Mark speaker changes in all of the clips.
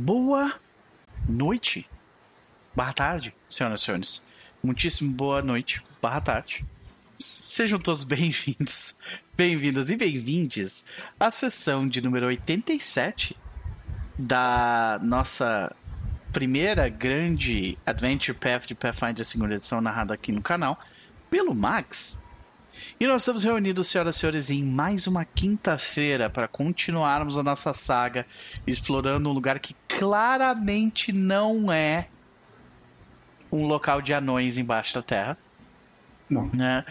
Speaker 1: Boa noite. Barra tarde, senhoras e senhores. Muitíssimo boa noite. Barra tarde. Sejam todos bem-vindos, bem-vindas e bem-vindes à sessão de número 87 da nossa primeira grande Adventure Path de Pathfinder segunda edição narrada aqui no canal pelo Max. E nós estamos reunidos, senhoras e senhores, em mais uma quinta-feira para continuarmos a nossa saga explorando um lugar que claramente não é um local de anões embaixo da terra.
Speaker 2: Não.
Speaker 1: Né?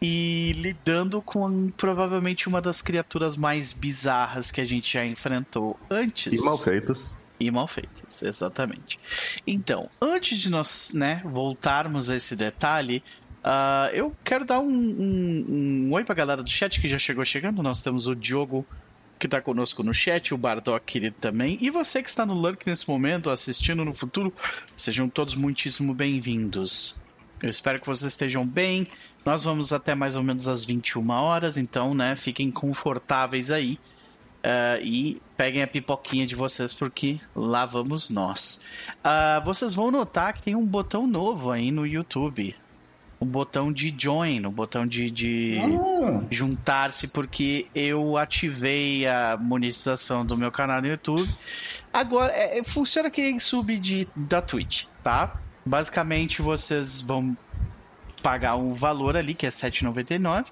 Speaker 1: E lidando com provavelmente uma das criaturas mais bizarras que a gente já enfrentou antes.
Speaker 3: E mal feitas.
Speaker 1: E mal feitas, exatamente. Então, antes de nós né, voltarmos a esse detalhe, uh, eu quero dar um, um, um oi pra galera do chat que já chegou chegando. Nós temos o Diogo que está conosco no chat, o Bardock querido também, e você que está no Lurk nesse momento, assistindo no futuro, sejam todos muitíssimo bem-vindos. Eu espero que vocês estejam bem. Nós vamos até mais ou menos às 21 horas, então, né, fiquem confortáveis aí. Uh, e peguem a pipoquinha de vocês, porque lá vamos nós. Uh, vocês vão notar que tem um botão novo aí no YouTube. O botão de join, o botão de, de
Speaker 2: Ah.
Speaker 1: juntar-se, porque eu ativei a monetização do meu canal no YouTube. Agora, é, é, funciona que nem sub de, da Twitch, tá? Basicamente, vocês vão pagar um valor ali, que é R$ 7,99.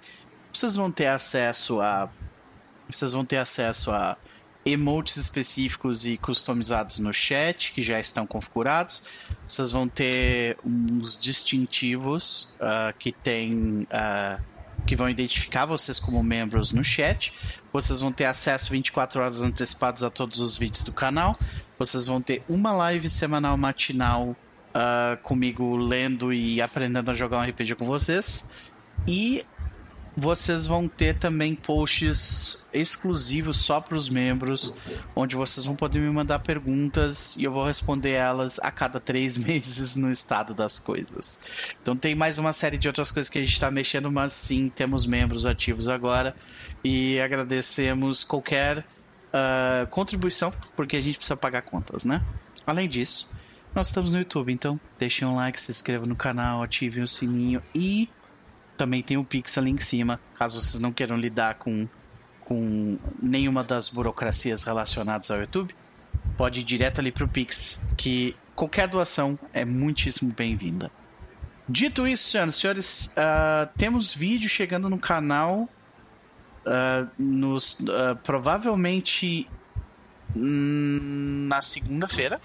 Speaker 1: Vocês vão ter acesso a. Vocês vão ter acesso a emotes específicos e customizados no chat, que já estão configurados. Vocês vão ter uns distintivos ah, que tem. ah, que vão identificar vocês como membros no chat. Vocês vão ter acesso 24 horas antecipadas a todos os vídeos do canal. Vocês vão ter uma live semanal matinal ah, comigo lendo e aprendendo a jogar um RPG com vocês. E vocês vão ter também posts exclusivos só para os membros, onde vocês vão poder me mandar perguntas e eu vou responder elas a cada três meses no estado das coisas. Então tem mais uma série de outras coisas que a gente está mexendo, mas sim, temos membros ativos agora e agradecemos qualquer ah, contribuição, porque a gente precisa pagar contas, né? Além disso, nós estamos no YouTube, então deixem um like, se inscrevam no canal, ativem o sininho e também tem o Pix ali em cima, caso vocês não queiram lidar com, com nenhuma das burocracias relacionadas ao YouTube. Pode ir direto ali pro Pix, que qualquer doação é muitíssimo bem-vinda. Dito isso, senhoras e senhores, ah, temos vídeo chegando no canal. ah, nos, ah, provavelmente hum, na segunda-feira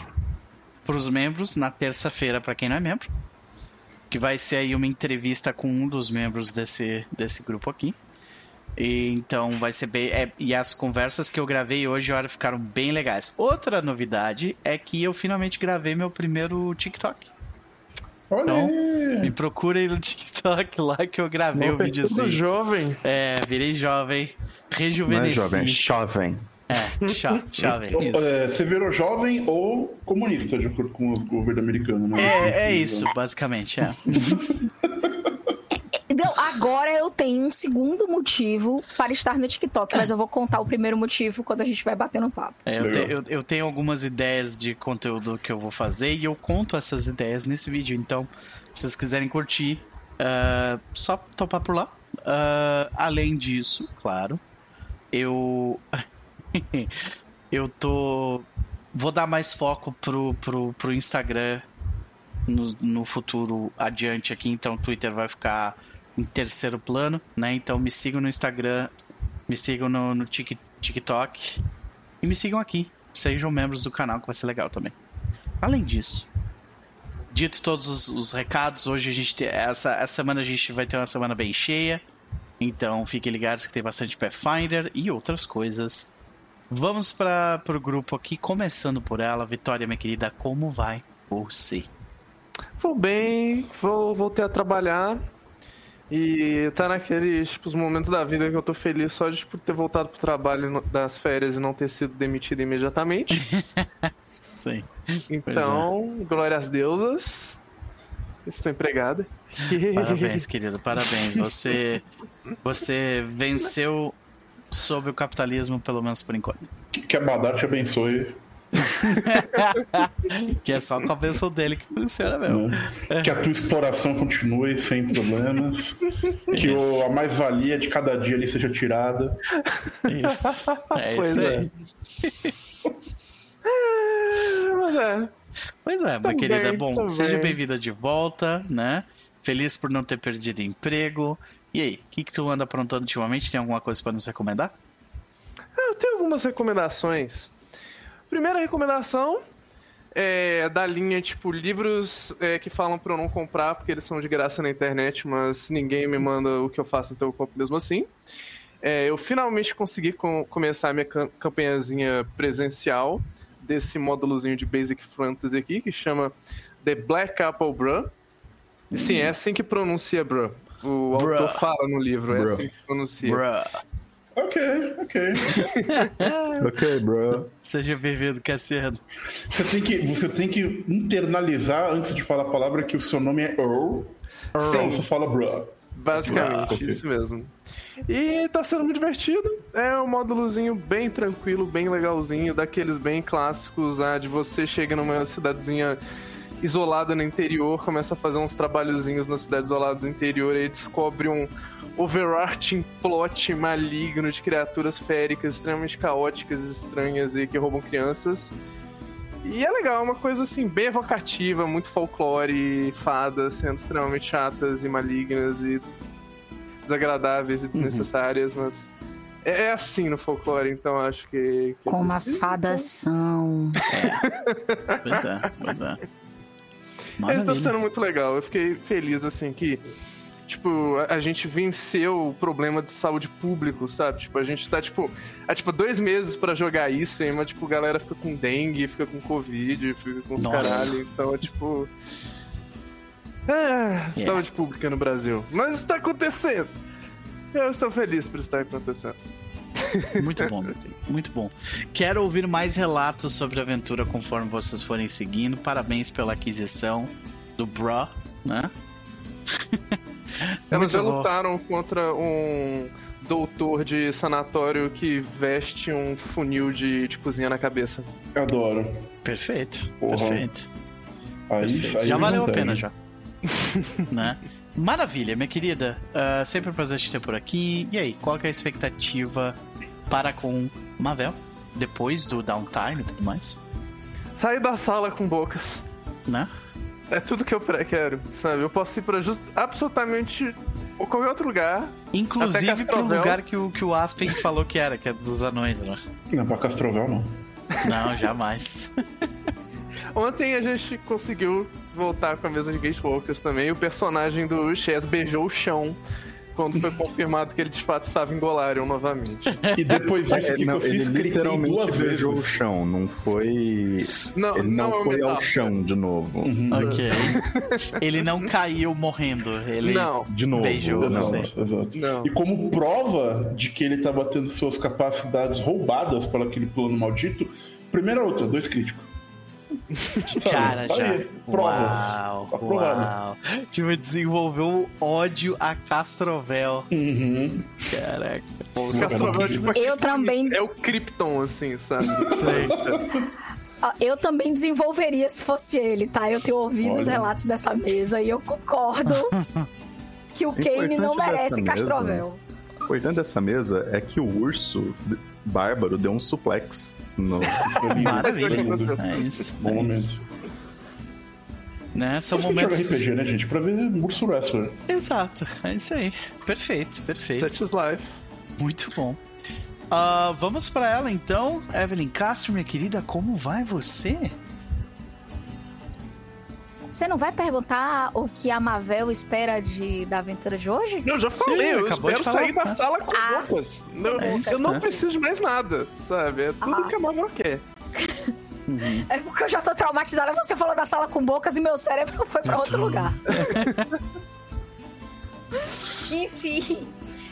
Speaker 1: para os membros, na terça-feira para quem não é membro que vai ser aí uma entrevista com um dos membros desse, desse grupo aqui. E, então vai ser bem. é, e as conversas que eu gravei hoje olha, ficaram bem legais. Outra novidade é que eu finalmente gravei meu primeiro TikTok.
Speaker 2: Olha
Speaker 1: Então,
Speaker 2: aí.
Speaker 1: Me procurem no TikTok lá que eu gravei o
Speaker 4: Tudo
Speaker 1: videozinho.
Speaker 4: jovem.
Speaker 1: É, virei jovem,
Speaker 3: Não é
Speaker 1: rejuvenesci.
Speaker 3: jovem, é jovem.
Speaker 1: É, cho- jovem. Isso.
Speaker 2: É, você virou jovem ou comunista, de acordo com o governo americano, né?
Speaker 1: É, é isso, basicamente. É.
Speaker 5: Não, agora eu tenho um segundo motivo para estar no TikTok, mas eu vou contar o primeiro motivo quando a gente vai bater no papo.
Speaker 1: É, eu, te- eu- eu tenho algumas ideias de conteúdo que eu vou fazer e eu conto essas ideias nesse vídeo. Então, se vocês quiserem curtir, ah, só topar por lá. Ah, além disso, claro, eu. eu tô. Vou dar mais foco pro, pro, pro Instagram no, no futuro adiante aqui. Então, o Twitter vai ficar em terceiro plano, né? Então, me sigam no Instagram, me sigam no, no Tik- TikTok. E me sigam aqui. Sejam membros do canal, que vai ser legal também. Além disso, dito todos os, os recados, hoje a gente tem, essa, essa semana a gente vai ter uma semana bem cheia. Então fiquem ligados que tem bastante Pathfinder e outras coisas. Vamos para o grupo aqui, começando por ela. Vitória, minha querida, como vai você?
Speaker 4: Vou bem, vou voltei a trabalhar. E tá naqueles tipo, os momentos da vida que eu tô feliz só de por ter voltado pro trabalho das férias e não ter sido demitido imediatamente.
Speaker 1: Sim.
Speaker 4: Então, glória às deusas. Estou empregada.
Speaker 1: Parabéns, querido, parabéns. Você, você venceu sobre o capitalismo, pelo menos por enquanto.
Speaker 2: Que, que a Badar te abençoe
Speaker 1: que é só com a bênção dele que funciona mesmo.
Speaker 2: né? Que a tua exploração continue sem problemas. que o- a mais-valia de cada dia ali seja tirada.
Speaker 1: Isso. É
Speaker 4: Pois
Speaker 1: isso
Speaker 4: é.
Speaker 1: aí.
Speaker 4: Mas é.
Speaker 1: Pois é, minha
Speaker 4: Também,
Speaker 1: querida. Bom,
Speaker 4: também.
Speaker 1: seja bem-vinda de volta, né? Feliz por não ter perdido emprego. E aí, o que, que tu anda aprontando ultimamente? Tem alguma coisa pra nos recomendar?
Speaker 4: Eu tenho algumas recomendações. Primeira recomendação é da linha, tipo, livros é, que falam pra eu não comprar porque eles são de graça na internet, mas ninguém me manda o que eu faço, então eu compro mesmo assim. É, eu finalmente consegui com- começar a minha cam- campanhazinha presencial desse módulozinho de Basic Fantasy aqui, que chama The Black Apple Bruh. Sim, é assim que pronuncia Bruh. O
Speaker 1: Bruh.
Speaker 4: autor fala no livro, é
Speaker 3: Bruh.
Speaker 4: assim que pronuncia.
Speaker 1: Bruh.
Speaker 2: Ok, ok.
Speaker 3: Ok, bro.
Speaker 1: Seja bem-vindo, Cassiano.
Speaker 2: Você tem, que, você tem que internalizar antes de falar a palavra que o seu nome é Earl. Então você fala bruh.
Speaker 4: Basicamente, isso mesmo. E tá sendo muito divertido. É um módulozinho bem tranquilo, bem legalzinho, daqueles bem clássicos, ah, de você chega numa cidadezinha isolada no interior, começa a fazer uns trabalhozinhos na cidade isolada do interior e descobre um overarching plot maligno de criaturas féricas extremamente caóticas, estranhas e que roubam crianças. E é legal, é uma coisa assim, bem evocativa, muito folclore, fadas sendo extremamente chatas e malignas e desagradáveis e desnecessárias, mas é, é assim no folclore, então acho que. que
Speaker 5: Como as
Speaker 4: precisa.
Speaker 5: fadas são.
Speaker 1: Pois é, pois é.
Speaker 4: Mas tá
Speaker 1: Maravilha.
Speaker 4: sendo muito legal. Eu fiquei feliz, assim, que. Tipo, a, gente venceu o problema de saúde público, sabe? Tipo, a gente tá, tipo, há, tipo, dois meses pra jogar isso, hein? Mas, tipo, a galera fica com dengue, fica com covid, fica com os caralho. Então, é, tipo... É, saúde pública no Brasil. Mas está acontecendo. Eu estou feliz por estar acontecendo.
Speaker 1: Muito bom, meu filho. Muito bom. Quero ouvir mais relatos sobre a aventura conforme vocês forem seguindo. Parabéns pela aquisição do Bra, né?
Speaker 4: Elas já
Speaker 1: bom.
Speaker 4: lutaram contra um doutor de sanatório que veste um funil de, de cozinha na cabeça.
Speaker 2: Adoro.
Speaker 1: Perfeito,
Speaker 2: Porra.
Speaker 1: perfeito.
Speaker 2: Aí,
Speaker 1: perfeito.
Speaker 2: aí
Speaker 1: já valeu a pena já. né? Maravilha, minha querida. Ah, sempre um prazer te ter por aqui. E aí, qual que é a expectativa para com Mavel? Depois do downtime e tudo mais,
Speaker 4: Sair da sala com bocas.
Speaker 1: né?
Speaker 4: É tudo que eu quero, sabe? Eu posso ir pra justo, absolutamente qualquer outro lugar.
Speaker 1: Inclusive pro lugar que o, que o Aspen falou que era, que é dos anões, né?
Speaker 2: Não, pra Castrovel não.
Speaker 1: Não, jamais.
Speaker 4: Ontem a gente conseguiu voltar com a mesa de Gatewalkers também. O personagem do Chess beijou o chão quando foi confirmado que ele de fato estava em Golarion novamente.
Speaker 2: E depois disso, o
Speaker 3: É,
Speaker 2: que,
Speaker 3: não,
Speaker 2: que eu
Speaker 3: ele
Speaker 2: fiz? Gritei
Speaker 3: literalmente
Speaker 2: duas
Speaker 3: beijou o
Speaker 2: vezes.
Speaker 3: chão, não foi.
Speaker 4: Não,
Speaker 3: Ele não,
Speaker 4: não, é
Speaker 3: foi ao chão de novo.
Speaker 1: ok. Ele não caiu morrendo. Ele
Speaker 4: Não,
Speaker 3: De novo.
Speaker 1: Beijou.
Speaker 2: Exato, exato.
Speaker 4: Não.
Speaker 2: E como prova de que ele tava tendo suas capacidades roubadas por aquele plano maldito, primeira outra, dois críticos.
Speaker 1: Cara,
Speaker 2: Tá
Speaker 1: já.
Speaker 2: aí, Provas.
Speaker 1: Uau,
Speaker 2: Aprovado.
Speaker 1: uau. Tipo, desenvolveu ódio a Castrovel.
Speaker 2: Uhum.
Speaker 1: Caraca.
Speaker 4: O Castrovel tipo,
Speaker 5: Eu também-
Speaker 4: É o Krypton, assim, sabe?
Speaker 1: Sei.
Speaker 5: Eu também desenvolveria se fosse ele, tá? Eu tenho ouvido os
Speaker 2: Olha.
Speaker 5: relatos dessa mesa e eu concordo que o Kane não merece Castrovel.
Speaker 3: O importante dessa mesa é que o urso bárbaro deu um suplex no.
Speaker 1: Maravilha. É isso.
Speaker 2: Bom
Speaker 1: é
Speaker 2: momento.
Speaker 1: Né? São
Speaker 2: joga
Speaker 1: momentos.
Speaker 2: RPG, né, gente? Pra ver Urso Wrestler.
Speaker 1: Exato. É isso aí. Perfeito, perfeito.
Speaker 4: Such is life.
Speaker 1: Muito bom. Ah, vamos pra ela então, Evelyn Castro, minha querida, como vai você?
Speaker 5: Você não vai perguntar o que a Mavel espera de, da aventura de hoje?
Speaker 4: Eu já
Speaker 1: Sim,
Speaker 4: falei, eu
Speaker 1: acabou de
Speaker 4: espero
Speaker 1: falar,
Speaker 4: sair da
Speaker 1: né?
Speaker 4: sala com
Speaker 5: Ah.
Speaker 4: bocas. Não,
Speaker 1: É isso,
Speaker 4: eu não
Speaker 1: né?
Speaker 4: preciso de mais nada, sabe? É tudo
Speaker 5: Ah.
Speaker 4: que a Marvel quer.
Speaker 5: É porque eu já tô traumatizada. Você falou da sala com bocas e meu cérebro foi pra outro lugar. Enfim,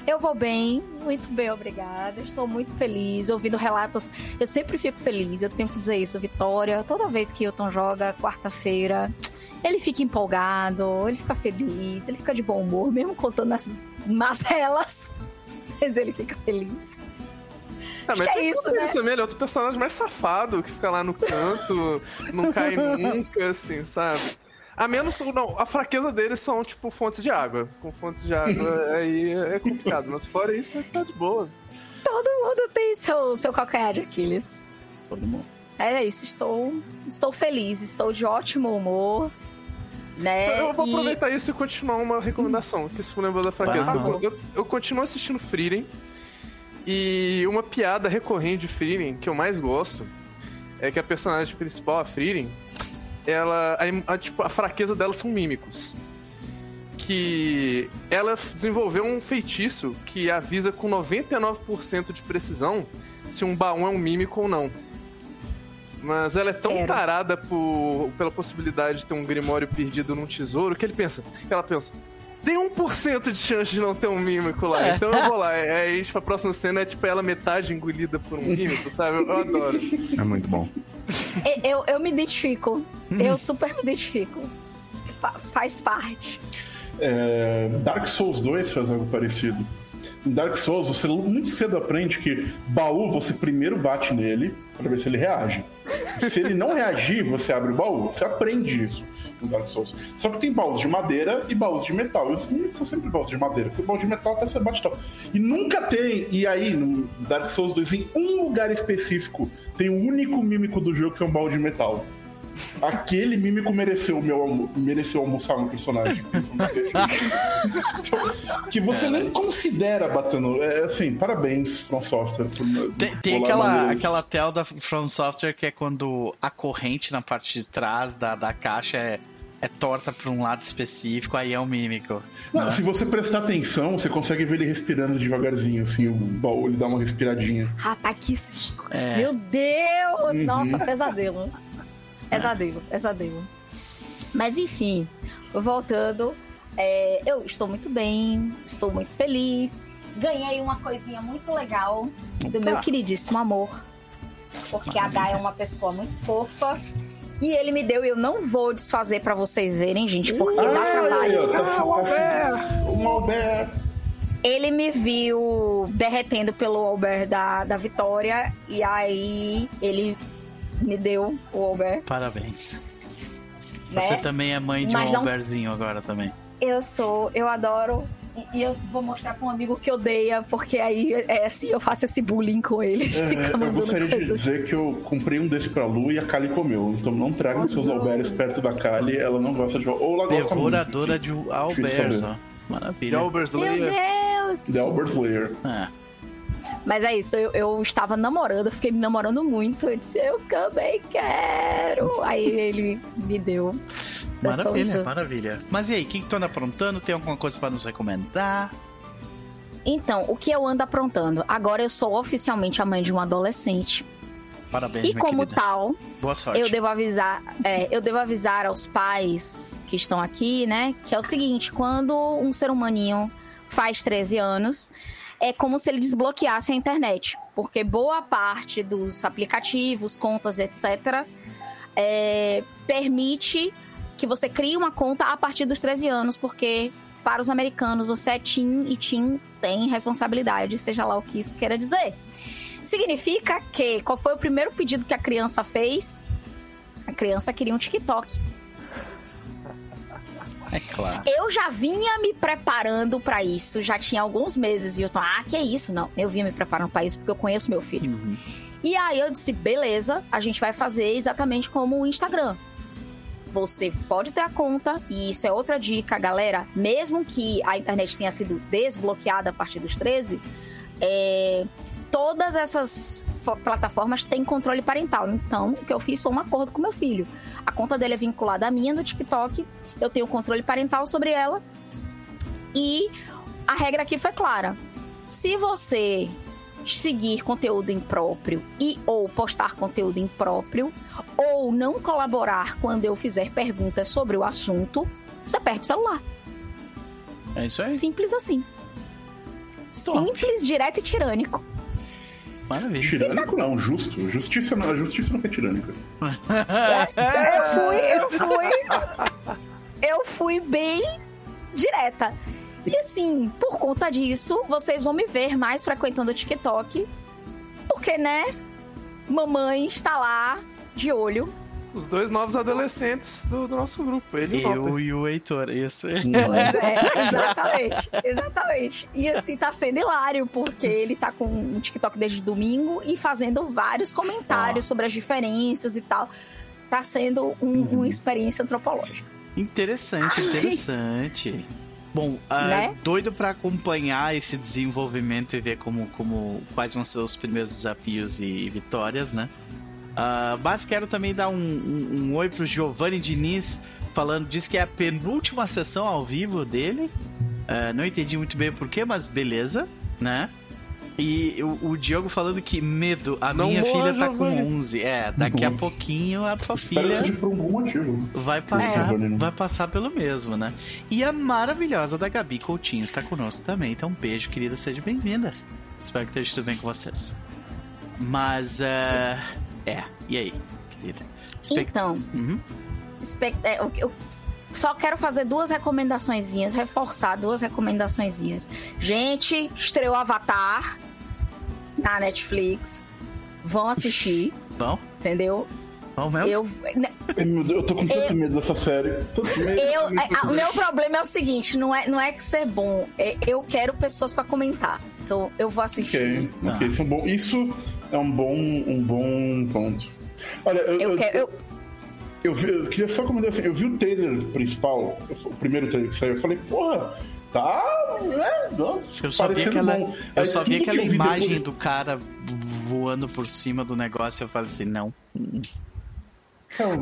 Speaker 5: eu vou bem, muito bem, obrigada. Estou muito feliz ouvindo relatos. Eu sempre fico feliz, eu tenho que dizer isso. Vitória, toda vez que o Hilton joga quarta-feira, ele fica empolgado, ele fica feliz, ele fica de bom humor, mesmo contando as mazelas. Mas ele fica feliz.
Speaker 4: Ah, mas
Speaker 5: que é isso, né?
Speaker 4: também, ele é outro personagem mais safado, que fica lá no canto, não cai nunca, assim, sabe? A menos, não, a fraqueza deles são, tipo, fontes de água. Com fontes de água, aí é complicado. Mas fora isso, é tá de boa.
Speaker 5: Todo mundo tem seu, seu calcanhar de Aquiles. Todo mundo. É isso, estou, estou feliz, estou de ótimo humor. Né?
Speaker 4: Eu vou
Speaker 5: E-
Speaker 4: aproveitar isso e continuar uma recomendação, que isso me lembrou da fraqueza. Eu, eu continuo assistindo Frieren, e uma piada recorrente de Frieren, que eu mais gosto, é que a personagem principal, a Frieren, ela. A, a- tipo, a fraqueza dela são mímicos. Que ela desenvolveu um feitiço que avisa com 99% de precisão se um baú é um mímico ou não. Mas ela é tão
Speaker 5: Quero.
Speaker 4: tarada por, pela possibilidade de ter um grimório perdido num tesouro que ele pensa, ela pensa. Tem 1% de chance de não ter um mímico lá,
Speaker 1: É.
Speaker 4: então eu vou lá. Aí a gente, a próxima cena é tipo ela metade engolida por um mímico, sabe? Eu, eu adoro.
Speaker 3: É muito bom.
Speaker 5: E- Eu, eu me identifico. Eu super me identifico. Fa- faz parte.
Speaker 2: É, Dark Souls 2 faz algo parecido. Em Dark Souls, você muito cedo aprende que baú você primeiro bate nele pra ver se ele reage. Se ele não reagir, você abre o baú. Você aprende isso no Dark Souls. Só que tem baús de madeira e baús de metal. Eu são sempre baús de madeira, porque baú de metal até você bate top. E nunca tem, e aí no Dark Souls 2, em um lugar específico, tem o único mímico do jogo que é um baú de metal. Aquele mímico mereceu o meu almo mereceu almoçar no personagem. Então, que você nem considera batendo. É assim, parabéns, From Software. Por
Speaker 1: Tem, tem aquela, aquela tela da From Software que é quando a corrente na parte de trás da, da caixa é, é torta para um lado específico, aí é o mímico.
Speaker 2: Não,
Speaker 1: né?
Speaker 2: Se você prestar atenção, você consegue ver ele respirando devagarzinho, assim, o baú ele dá uma respiradinha.
Speaker 5: Rapaz, que.
Speaker 1: É.
Speaker 5: Meu Deus!
Speaker 2: Uhum.
Speaker 5: Nossa, pesadelo. Pesadelo, pesadelo. Mas enfim, voltando. é, eu estou muito bem, estou muito feliz. Ganhei uma coisinha muito legal do meu queridíssimo amor. Porque a Dai é uma pessoa muito fofa. E ele me deu, e eu não vou desfazer pra vocês verem, gente, porque dá trabalho.
Speaker 2: tá, tá, o Malber.
Speaker 5: Ele me viu derretendo pelo Albert da, da Vitória. E aí ele me deu o Albert,
Speaker 1: Parabéns.
Speaker 5: né?
Speaker 1: Você também é mãe de
Speaker 5: Mas
Speaker 1: um
Speaker 5: não-
Speaker 1: Alberzinho agora também.
Speaker 5: Eu sou, eu adoro. E, e eu vou mostrar pra um amigo que odeia, porque aí é assim, eu faço esse bullying com ele. De
Speaker 2: É, eu gostaria de
Speaker 5: coisas.
Speaker 2: dizer que eu comprei um desse pra Lu e a Kali comeu. Então não tragam seus alberes perto da Kali, ela não gosta de. Ou ela gosta
Speaker 1: Devoradora
Speaker 2: muito.
Speaker 1: de Albers,
Speaker 2: saber.
Speaker 1: ó. Maravilha.
Speaker 5: Meu
Speaker 4: Delberslayer.
Speaker 5: Deus!
Speaker 2: The Albert Slayer.
Speaker 1: É.
Speaker 5: Mas é isso, eu, eu estava namorando, eu fiquei me namorando muito. Eu disse, eu também quero. Aí ele me deu.
Speaker 1: Maravilha,
Speaker 5: muito-
Speaker 1: maravilha. Mas e aí, o que, que tu anda aprontando? Tem alguma coisa pra nos recomendar?
Speaker 5: Então, o que eu ando aprontando? Agora eu sou oficialmente a mãe de um adolescente.
Speaker 1: Parabéns,
Speaker 5: E como
Speaker 1: querida.
Speaker 5: tal,
Speaker 1: Boa sorte.
Speaker 5: eu devo avisar, é, eu devo avisar aos pais que estão aqui, né? Que é o seguinte, quando um ser humaninho faz 13 anos, é como se ele desbloqueasse a internet. Porque boa parte dos aplicativos, contas, etc., é, permite que você crie uma conta a partir dos 13 anos, porque para os americanos você é teen e teen tem responsabilidade, seja lá o que isso queira dizer. Significa que qual foi o primeiro pedido que a criança fez? A criança queria um TikTok.
Speaker 1: É claro.
Speaker 5: Eu já vinha me preparando pra isso, já tinha alguns meses. E eu tô, ah, que é isso? Não, eu vinha me preparando pra isso porque eu conheço meu filho.
Speaker 1: Uhum.
Speaker 5: E aí eu disse, beleza, a gente vai fazer exatamente como o Instagram. Você pode ter a conta, e isso é outra dica, galera. Mesmo que a internet tenha sido desbloqueada a partir dos 13, é, todas essas plataformas têm controle parental. Então, o que eu fiz foi um acordo com meu filho. A conta dele é vinculada à minha no TikTok, eu tenho controle parental sobre ela. E a regra aqui foi clara. Se você seguir conteúdo impróprio e ou postar conteúdo impróprio ou não colaborar quando eu fizer perguntas sobre o assunto, você perde o celular.
Speaker 1: É isso aí.
Speaker 5: Simples assim.
Speaker 1: Top.
Speaker 5: Simples, direto e tirânico.
Speaker 1: Maravilha.
Speaker 2: Tirânico não, justo. Justiça não, a justiça não é tirânica.
Speaker 5: Eu fui, eu fui. Eu fui bem direta. E assim, por conta disso, vocês vão me ver mais frequentando o TikTok. porque, né? Mamãe está lá de olho.
Speaker 4: Os dois novos adolescentes do, do nosso grupo, ele e o
Speaker 1: Eu e o Heitor, isso.
Speaker 5: Pois é, exatamente. Exatamente. E assim, tá sendo hilário, porque ele tá com um TikTok desde domingo e fazendo vários comentários sobre as diferenças e tal. Tá sendo um- uma experiência antropológica.
Speaker 1: Interessante, interessante. Bom, ah,
Speaker 5: Né?
Speaker 1: doido pra acompanhar esse desenvolvimento e ver como, como quais vão ser os primeiros desafios e vitórias, né? Ah, mas quero também dar um, um- um oi pro Giovanni Diniz, falando, diz que é a penúltima sessão ao vivo dele. Ah, não entendi muito bem o porquê, mas beleza, né? E o, o Diogo falando que medo, a
Speaker 4: Não
Speaker 1: minha
Speaker 4: morra,
Speaker 1: filha tá com
Speaker 4: Giovanni.
Speaker 1: 11. É, daqui a pouquinho a tua
Speaker 2: Espero
Speaker 1: filha
Speaker 2: seja por um bom motivo.
Speaker 1: vai passar,
Speaker 2: É.
Speaker 1: vai passar pelo mesmo, né? E a maravilhosa da Gabi Coutinho está conosco também. Então, um beijo, querida, seja bem-vinda. Espero que esteja tudo bem com vocês. Mas, é. É, e aí, querida? Espe-
Speaker 5: Então,
Speaker 1: Uhum.
Speaker 5: espe- é, eu, eu só quero fazer duas recomendaçõezinhas, reforçar duas recomendaçõezinhas. Gente, estreou Avatar na Netflix. Vão assistir,
Speaker 1: Bom,
Speaker 5: entendeu?
Speaker 1: bom mesmo?
Speaker 5: Eu,
Speaker 2: Deus, eu tô com tanto medo dessa série. Tanto medo.
Speaker 5: eu, é, a- o meu problema é o seguinte, não é, não é que ser bom, é, eu quero pessoas pra comentar. Então eu vou assistir.
Speaker 2: Ok, ok, isso é um bom. Isso é um bom, um bom ponto. Olha, eu,
Speaker 5: Eu
Speaker 2: eu,
Speaker 5: quero, eu,
Speaker 2: eu vi- eu queria só comentar assim, eu vi o trailer principal, o primeiro trailer que saiu, eu falei, porra, tá. É, nossa,
Speaker 1: Eu só vi aquela,
Speaker 2: bom.
Speaker 1: eu
Speaker 2: Aí,
Speaker 1: só vi aquela
Speaker 2: eu vi
Speaker 1: imagem
Speaker 2: depois-
Speaker 1: do cara voando por cima do negócio e eu falei assim, não.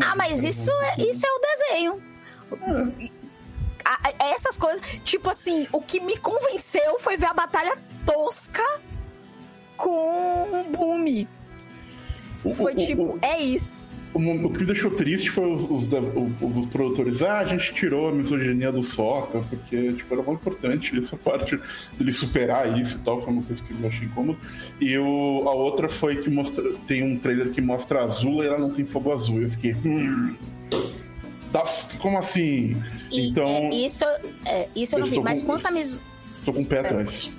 Speaker 5: Ah, mas isso é, isso é o desenho. A- a- essas coisas. Tipo assim, o que me convenceu foi ver a batalha tosca com o Boom.
Speaker 2: O-
Speaker 5: Foi
Speaker 2: o-
Speaker 5: tipo,
Speaker 2: o-
Speaker 5: é isso.
Speaker 2: O, o que me deixou triste foi os, os da- os produtores. Ah, a gente tirou a misoginia do Soca, porque tipo, era muito importante essa parte dele superar isso e tal. Foi uma coisa que eu achei incômodo. E o, a outra foi que mostra, tem um trailer que mostra a Azula e ela não tem fogo azul. Eu fiquei. Hum, dá- como assim?
Speaker 5: E,
Speaker 2: então,
Speaker 5: é, isso, é, isso eu
Speaker 2: eu
Speaker 5: não vi. Mas
Speaker 2: com-
Speaker 5: quanto a, mis,
Speaker 2: estou com o pé atrás.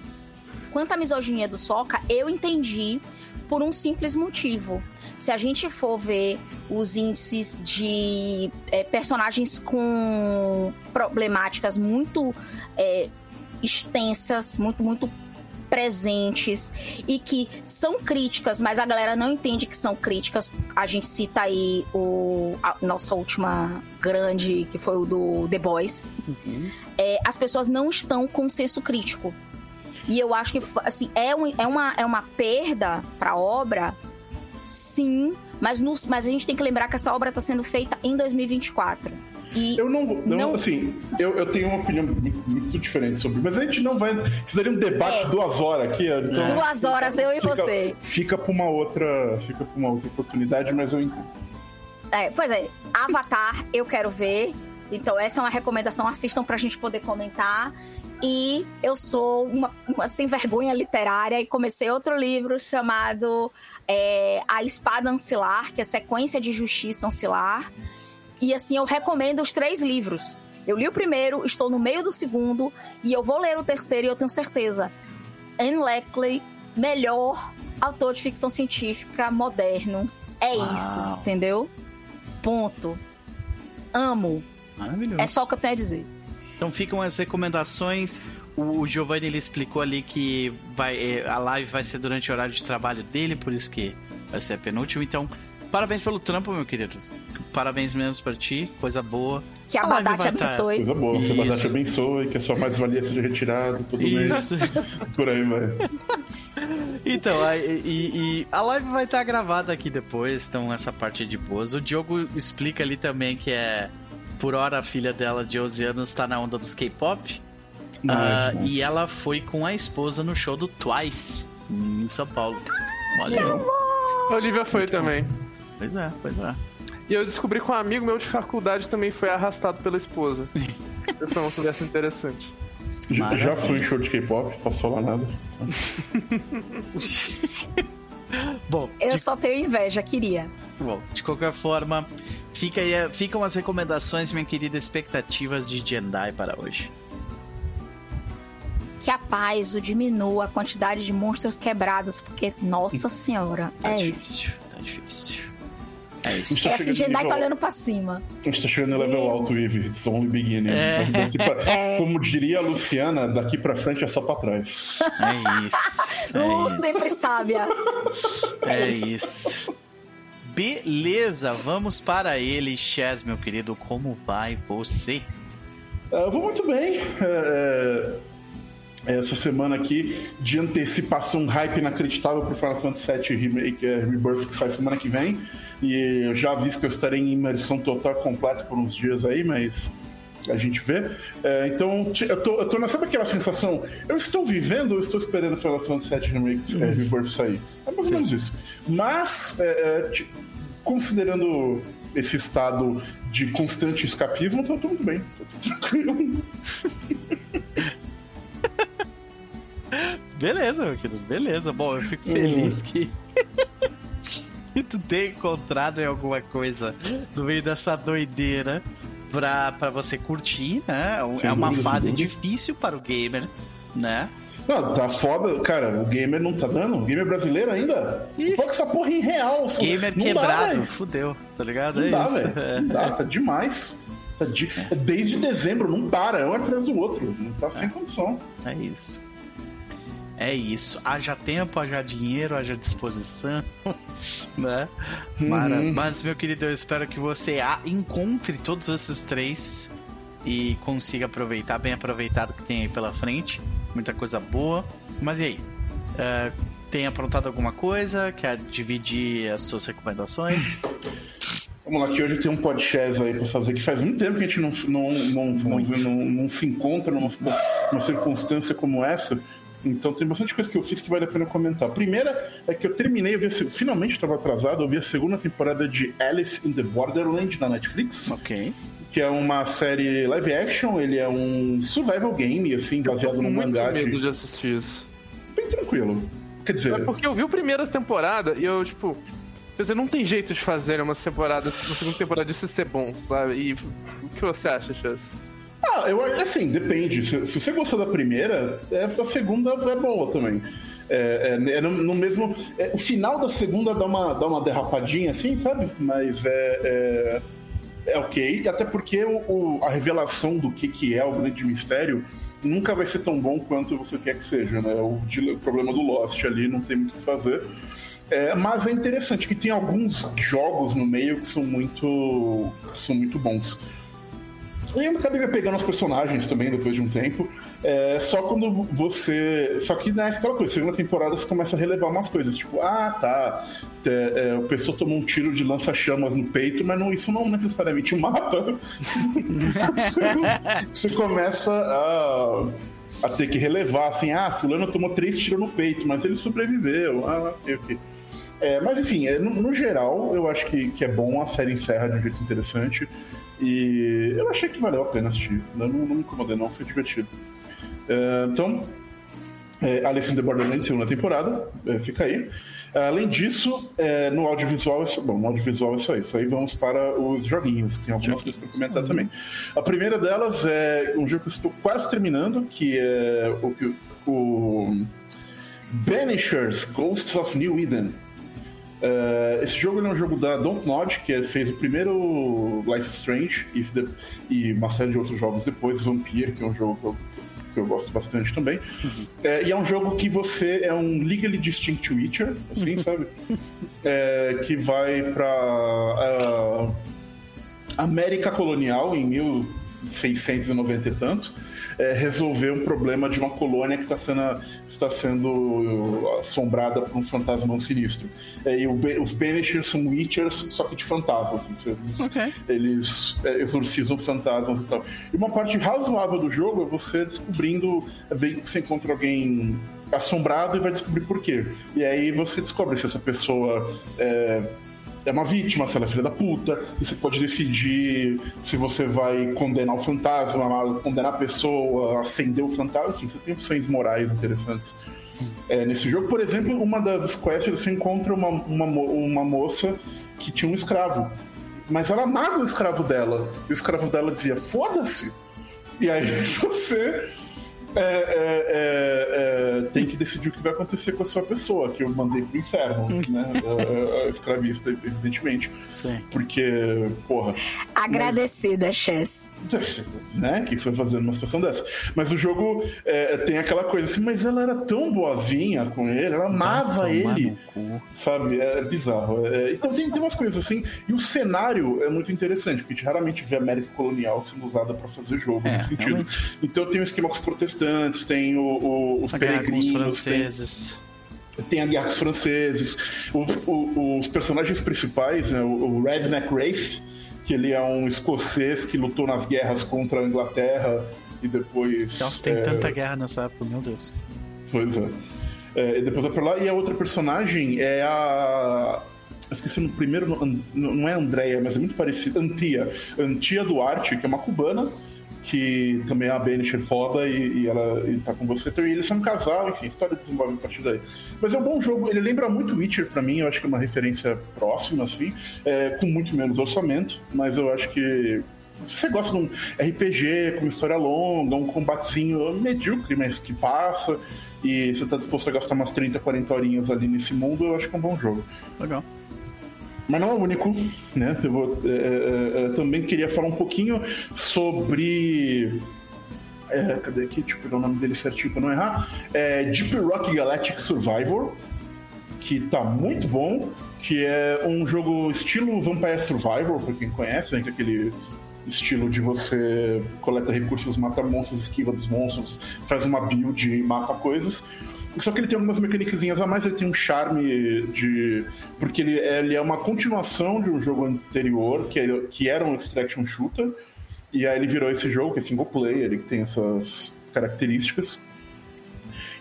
Speaker 5: Quanto à misoginia do Soca, eu entendi por um simples motivo. Se a gente for ver os índices de é, personagens com problemáticas muito é, extensas, muito, muito presentes e que são críticas, mas a galera não entende que são críticas. A gente cita aí o a nossa última grande, que foi o do The Boys. É, as pessoas não estão com senso crítico. E eu acho que assim, é, um, é, uma, é uma perda pra obra, sim, mas, nos, mas a gente tem que lembrar que essa obra está sendo feita em 2024. E
Speaker 2: Eu não vou. Não,
Speaker 5: Não-
Speaker 2: Assim, eu, eu tenho uma opinião muito, muito diferente sobre. Mas a gente não vai. Fizeria um debate
Speaker 5: É.
Speaker 2: duas horas aqui. Então,
Speaker 5: duas horas eu e
Speaker 2: fica,
Speaker 5: você.
Speaker 2: Fica pra uma outra. Fica pra uma outra oportunidade, mas eu entendo.
Speaker 5: É, pois é, Avatar eu quero ver. Então essa é uma recomendação, assistam pra gente poder comentar. E eu sou uma, uma sem vergonha literária e comecei outro livro chamado é, A Espada Ancilar, que é sequência de Justiça Ancilar. E assim, eu recomendo os três livros. Eu li o primeiro, estou no meio do segundo, e eu vou ler o terceiro e eu tenho certeza. Anne Leckley, melhor autor de ficção científica moderno. É
Speaker 1: Uau.
Speaker 5: isso, entendeu? Ponto. Amo.
Speaker 1: Maravilhoso.
Speaker 5: É só o que eu tenho a dizer.
Speaker 1: Então ficam as recomendações. O Giovanni ele explicou ali que vai, eh, a live vai ser durante o horário de trabalho dele, por isso que vai ser a penúltima. Então, parabéns pelo trampo, meu querido. Parabéns mesmo pra ti, coisa boa.
Speaker 5: Que a Badá te
Speaker 1: vai tá-
Speaker 5: abençoe.
Speaker 2: Coisa boa. Que a. Badá te abençoe, que a sua mais-valia seja retirada todo mês.
Speaker 1: Isso.
Speaker 2: Por aí, vai.
Speaker 1: Então, a, e, e a live vai estar gravada aqui depois, então essa parte é de boas. O Diogo explica ali também que é. Por hora a filha dela de 11 anos tá na onda dos K-pop.
Speaker 2: Nice.
Speaker 1: E ela foi com a esposa no show do Twice, em São Paulo. Olha,
Speaker 4: A Olivia foi também.
Speaker 1: pois é, pois é.
Speaker 4: E eu descobri que um amigo meu de faculdade também foi arrastado pela esposa. Foi uma conversa interessante.
Speaker 2: Já,
Speaker 1: Maravilha.
Speaker 2: já fui em show de K-pop, posso falar nada.
Speaker 1: Bom,
Speaker 5: Eu
Speaker 1: de,
Speaker 5: só tenho inveja, queria.
Speaker 1: bom, de qualquer forma, fica aí, ficam as recomendações, minha querida, expectativas de Jendai para hoje.
Speaker 5: que a paz o diminua a quantidade de monstros quebrados, porque, nossa senhora,
Speaker 1: Tá
Speaker 5: é isso.
Speaker 1: difícil, tá difícil. É isso.
Speaker 2: Tá
Speaker 5: É assim, Jedi tá olhando pra cima.
Speaker 2: A gente tá chegando no level alto, Eve. It's only beginning.
Speaker 1: É.
Speaker 2: Daqui pra- Como diria a Luciana, daqui pra frente é só pra trás.
Speaker 1: É isso.
Speaker 5: Lu
Speaker 1: É isso.
Speaker 5: sempre sábia.
Speaker 1: É isso. Beleza, vamos para ele, Chess, meu querido. Como vai você?
Speaker 2: Eu vou muito bem. É, é, essa semana aqui de antecipação, hype inacreditável pro Final Fantasy VII Remake, é, Rebirth, que sai semana que vem. E eu já aviso que eu estarei em imersão total completa por uns dias aí, mas a gente vê. É, então, eu tô, eu tô na, sabe aquela sensação? Eu estou vivendo ou eu estou esperando o Final Fantasy VII Remake, é, Rebirth sair? É mais ou menos isso. Mas, é, é, considerando esse estado de constante escapismo, então eu tô muito bem. Tô tranquilo.
Speaker 1: Beleza, meu querido, beleza. Bom, eu fico feliz que. que tu tenha encontrado aí alguma coisa no meio dessa doideira pra, pra você curtir, né?
Speaker 2: Sem
Speaker 1: é uma
Speaker 2: dúvida,
Speaker 1: fase difícil para o gamer, né?
Speaker 2: Não, tá foda, cara. O gamer não tá dando? O gamer brasileiro ainda? Coloca essa porra em real. só-
Speaker 1: Gamer
Speaker 2: não
Speaker 1: quebrado,
Speaker 2: Dá,
Speaker 1: fudeu, tá ligado?
Speaker 2: não
Speaker 1: é
Speaker 2: dá,
Speaker 1: isso.
Speaker 2: velho. Não dá, tá demais. Tá de- Desde dezembro, não para, é um atrás do outro. Não tá sem condição.
Speaker 1: É isso. É isso. Haja tempo, haja dinheiro, haja disposição, né? Mara-
Speaker 2: Uhum.
Speaker 1: Mas, meu querido, eu espero que você a- encontre todos esses três e consiga aproveitar, bem aproveitado que tem aí pela frente. Muita coisa boa. Mas e aí? É, tem aprontado alguma coisa? Quer dividir as suas recomendações?
Speaker 2: Vamos lá, que hoje tem um podcast aí pra fazer, que faz muito tempo que a gente não, não, não, não, não- não se encontra numa, numa circunstância como essa. Então tem bastante coisa que eu fiz que vale a pena comentar. A primeira é que eu terminei, eu vi finalmente estava atrasado, eu vi a segunda temporada de Alice in the Borderland na Netflix,
Speaker 1: ok.
Speaker 2: que é uma série live action, ele é um survival game, assim, baseado no
Speaker 4: muito
Speaker 2: mangá
Speaker 4: medo
Speaker 2: de...
Speaker 4: de assistir isso.
Speaker 2: Bem tranquilo. Quer dizer,
Speaker 4: É porque eu vi a primeira temporada e eu, tipo. Quer dizer, não tem jeito de fazer uma temporada, uma segunda temporada disso ser bom, sabe? E o que você acha, Chess?
Speaker 2: Ah, eu assim, depende. Se, se você gostou da primeira, é, a segunda é boa também. É, é- é no, no mesmo. é, o final da segunda dá uma, dá uma derrapadinha assim, sabe? Mas é. é é ok, até porque o, o- a revelação do que, que é o grande mistério nunca vai ser tão bom quanto você quer que seja, né? O, di- o problema do Lost ali não tem muito o que fazer. É, mas é interessante que tem alguns jogos no meio que são muito, que são muito bons. E eu acabei pegando os personagens também depois de um tempo. É, só quando você. Só que né, aquela coisa, segunda temporada você começa a relevar umas coisas. Tipo, ah, tá. É, é, o pessoa tomou um tiro de lança-chamas no peito, mas não, isso não necessariamente mata. você começa a, a ter que relevar, assim, ah, fulano tomou três tiros no peito, mas ele sobreviveu. Ah, ok, ok. É, mas enfim, é, no, no geral, eu acho que, que é bom, a série encerra de um jeito interessante. E eu achei que valeu a pena assistir. Não, não me incomodei, não, foi divertido. É, então, é, Alice in the Borderlands, segunda temporada, é, fica aí. Além disso, é, no audiovisual, bom, no audiovisual é só isso. Aí vamos para os joguinhos, tem algumas coisas para comentar também. A primeira delas é um jogo que eu estou quase terminando, que é o, que- o Banishers Ghosts of New Eden. É, esse jogo é um jogo da Dontnod, que fez o primeiro Life Strange e, e uma série de outros jogos depois, Vampire, que é um jogo que eu, que eu gosto bastante também. É, e é um jogo que você é um legally distinct Witcher, assim, sabe? É, que vai pra ah, América colonial em 1690 e tanto. É, resolver um problema de uma colônia que está sendo, está sendo assombrada por um fantasmão sinistro. É, e o os Banishers são Witchers, só que de fantasmas. Assim, eles
Speaker 1: Ok.
Speaker 2: eles é, exorcizam fantasmas e tal. E uma parte razoável do jogo é você descobrindo, vê que você encontra alguém assombrado e vai descobrir por quê. E aí você descobre se essa pessoa é, é uma vítima, se ela é filha da puta, e você pode decidir se você vai condenar o fantasma, condenar a pessoa, acender o fantasma, enfim, você tem opções morais interessantes. É, nesse jogo, por exemplo, uma das quests você encontra uma, uma, uma moça que tinha um escravo. Mas ela amava o escravo dela. E o escravo dela dizia, foda-se! E aí você é, é, é, é, tem que decidir o que vai acontecer com a sua pessoa, que eu mandei pro inferno, né? A, a escravista, evidentemente.
Speaker 1: Sim.
Speaker 2: Porque, porra.
Speaker 5: Agradecida, Chess.
Speaker 2: Né? O que você vai fazer numa situação dessa? Mas o jogo é, tem aquela coisa assim, mas ela era tão boazinha com ele, ela amava ele. Sabe? É bizarro. É, então tem, tem umas coisas assim. E o cenário é muito interessante, porque a gente raramente vê a América colonial sendo usada para fazer jogo
Speaker 1: É,
Speaker 2: nesse sentido.
Speaker 1: realmente.
Speaker 2: Então tem o esquema com os protestantes, tem o- o- os
Speaker 1: A
Speaker 2: peregrinos, tem,
Speaker 1: franceses.
Speaker 2: tem a guerra com os franceses. O- os personagens principais, né, o, Redneck Rafe, que ele é um escocês que lutou nas guerras contra a Inglaterra e depois.
Speaker 1: Nossa, tem
Speaker 2: é,
Speaker 1: tanta guerra nessa época, meu Deus.
Speaker 2: Pois é. É, e depois vai pra lá. E a outra personagem é a. Esqueci no primeiro. Não é Andréia, mas é muito parecida. Antia. Antia Duarte, que é uma cubana, que também é uma Banisher foda e, e ela e tá com você. E eles são um casal, enfim, a história desenvolve a partir daí. Mas é um bom jogo, ele lembra muito Witcher pra mim, eu acho que é uma referência próxima, assim, é, com muito menos orçamento, mas eu acho que. Se você gosta de um RPG com história longa, um combatezinho medíocre, mas que passa, e você tá disposto a gastar umas 30, 40 horinhas ali nesse mundo, eu acho que é um bom jogo.
Speaker 1: Legal.
Speaker 2: Mas não é o único, né? Eu vou, é, é, é, também queria falar um pouquinho sobre. É, cadê aqui? Deixa eu pegar o nome dele certinho pra não errar. É Deep Rock Galactic Survivor, que tá muito bom, que é um jogo estilo Vampire Survivor, pra quem conhece, né? Que é aquele estilo de você coleta recursos, mata monstros, esquiva dos monstros, faz uma build e mata coisas. Só que ele tem algumas mecânicas a mais, ele tem um charme de. Porque ele é, ele é uma continuação de um jogo anterior, que, que era um extraction shooter, e aí ele virou esse jogo, que é single player, ele tem essas características.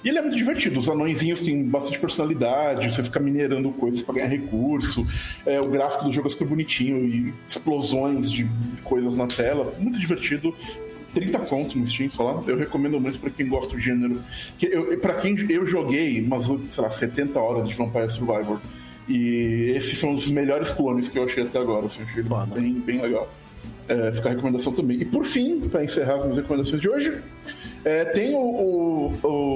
Speaker 2: E ele é muito divertido, os anõezinhos têm bastante personalidade, você fica minerando coisas pra ganhar recurso, é, o gráfico do jogo é super bonitinho, e explosões de coisas na tela, muito divertido. 30 conto no Steam, sei lá. Eu recomendo muito pra quem gosta do gênero. Que eu, pra quem eu joguei umas, sei lá, 70 horas de Vampire Survivor. E esse foi um dos melhores clones que eu achei até agora. Assim, eu achei ele bem, bem legal. É, fica a recomendação também. E por fim, pra encerrar as minhas recomendações de hoje, é, tem o, o-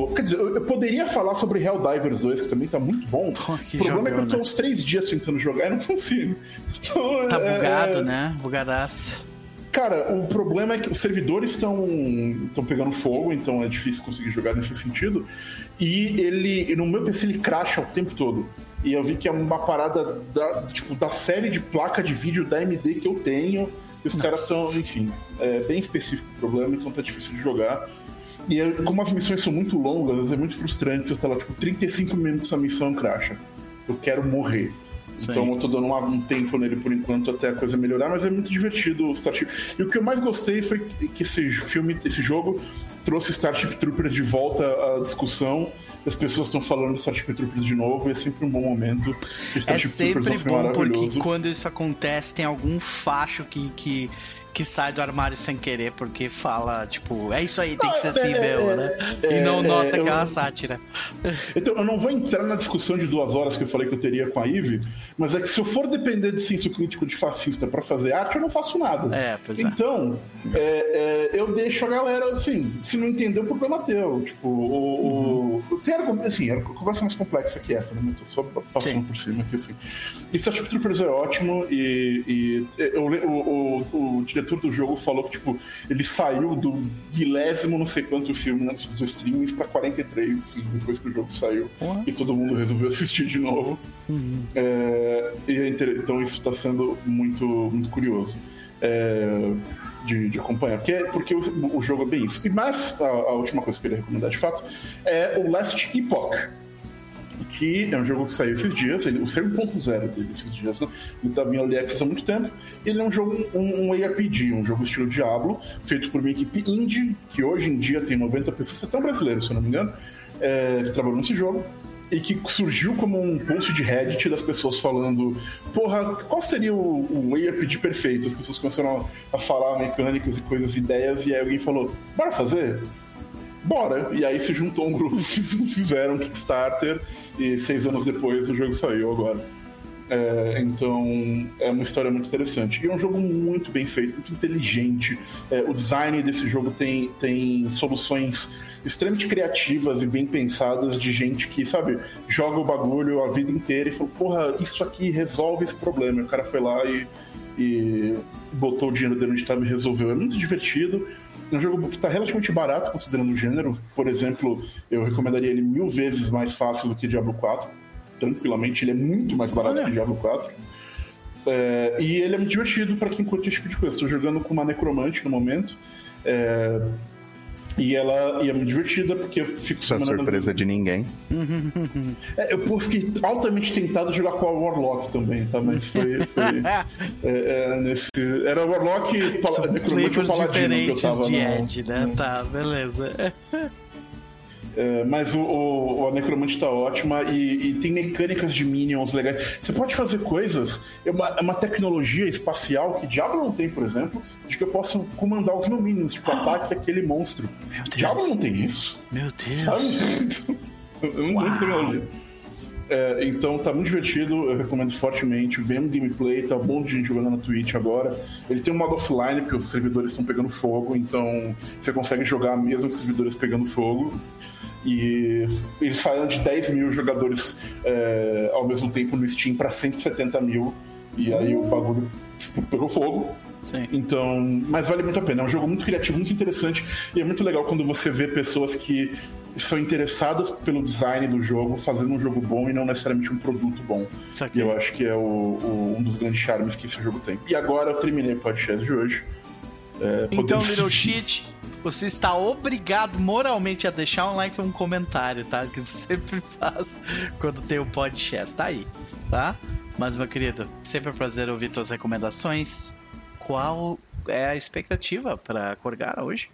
Speaker 2: o- Quer dizer, eu, poderia falar sobre Helldivers 2, que também tá muito bom.
Speaker 1: Pô,
Speaker 2: o problema é que eu tô
Speaker 1: né?
Speaker 2: uns três dias tentando jogar e não consigo. Então,
Speaker 1: Tá
Speaker 2: é-
Speaker 1: bugado,
Speaker 2: é-
Speaker 1: né? Bugadaço.
Speaker 2: Cara, o problema é que os servidores estão estão pegando fogo, então é difícil conseguir jogar nesse sentido. E ele, no meu PC ele cracha o tempo todo. E eu vi que é uma parada da, tipo, da série de placa de vídeo da AMD que eu tenho. E os caras estão, enfim, é bem específico o problema, então tá difícil de jogar. E eu- como as missões são muito longas, é muito frustrante. Eu tô lá, tipo, 35 minutos a missão cracha. Eu quero morrer.
Speaker 1: Sim.
Speaker 2: Então eu tô dando uma- um tempo nele por enquanto até a coisa melhorar, mas é muito divertido o Starship. E o que eu mais gostei foi que esse filme, esse jogo, trouxe Starship Troopers de volta à discussão. As pessoas estão falando de Starship Troopers de novo, e é sempre um bom momento.
Speaker 1: É
Speaker 2: Starship
Speaker 1: sempre
Speaker 2: um filme
Speaker 1: bom porque
Speaker 2: maravilhoso.
Speaker 1: quando isso acontece tem algum facho que, que, que sai do armário sem querer porque fala, tipo, é isso aí, tem que ser assim
Speaker 2: é, é,
Speaker 1: né?
Speaker 2: é,
Speaker 1: e não
Speaker 2: é,
Speaker 1: nota
Speaker 2: eu-
Speaker 1: aquela sátira.
Speaker 2: Então, eu não vou entrar na discussão de duas horas que eu falei que eu teria com a Eve, mas é que se eu for depender de senso crítico de fascista pra fazer arte, eu não faço nada.
Speaker 1: É, pois é.
Speaker 2: Então, é, é, eu deixo a galera, assim, se não entender, o problema é teu. Tipo, o. o tem argumento, assim, a conversa mais complexa que essa, né? Eu tô só passando
Speaker 1: Sim.
Speaker 2: por cima aqui, assim. E Starship Troopers é ótimo, e, e eu o, o, o diretor do jogo falou que, tipo, ele saiu do milésimo não sei quanto filme né, dos streamings pra 43, assim, depois que o jogo saiu.
Speaker 1: Porra.
Speaker 2: E todo mundo resolveu assistir de novo. É, e é então isso está sendo muito, muito curioso é, de, de acompanhar. Porque, é- porque o, o jogo é bem isso. E mas a, a última coisa que eu queria recomendar de fato é o Last Epoch. Que é um jogo que saiu esses dias, ele, o 1.0 dele esses dias, né? Ele estava em Early Access há muito tempo. Ele é um jogo, um, um ARPG, um jogo estilo Diablo, feito por uma equipe indie, que hoje em dia tem 90 pessoas, até um brasileiro, se eu não me engano, é, que trabalhou nesse jogo e que surgiu como um post de Reddit das pessoas falando: Porra, qual seria o, o ARPG perfeito? As pessoas começaram a, a falar mecânicas e coisas, ideias, e aí alguém falou: Bora fazer? Bora! E aí se juntou um grupo, fizeram Kickstarter, e seis anos depois o jogo saiu agora. É, então é uma história muito interessante. E é um jogo muito bem feito, muito inteligente. É, o design desse jogo tem, tem soluções extremamente criativas e bem pensadas de gente que, sabe, joga o bagulho a vida inteira e falou, porra, isso aqui resolve esse problema. E o cara foi lá e, e botou o dinheiro dele onde estava e resolveu. É muito divertido. É um jogo que está relativamente barato, considerando o gênero. Por exemplo, eu recomendaria ele mil vezes mais fácil do que Diablo 4. Tranquilamente, ele é muito mais barato
Speaker 1: Olha.
Speaker 2: que Diablo 4. É, e ele é muito divertido para quem curte esse tipo de coisa. Estou jogando com uma necromante no momento. É, e ela e é muito divertida porque eu fico summonando-
Speaker 3: surpresa de ninguém.
Speaker 2: É, eu pô, fiquei altamente tentado jogar com a Warlock também, tá? Mas foi. foi é, é, nesse, era Warlock pala,
Speaker 1: São
Speaker 2: necromante paladino que eu
Speaker 1: diferentes
Speaker 2: tava
Speaker 1: de
Speaker 2: no-
Speaker 1: Ed, né? Tá, beleza.
Speaker 2: É, mas o, o, a Necromante tá ótima e, e tem mecânicas de minions legais. Você pode fazer coisas, é uma, é uma tecnologia espacial que Diablo não tem, por exemplo, de que eu posso comandar os meus minions, tipo, ataque aquele monstro.
Speaker 1: Meu Deus.
Speaker 2: Diablo não tem isso,
Speaker 1: Meu Deus.
Speaker 2: sabe? É muito tecnologia. É, então tá muito divertido, eu recomendo fortemente. Um gameplay, tá bom de gente jogando na Twitch agora. Ele tem um modo offline, porque os servidores estão pegando fogo, então você consegue jogar mesmo com os servidores pegando fogo. E eles saíram de 10 mil jogadores é, ao mesmo tempo no Steam para 170 mil. E aí o bagulho tipo, pegou fogo.
Speaker 1: Sim.
Speaker 2: Então, mas vale muito a pena. É um jogo muito criativo, muito interessante. E é muito legal quando você vê pessoas que são interessadas pelo design do jogo, fazendo um jogo bom e não necessariamente um produto bom. E eu acho que é o- o- um dos grandes charmes que esse jogo tem. E agora eu terminei o podcast de hoje. É,
Speaker 1: Então,
Speaker 2: podemos-
Speaker 1: Little Shit, você está obrigado moralmente a deixar um like e um comentário, tá? Que sempre faz quando tem o podcast. Tá aí, tá? Mas, meu querido, sempre é um prazer ouvir tuas recomendações. Qual é a expectativa para Corgara hoje?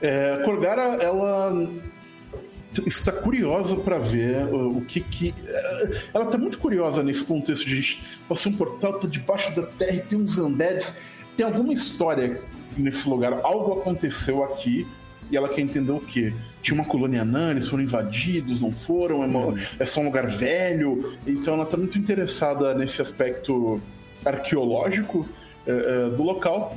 Speaker 2: É, a Corgara, ela está curiosa para ver uh, o que que. é, Ela está muito curiosa nesse contexto de gente passar um portal, tá debaixo da terra e tem uns undeads. Tem alguma história nesse lugar, algo aconteceu aqui e ela quer entender o quê? Tinha uma colônia anã, eles foram invadidos, não foram, é, uma- é só um lugar velho. Então ela está muito interessada nesse aspecto arqueológico é, é, do local.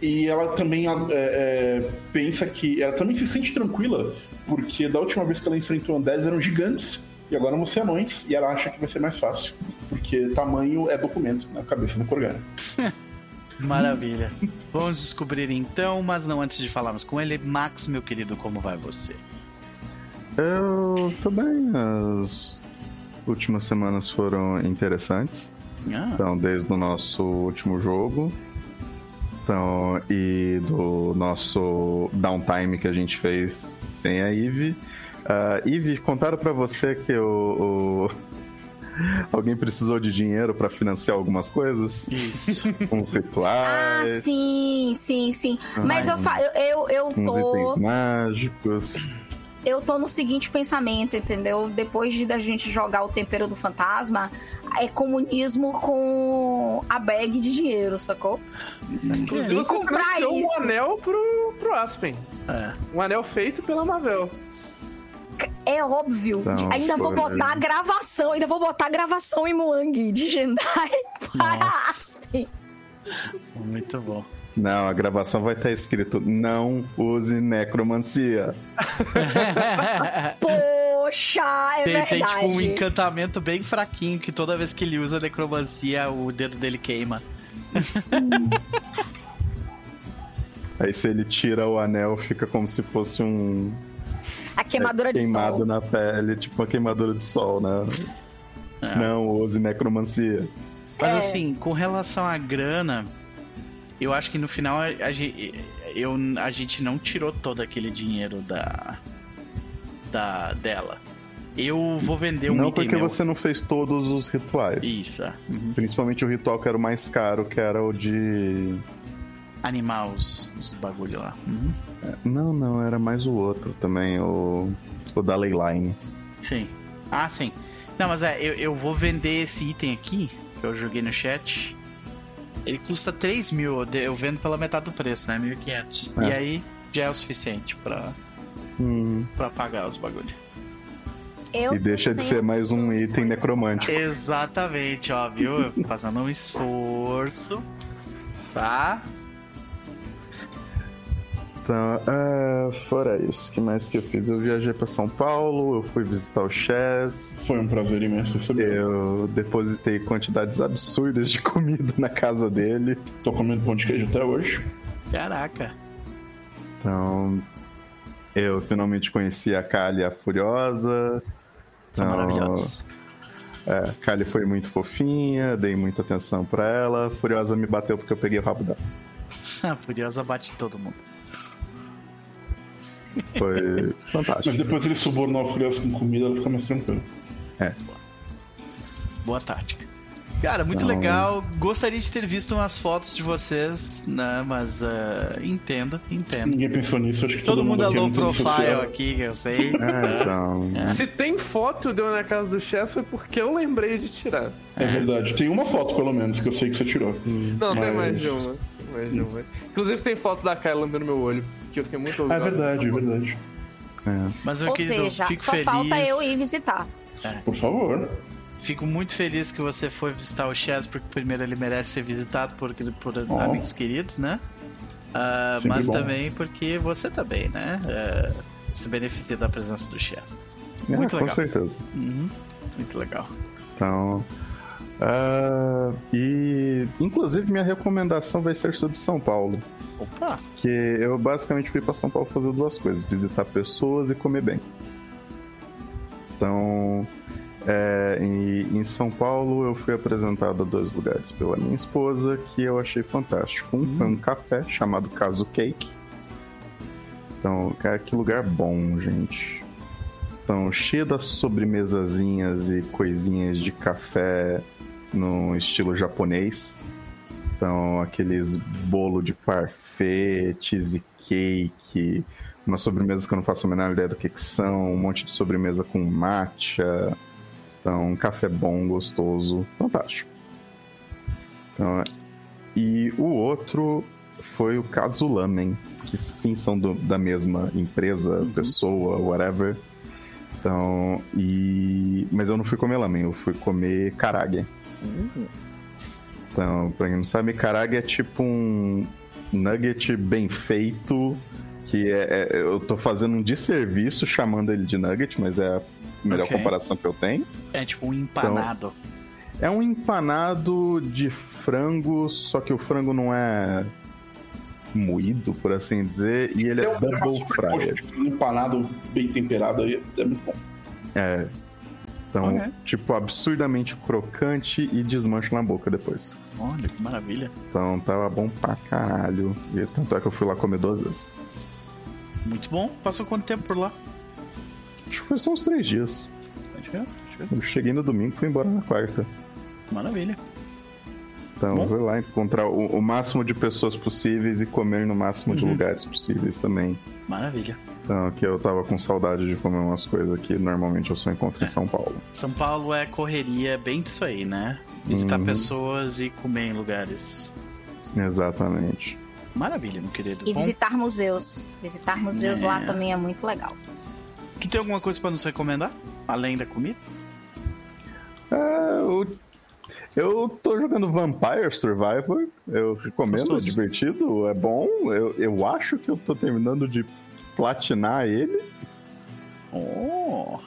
Speaker 2: E ela também é, é, pensa que. Ela também se sente tranquila, porque da última vez que ela enfrentou Undeads eram gigantes, e agora vão ser anões, e ela acha que vai ser mais fácil, porque tamanho é documento na cabeça da Corgana.
Speaker 1: Maravilha. Vamos descobrir então, mas não antes de falarmos com ele. Max, meu querido, como vai você?
Speaker 3: Eu tô bem. As últimas semanas foram interessantes.
Speaker 1: Ah,
Speaker 3: Então, desde o nosso último jogo. Então, e do nosso downtime que a gente fez sem a Eve. Ah, Eve, contaram pra você que o, o- alguém precisou de dinheiro pra financiar algumas coisas?
Speaker 1: isso.
Speaker 3: Uns
Speaker 5: Ah,
Speaker 3: rituais,
Speaker 5: sim, sim, sim. Mas eu, fa- eu, eu, eu
Speaker 3: uns
Speaker 5: tô.
Speaker 3: itens mágicos.
Speaker 5: Eu tô no seguinte pensamento, entendeu? Depois de da gente jogar o tempero do fantasma, é comunismo com a bag de dinheiro, sacou?
Speaker 4: Inclusive,
Speaker 5: Se
Speaker 4: você
Speaker 5: comprar isso.
Speaker 4: um anel pro, pro Aspen.
Speaker 1: É.
Speaker 4: Um anel feito pela Mavel.
Speaker 5: É óbvio.
Speaker 3: Não,
Speaker 5: ainda vou botar a gravação, ainda vou botar a gravação em Muang de Jendai para
Speaker 1: Nossa.
Speaker 5: Aspen.
Speaker 1: Muito bom.
Speaker 3: Não, a gravação vai estar escrito: não use necromancia.
Speaker 5: Poxa, é
Speaker 1: tem, tem,
Speaker 5: verdade.
Speaker 1: tipo um encantamento bem fraquinho que toda vez que ele usa necromancia, o dedo dele queima.
Speaker 3: Aí se ele tira o anel, fica como se fosse um
Speaker 5: A queimadura de
Speaker 3: queimado
Speaker 5: sol.
Speaker 3: na pele, tipo uma queimadura de sol, né? Não use necromancia.
Speaker 1: Mas
Speaker 5: É.
Speaker 1: assim, com relação à grana, eu acho que no final a, eu, a gente não tirou todo aquele dinheiro da, da dela. Eu vou vender um
Speaker 3: não porque
Speaker 1: meu.
Speaker 3: você não fez todos os rituais.
Speaker 1: Isso, é. Uhum.
Speaker 3: Principalmente o ritual que era o mais caro, que era o de.
Speaker 1: Animar os, os bagulho lá. Uhum.
Speaker 3: Não, não, era mais o outro também, o. O da Leyline.
Speaker 1: Sim. Ah, sim. Não, mas é, eu, eu vou vender esse item aqui, que eu joguei no chat. Ele custa 3 mil, eu vendo pela metade do preço, né? 1.500.
Speaker 3: É.
Speaker 1: E aí já é o suficiente pra,
Speaker 3: Hum,
Speaker 1: pra pagar os bagulho.
Speaker 5: Eu
Speaker 3: e deixa de ser mais um item necromântico.
Speaker 1: Exatamente, ó, viu? Fazendo um esforço, tá?
Speaker 3: Então, é, fora isso, o que mais que eu fiz? Eu viajei para São Paulo, eu fui visitar o Chess.
Speaker 2: Foi um prazer imenso receber.
Speaker 3: Eu depositei quantidades absurdas de comida na casa dele.
Speaker 2: Tô comendo pão de queijo até hoje.
Speaker 1: Caraca.
Speaker 3: Então, eu finalmente conheci a Kali a Furiosa.
Speaker 1: São
Speaker 3: Então,
Speaker 1: maravilhosos.
Speaker 3: É, a Kali foi muito fofinha, dei muita atenção pra ela. Furiosa me bateu porque eu peguei o rabo dela.
Speaker 1: A Furiosa bate todo mundo.
Speaker 3: Foi fantástico.
Speaker 2: Mas depois ele subornou a Furiosa com comida, ela fica mais tranquila.
Speaker 3: É.
Speaker 1: Boa tática. Cara, muito
Speaker 3: Então-
Speaker 1: legal. Gostaria de ter visto umas fotos de vocês, né? Mas ah, entendo, entendo.
Speaker 2: Ninguém pensou nisso, acho que
Speaker 1: Todo, mundo é
Speaker 2: aqui
Speaker 1: low profile aqui, que eu sei.
Speaker 3: É, então.
Speaker 4: Se tem foto deu na casa do Chess foi porque eu lembrei de tirar.
Speaker 2: É verdade. Tem uma foto, pelo menos, que eu sei que você tirou.
Speaker 4: Não, tem
Speaker 2: Mas-
Speaker 4: mais de uma. Mais de uma. Inclusive tem fotos da Kyla lambendo meu olho, que eu fiquei muito
Speaker 2: É
Speaker 4: orgulhoso.
Speaker 2: verdade, é
Speaker 4: dessa foto.
Speaker 2: verdade.
Speaker 3: É.
Speaker 1: Mas meu
Speaker 5: Ou
Speaker 1: querido,
Speaker 5: seja,
Speaker 1: fico
Speaker 5: só
Speaker 1: feliz.
Speaker 5: falta eu ir visitar.
Speaker 2: Por favor.
Speaker 1: Fico muito feliz que você foi visitar o Chess, porque primeiro ele merece ser visitado por, por
Speaker 2: Oh.
Speaker 1: amigos queridos, né?
Speaker 2: Sempre
Speaker 1: mas
Speaker 2: bom.
Speaker 1: também porque você também, né? Ah, se beneficia da presença do Chess.
Speaker 3: É,
Speaker 1: Muito
Speaker 3: com
Speaker 1: legal.
Speaker 3: certeza.
Speaker 1: Uhum. Muito legal.
Speaker 3: Então. Ah, e inclusive minha recomendação vai ser sobre São Paulo.
Speaker 1: Opa!
Speaker 3: Que eu basicamente fui para São Paulo fazer duas coisas: visitar pessoas e comer bem. Então, é, em, em São Paulo eu fui apresentado a dois lugares pela minha esposa que eu achei fantástico. Um foi um café chamado Caso Cake. Então, cara, que lugar bom, gente. Então, cheio das sobremesazinhas e coisinhas de café no estilo japonês. Então, aqueles bolo de parfait, cheesecake, uma sobremesa que eu não faço a menor ideia do que, que são, um monte de sobremesa com matcha. Então, um café bom, gostoso, fantástico. Então, e o outro foi o Caso Lamen, que sim são do- da mesma empresa, pessoa, whatever. Então, e. Mas eu não fui comer lamen, eu fui comer karage. Então, pra quem não sabe, karage é tipo um nugget bem feito. Que é, é- eu tô fazendo um desserviço chamando ele de nugget, mas é a melhor
Speaker 1: Ok.
Speaker 3: comparação que eu tenho.
Speaker 1: É tipo um empanado.
Speaker 3: É um empanado de frango, só que o frango não é moído, por assim dizer, e ele é, double fried.
Speaker 2: frango empanado, bem temperado aí, é muito bom.
Speaker 3: É. Então,
Speaker 1: Ok.
Speaker 3: tipo, absurdamente crocante e desmancha na boca depois.
Speaker 1: Olha que maravilha.
Speaker 3: Então tava bom pra caralho. E tanto é que eu fui lá comer duas vezes.
Speaker 1: Muito bom. Passou quanto tempo por lá?
Speaker 3: Acho que foi só uns três dias.
Speaker 1: Deixa eu ver, deixa eu
Speaker 3: cheguei no domingo e fui embora na quarta.
Speaker 1: Maravilha.
Speaker 3: Então
Speaker 1: Bom.
Speaker 3: fui lá encontrar o, o máximo de pessoas possíveis e comer no máximo de
Speaker 1: Uhum.
Speaker 3: lugares possíveis também.
Speaker 1: Maravilha.
Speaker 3: Então que eu tava com saudade de comer umas coisas que normalmente eu só encontro em São Paulo.
Speaker 1: São Paulo é correria bem disso aí, né? Visitar
Speaker 3: Uhum.
Speaker 1: pessoas e comer em lugares.
Speaker 3: Exatamente.
Speaker 1: Maravilha, meu querido.
Speaker 5: E
Speaker 1: Bom,
Speaker 5: visitar museus. Visitar museus
Speaker 1: É.
Speaker 5: lá também é muito legal.
Speaker 1: tu tem alguma coisa pra nos recomendar? Além da comida?
Speaker 3: É, eu, eu tô jogando Vampire Survivor. Eu recomendo, é
Speaker 1: Gostoso.
Speaker 3: divertido, é bom. Eu, eu acho que eu tô terminando de platinar ele.
Speaker 1: Oh!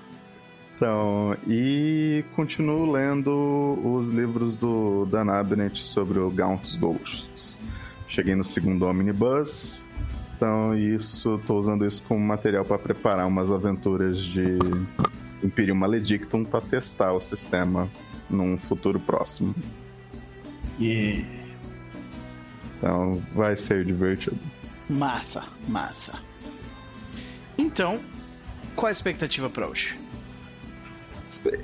Speaker 3: Então, e continuo lendo os livros do Dan Abnett sobre o Gaunt's Ghosts. Cheguei no segundo Omnibus, então isso, tô usando isso como material para preparar umas aventuras de Imperium Maledictum para testar o sistema num futuro próximo.
Speaker 2: E
Speaker 3: Então, vai ser divertido.
Speaker 1: Massa, massa. Então, qual a expectativa pra hoje?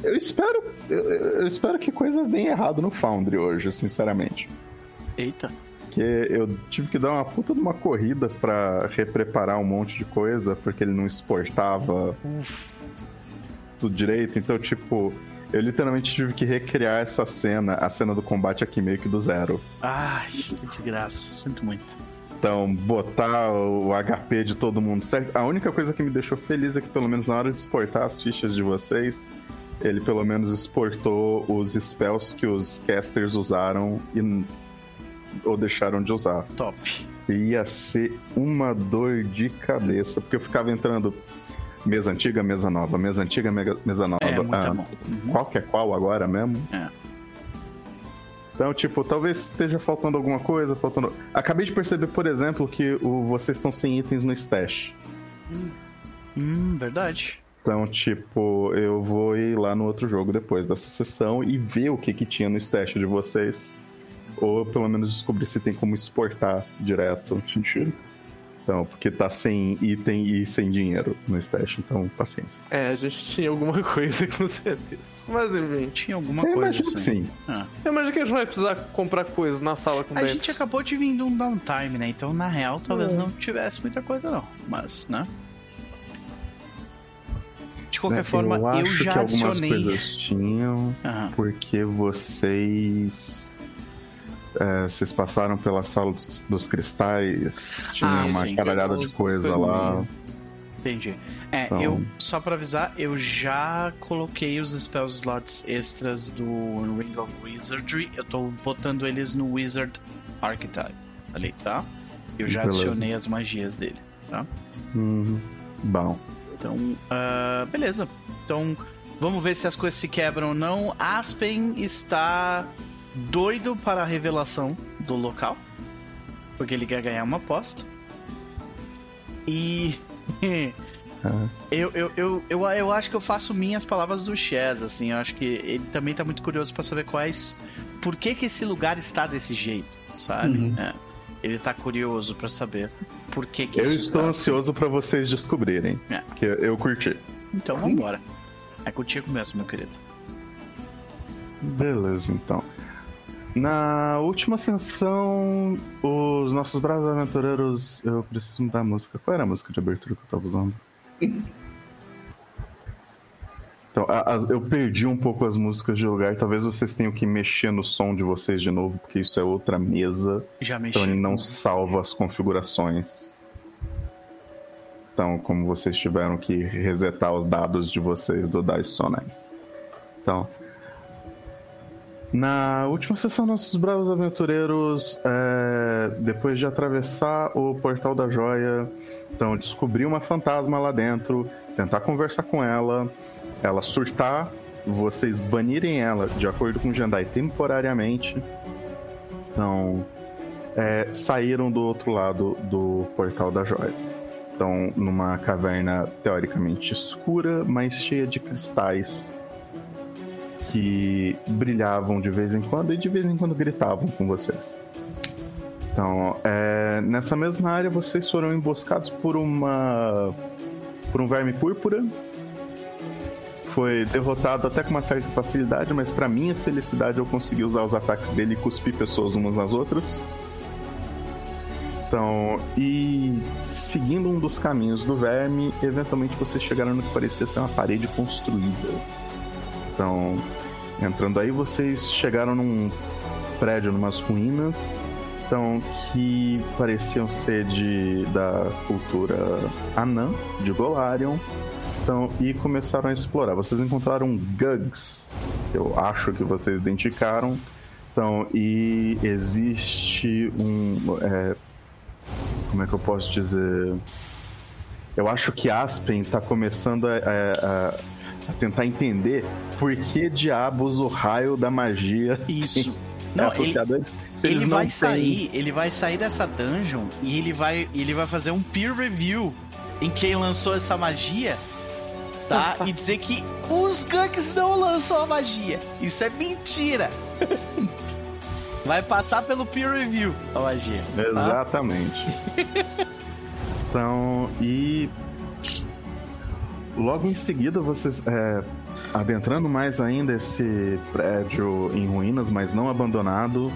Speaker 3: Eu espero, eu, eu espero que coisas deem errado no Foundry hoje, sinceramente.
Speaker 1: Eita.
Speaker 3: Porque eu tive que dar uma puta de uma corrida pra repreparar um monte de coisa, porque ele não exportava tudo direito. Então, tipo, eu literalmente tive que recriar essa cena, a cena do combate aqui meio que do zero.
Speaker 1: Ai, que desgraça. Sinto muito.
Speaker 3: Então, botar o HP de todo mundo certo. A única coisa que me deixou feliz é que, pelo menos na hora de exportar as fichas de vocês, ele pelo menos exportou os spells que os casters usaram e ou deixaram de usar.
Speaker 1: Top.
Speaker 3: ia ser uma dor de cabeça, porque eu ficava entrando mesa antiga, mesa nova, mesa antiga, mesa nova.
Speaker 1: É, muito
Speaker 3: Ah,
Speaker 1: bom. Uhum.
Speaker 3: Qual que é qual agora mesmo?
Speaker 1: É.
Speaker 3: Então, tipo, talvez esteja faltando alguma coisa, faltando. Acabei de perceber, por exemplo, que o... vocês estão sem itens no stash.
Speaker 1: Hum, verdade.
Speaker 3: Então, tipo, eu vou ir lá no outro jogo depois dessa sessão e ver o que que tinha no stash de vocês. Ou pelo menos descobrir se tem como exportar direto.
Speaker 2: Sentido.
Speaker 3: Então, porque tá sem item e sem dinheiro no stash, então paciência.
Speaker 4: É, a gente tinha alguma coisa com certeza. Mas enfim.
Speaker 1: Tinha alguma
Speaker 3: Eu
Speaker 1: coisa
Speaker 3: imagino
Speaker 1: assim.
Speaker 3: sim.
Speaker 1: Ah.
Speaker 4: Eu imagino que a gente vai precisar comprar coisas na sala com
Speaker 1: A gente acabou de vir de um downtime, né? Então, na real, talvez
Speaker 3: É.
Speaker 1: não tivesse muita coisa, não. Mas, né? De qualquer
Speaker 3: É,
Speaker 1: forma, eu,
Speaker 3: acho
Speaker 1: já
Speaker 3: que algumas
Speaker 1: adicionei.
Speaker 3: coisas tinham,
Speaker 1: Aham.
Speaker 3: porque vocês. É, vocês passaram pela sala dos, dos cristais, tinha
Speaker 1: Ah,
Speaker 3: uma
Speaker 1: sim.
Speaker 3: caralhada de coisa lá.
Speaker 1: Entendi. É,
Speaker 3: Então-
Speaker 1: eu, só pra avisar, eu já coloquei os spell slots extras do Ring of Wizardry. Eu tô botando eles no Wizard Archetype ali, tá? Eu já
Speaker 3: Beleza.
Speaker 1: adicionei as magias dele, tá?
Speaker 3: Uhum. Bom.
Speaker 1: Então, ah, beleza. Então, vamos ver se as coisas se quebram ou não. Aspen está doido para a revelação do local, porque ele quer ganhar uma aposta. E. Eu, eu, eu, eu, eu acho que eu faço minhas palavras do Chess, assim. Eu acho que ele também tá muito curioso para saber quais. Por que, que esse lugar está desse jeito, sabe?
Speaker 2: Uhum.
Speaker 1: É. Ele tá curioso para saber por que, que
Speaker 3: Eu estou ansioso pra vocês descobrirem.
Speaker 1: É.
Speaker 3: Que eu curti.
Speaker 1: Então vambora. É contigo mesmo, meu querido.
Speaker 3: Beleza, então. Na última sessão, os nossos bravos aventureiros. Eu preciso mudar a música. Qual era a música de abertura que eu tava usando? Então, a- as- eu perdi um pouco as músicas de lugar. Talvez vocês tenham que mexer no som de vocês de novo, porque isso é outra mesa.
Speaker 1: Já mexi.
Speaker 3: Então ele não salva as configurações. Então, como vocês tiveram que resetar os dados de vocês do Dice Sonais. Então, na última sessão, nossos bravos aventureiros, é, depois de atravessar o portal da joia, então descobrir uma fantasma lá dentro, tentar conversar com ela, ela surtar, vocês banirem ela de acordo com o Jandai temporariamente. Então, é, saíram do outro lado do portal da joia. Então, numa caverna teoricamente escura, mas cheia de cristais que brilhavam de vez em quando e de vez em quando gritavam com vocês. Então, é, nessa mesma área, vocês foram emboscados por uma por um verme púrpura. Foi derrotado até com uma certa facilidade, mas para minha felicidade eu consegui usar os ataques dele e cuspir pessoas umas nas outras. Então, e seguindo um dos caminhos do verme, eventualmente vocês chegaram no que parecia ser uma parede construída. Então, entrando aí, vocês chegaram num prédio, numas ruínas, então que pareciam ser de da cultura anã, de Golarion. Então, e começaram a explorar. Vocês encontraram Gugs, eu acho que vocês identificaram. Então, e existe um. é, como é que eu posso dizer? Eu acho que Aspen tá começando a, a- a- a tentar entender por que diabos o raio da magia
Speaker 1: Isso.
Speaker 3: é
Speaker 1: Não, ele,
Speaker 3: associado a eles. Se
Speaker 1: ele
Speaker 3: eles não
Speaker 1: vai
Speaker 3: têm-
Speaker 1: sair, ele vai sair dessa dungeon e ele vai, ele vai fazer um peer review em quem lançou essa magia, tá? E dizer que os Gugs não lançou a magia. Isso é mentira. Vai passar pelo peer review a magia. tá?
Speaker 3: Exatamente. então, e logo em seguida vocês é, adentrando mais ainda esse prédio em ruínas, mas não abandonado,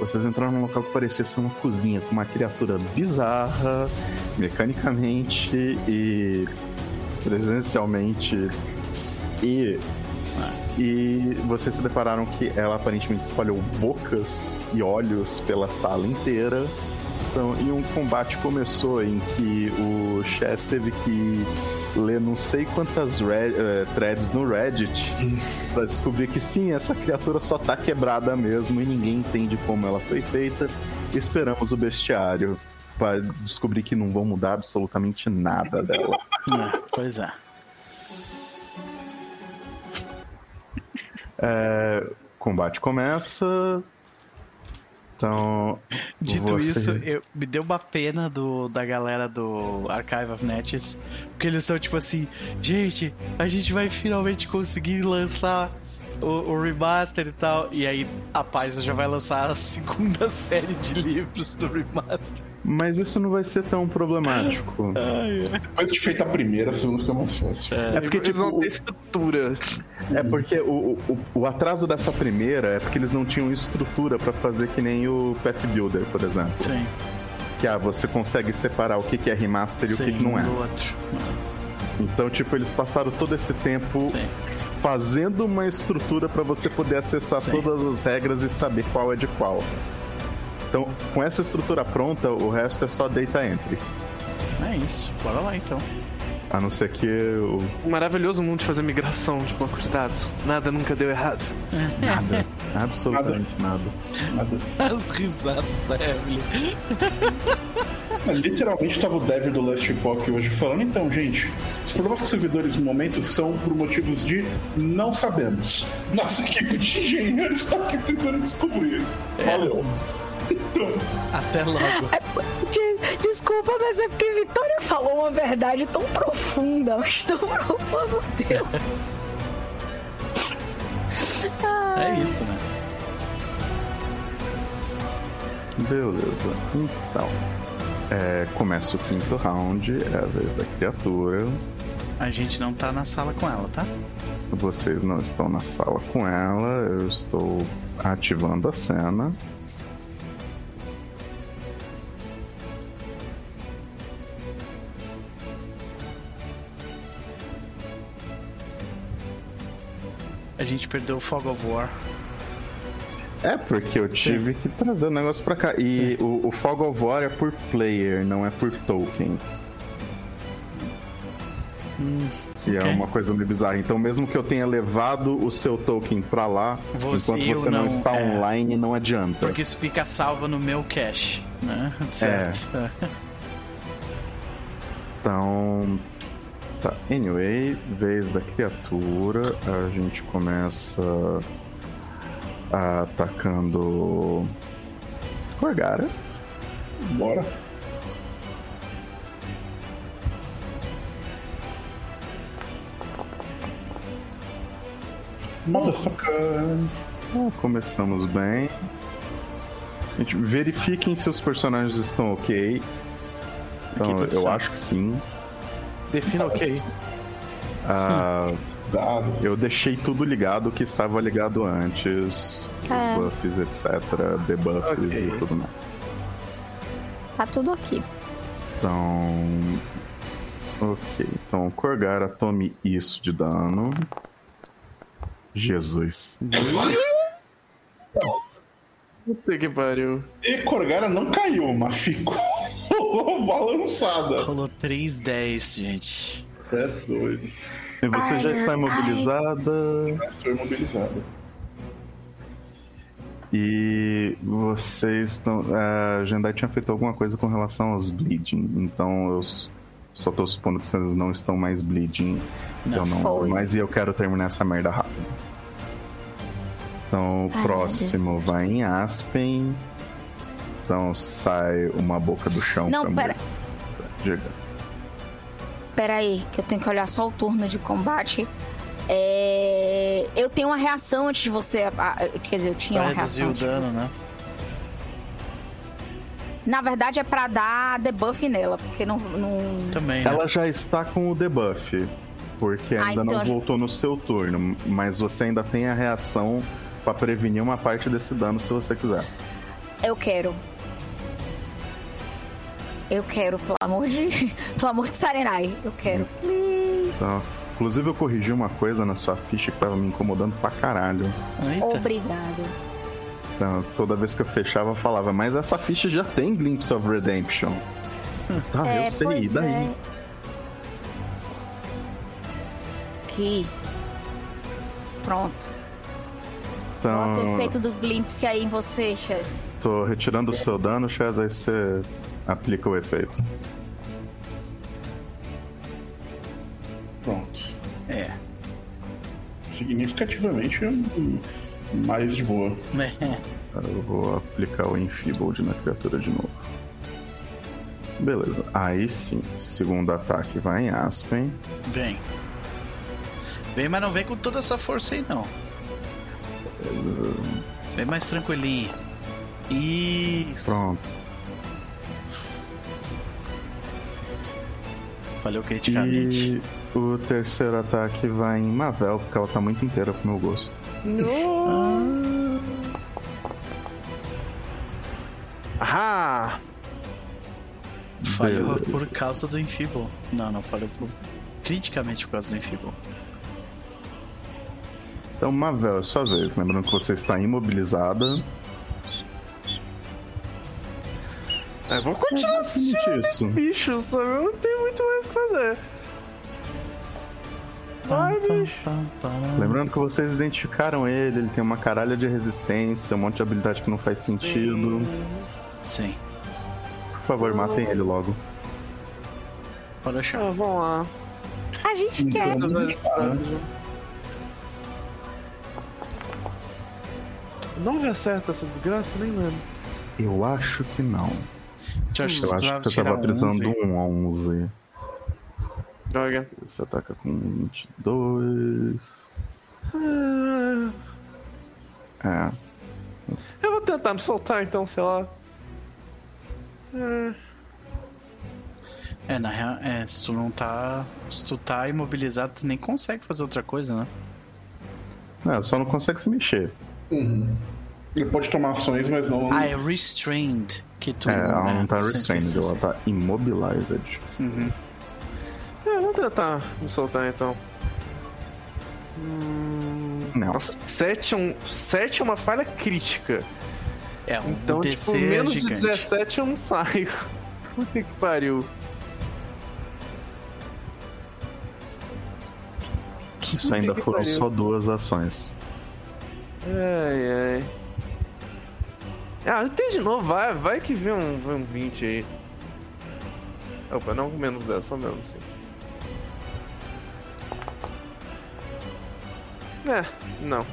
Speaker 3: vocês entraram num local que parecia ser uma cozinha com uma criatura bizarra, mecanicamente e presencialmente e e vocês se depararam que ela aparentemente espalhou bocas e olhos pela sala inteira. Então, e um combate começou em que o Chess teve que ler não sei quantas re- eh, threads no Reddit pra descobrir que sim, essa criatura só tá quebrada mesmo e ninguém entende como ela foi feita. Esperamos o bestiário. pra descobrir que não vão mudar absolutamente nada dela.
Speaker 1: É, pois é.
Speaker 3: É, combate começa. Então.
Speaker 1: Dito
Speaker 3: você-
Speaker 1: isso, eu, me deu uma pena do, da galera do Archive of Natchez, porque eles estão tipo assim, gente, a gente vai finalmente conseguir lançar o, o remaster e tal. E aí a Paisa já vai lançar a segunda série de livros do remaster.
Speaker 3: Mas isso não vai ser tão problemático.
Speaker 2: Depois de feita a primeira, a segunda fica mais fácil.
Speaker 3: É porque,
Speaker 4: Eles
Speaker 3: tipo,
Speaker 4: não
Speaker 3: o-
Speaker 4: têm estrutura.
Speaker 3: É porque o, o, o atraso dessa primeira é porque eles não tinham estrutura pra fazer que nem o Path Builder, por exemplo.
Speaker 1: Sim,
Speaker 3: Que ah, você consegue separar o que, é remaster e o que,
Speaker 1: sim,
Speaker 3: que não é.
Speaker 1: do outro.
Speaker 3: Então, tipo, eles passaram todo esse tempo
Speaker 1: Sim.
Speaker 3: Fazendo uma estrutura pra você poder acessar
Speaker 1: Sim.
Speaker 3: todas as regras e saber qual é de qual. Então, com essa estrutura pronta, o resto é só data entry.
Speaker 1: É isso, bora lá então.
Speaker 3: A não ser que o
Speaker 4: Um maravilhoso mundo de fazer migração de banco de dados. Nada nunca deu errado.
Speaker 3: nada, absolutamente nada.
Speaker 2: Nada.
Speaker 1: As risadas da Evelyn.
Speaker 2: Mas, Literalmente tava o dev do Last Epoch hoje falando, então, gente, os problemas com os servidores no momento são por motivos de não sabemos. Nossa equipe de engenheiros está aqui tentando descobrir. Valeu. Pronto.
Speaker 1: Até logo.
Speaker 5: De- Desculpa, mas é porque Vitória falou uma verdade tão profunda, mas tão profunda, meu Deus.
Speaker 1: É isso, né?
Speaker 3: Beleza. Então, é, começa o quinto round, é a vez da criatura.
Speaker 1: A gente não tá na sala com ela, tá?
Speaker 3: Vocês não estão na sala com ela, eu estou ativando a cena.
Speaker 1: A gente perdeu o Fog of War.
Speaker 3: É porque eu tive que trazer o negócio pra cá. E o, o Fog of War é por player, não é por token. que é
Speaker 1: ok.
Speaker 3: uma coisa meio bizarra. Então, mesmo que eu tenha levado o seu token pra lá,
Speaker 1: Você-
Speaker 3: enquanto você não,
Speaker 1: não-
Speaker 3: está
Speaker 1: é.
Speaker 3: online, não adianta.
Speaker 1: Porque isso fica salvo no meu cache, né? Certo.
Speaker 3: Então. Tá, anyway, vez da criatura, a gente começa atacando Gorgara.
Speaker 2: Bora. Motherfucker.
Speaker 3: Ah, começamos bem. Gente, verifiquem se os personagens estão ok. Então, eu
Speaker 1: certo.
Speaker 3: acho que sim.
Speaker 4: Defina ok.
Speaker 3: Ah,
Speaker 2: Dados.
Speaker 3: eu deixei tudo ligado que estava ligado antes.
Speaker 5: É.
Speaker 3: Os buffs, etc. Debuffs
Speaker 4: Ok.
Speaker 3: e tudo mais.
Speaker 5: Tá tudo aqui.
Speaker 3: Então. Ok, então Corgara tome isso de dano. Jesus.
Speaker 4: Puta que pariu.
Speaker 2: E Corgara não caiu, mas ficou balançada.
Speaker 1: Rolou 3-10, gente.
Speaker 2: Você é doido.
Speaker 3: E você já está imobilizada.
Speaker 2: Estou imobilizado.
Speaker 3: E vocês estão. A Jandai tinha feito alguma coisa com relação aos bleeding. Então eu só tô supondo que vocês não estão mais bleeding.
Speaker 1: Não,
Speaker 3: eu não
Speaker 5: foi.
Speaker 3: mais e eu quero terminar essa merda rápido. Então o
Speaker 5: Ai,
Speaker 3: próximo vai em Aspen. Então sai uma boca do chão
Speaker 5: Não,
Speaker 3: pra
Speaker 5: pera.
Speaker 3: Diga.
Speaker 5: Pera aí, que eu tenho que olhar só o turno de combate. É, Eu tenho uma reação antes de você. ah, Quer dizer, eu tinha
Speaker 1: Pra
Speaker 5: uma reação
Speaker 1: o
Speaker 5: antes de
Speaker 1: dano,
Speaker 5: você.
Speaker 1: né?
Speaker 5: Na verdade é pra dar debuff nela, porque não. não...
Speaker 1: Também, né?
Speaker 3: Ela já está com o debuff. Porque
Speaker 5: Ah,
Speaker 3: ainda
Speaker 5: então
Speaker 3: não
Speaker 5: acho-
Speaker 3: voltou no seu turno. Mas você ainda tem a reação pra prevenir uma parte desse dano se você quiser.
Speaker 5: Eu quero. Eu quero, pelo amor de. pelo amor de Sarenai. Eu quero. Please.
Speaker 3: Então, inclusive eu corrigi uma coisa na sua ficha que tava me incomodando pra caralho.
Speaker 1: Eita.
Speaker 5: Obrigado.
Speaker 3: Então, toda vez que eu fechava, eu falava, mas essa ficha já tem Glimpse of Redemption. Tá,
Speaker 5: é,
Speaker 3: eu sei, e
Speaker 5: pois
Speaker 3: daí?
Speaker 5: é. Aqui. Pronto. Bota o
Speaker 3: Então,
Speaker 5: efeito do glimpse aí em você, Chess.
Speaker 3: tô retirando o seu dano, Chaz, aí você Aplica o efeito.
Speaker 2: Pronto.
Speaker 1: É.
Speaker 2: Significativamente mais de boa.
Speaker 1: É.
Speaker 3: Eu vou aplicar o Enfeebled na criatura de novo. Beleza. Aí sim. Segundo ataque vai em Aspen.
Speaker 1: Vem. Vem, mas não vem com toda essa força aí, não.
Speaker 3: Beleza.
Speaker 1: Vem mais tranquilinho. Isso.
Speaker 3: Pronto.
Speaker 1: Falhou criticamente.
Speaker 3: E o terceiro ataque vai em Mavel, porque ela tá muito inteira pro meu gosto.
Speaker 4: Ah!
Speaker 1: Falhou
Speaker 3: Beleza.
Speaker 1: por causa do Enfeeble. Não, não, falhou por... criticamente por causa do Enfeeble.
Speaker 3: Então, Mavel, é sua vez. Lembrando que você está imobilizada.
Speaker 4: Eu vou continuar assistindo
Speaker 3: Isso.
Speaker 4: bicho, sabe? Eu não tenho muito mais o que fazer. Vai, bicho.
Speaker 3: Lembrando que vocês identificaram ele, ele tem uma caralha de resistência, um monte de habilidade que não faz sentido.
Speaker 1: Sim.
Speaker 3: Por favor, matem ele logo.
Speaker 1: Pode deixar.
Speaker 4: Ah, vamos lá.
Speaker 5: A gente quer.
Speaker 4: Não acerta essa desgraça, nem lembro.
Speaker 3: Eu acho que não.
Speaker 1: Deixa
Speaker 3: Eu acho que você tava precisando de um 11.
Speaker 4: Droga.
Speaker 3: Você ataca com 22.
Speaker 4: Ah,
Speaker 3: É.
Speaker 4: Eu vou tentar me soltar então, sei lá. Ah,
Speaker 1: É, na real, é, se tu não tá. Se tu tá imobilizado, tu nem consegue fazer outra coisa, né?
Speaker 3: É, só não consegue se mexer.
Speaker 2: Ele pode tomar ações, mas não.
Speaker 1: Ah, é restrained que tu.
Speaker 3: É, ela não tá
Speaker 1: sim, sim,
Speaker 3: restrained,
Speaker 1: sim,
Speaker 3: ela tá immobilized.
Speaker 4: é, vou tentar me soltar então. Hum,
Speaker 3: Não.
Speaker 4: Nossa, 7 é, um, 7 é uma falha crítica.
Speaker 1: É, um
Speaker 4: Então,
Speaker 1: DC
Speaker 4: tipo, menos de
Speaker 1: gigante.
Speaker 4: 17 eu não saio. Puta que pariu.
Speaker 3: Isso ainda foram
Speaker 4: pariu.
Speaker 3: só duas ações.
Speaker 4: Ai, ai. Ah, tem de novo, vai, vai que vem um, vem um 20 aí. Opa, não menos 10, só menos sim. É, não.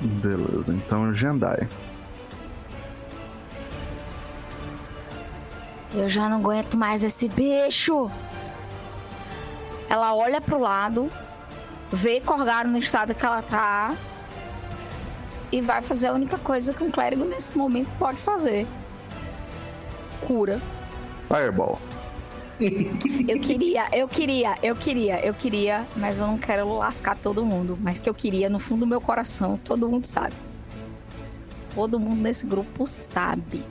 Speaker 3: Beleza, então Jendai.
Speaker 5: Eu já não aguento mais esse bicho. Ela olha pro lado, vê Corgaro no estado que ela tá e vai fazer a única coisa que um clérigo nesse momento pode fazer. Cura.
Speaker 3: Fireball.
Speaker 5: Eu queria, eu queria, eu queria, eu queria, mas eu não quero lascar todo mundo. Mas que eu queria, no fundo do meu coração, todo mundo sabe. Todo mundo nesse grupo sabe.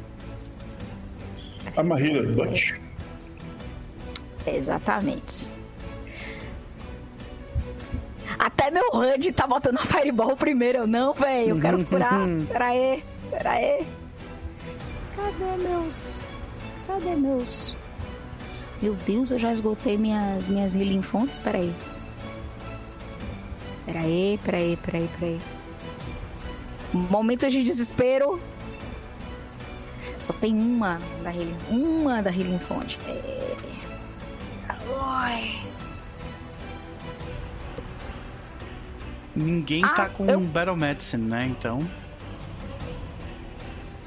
Speaker 2: A Mahira, Butch.
Speaker 5: Exatamente. Até meu HUD tá botando a Fireball primeiro. Eu não, velho. Eu quero curar. Pera aí. Pera aí. Cadê meus... Cadê meus... Meu Deus, eu já esgotei minhas, minhas healing fontes. Pera aí. Pera aí, pera aí, pera aí, pera aí. Momentos de desespero. Só tem uma da healing... Uma da healing fonte. É... Ai.
Speaker 1: Ninguém
Speaker 5: Ah,
Speaker 1: tá com
Speaker 5: eu-
Speaker 1: Battle Medicine, né? Então.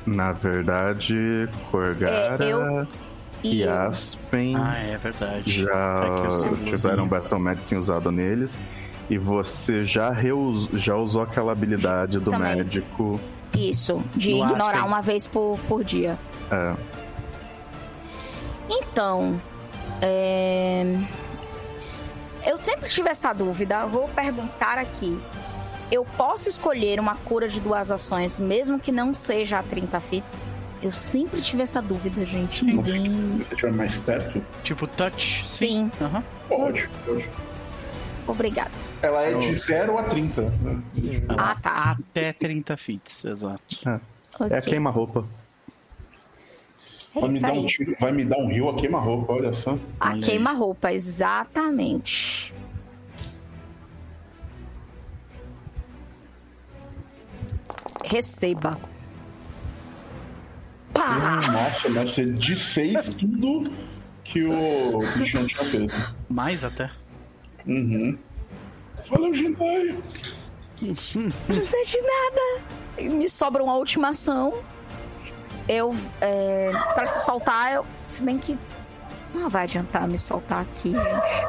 Speaker 3: Na verdade, Corgara
Speaker 5: É, eu-
Speaker 3: e Aspen
Speaker 1: Ah, é verdade.
Speaker 3: já
Speaker 1: Tá símbolozinho.
Speaker 3: tiveram Battle Medicine usado neles. E você já, reus- já usou aquela habilidade do
Speaker 5: Também.
Speaker 3: médico.
Speaker 5: Isso, de
Speaker 1: No
Speaker 5: ignorar
Speaker 1: Aspen.
Speaker 5: uma vez por, por dia.
Speaker 3: É,
Speaker 5: Então, é... eu sempre tive essa dúvida. Vou perguntar aqui. Eu posso escolher uma cura de duas ações, mesmo que não seja a 30 fits? Eu sempre tive essa dúvida, gente. Ninguém.
Speaker 2: Se você estiver mais perto,
Speaker 1: Tipo, touch.
Speaker 5: Sim,
Speaker 1: Aham.
Speaker 2: pode. pode.
Speaker 5: obrigado.
Speaker 2: Ela é de 0 a 30. Né?
Speaker 5: Ah, tá.
Speaker 1: Até 30 fits, exato.
Speaker 3: é
Speaker 5: Ok.
Speaker 3: a queima-roupa.
Speaker 5: É
Speaker 2: Vai me,
Speaker 5: isso
Speaker 2: dar um tiro, vai me dar um rio a queima-roupa, olha só.
Speaker 5: A queima-roupa, exatamente. Receba. Pá!
Speaker 2: Nossa, mas você desfez tudo que o bichão tinha feito.
Speaker 1: Mais até.
Speaker 2: Uhum. Valeu, Jintai.
Speaker 5: Não precisa de nada. Me sobra uma última ação. Eu, é, para se soltar, eu, se bem que não vai adiantar me soltar aqui, gente.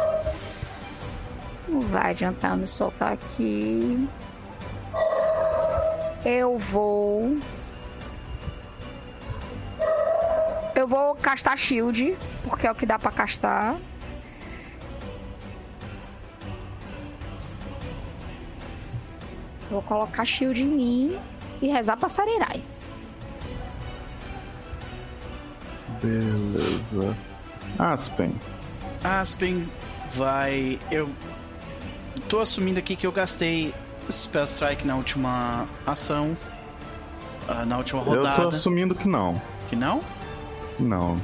Speaker 5: Não vai adiantar me soltar aqui. Eu vou. Eu vou castar shield, porque é o que dá pra castar. Vou colocar shield em mim e rezar pra Sarerai.
Speaker 3: Beleza. Aspen.
Speaker 1: Aspen vai. Eu tô assumindo aqui que eu gastei Spell Strike na última ação. ah, na última rodada.
Speaker 3: Eu tô assumindo que não.
Speaker 1: Que não?
Speaker 3: Não.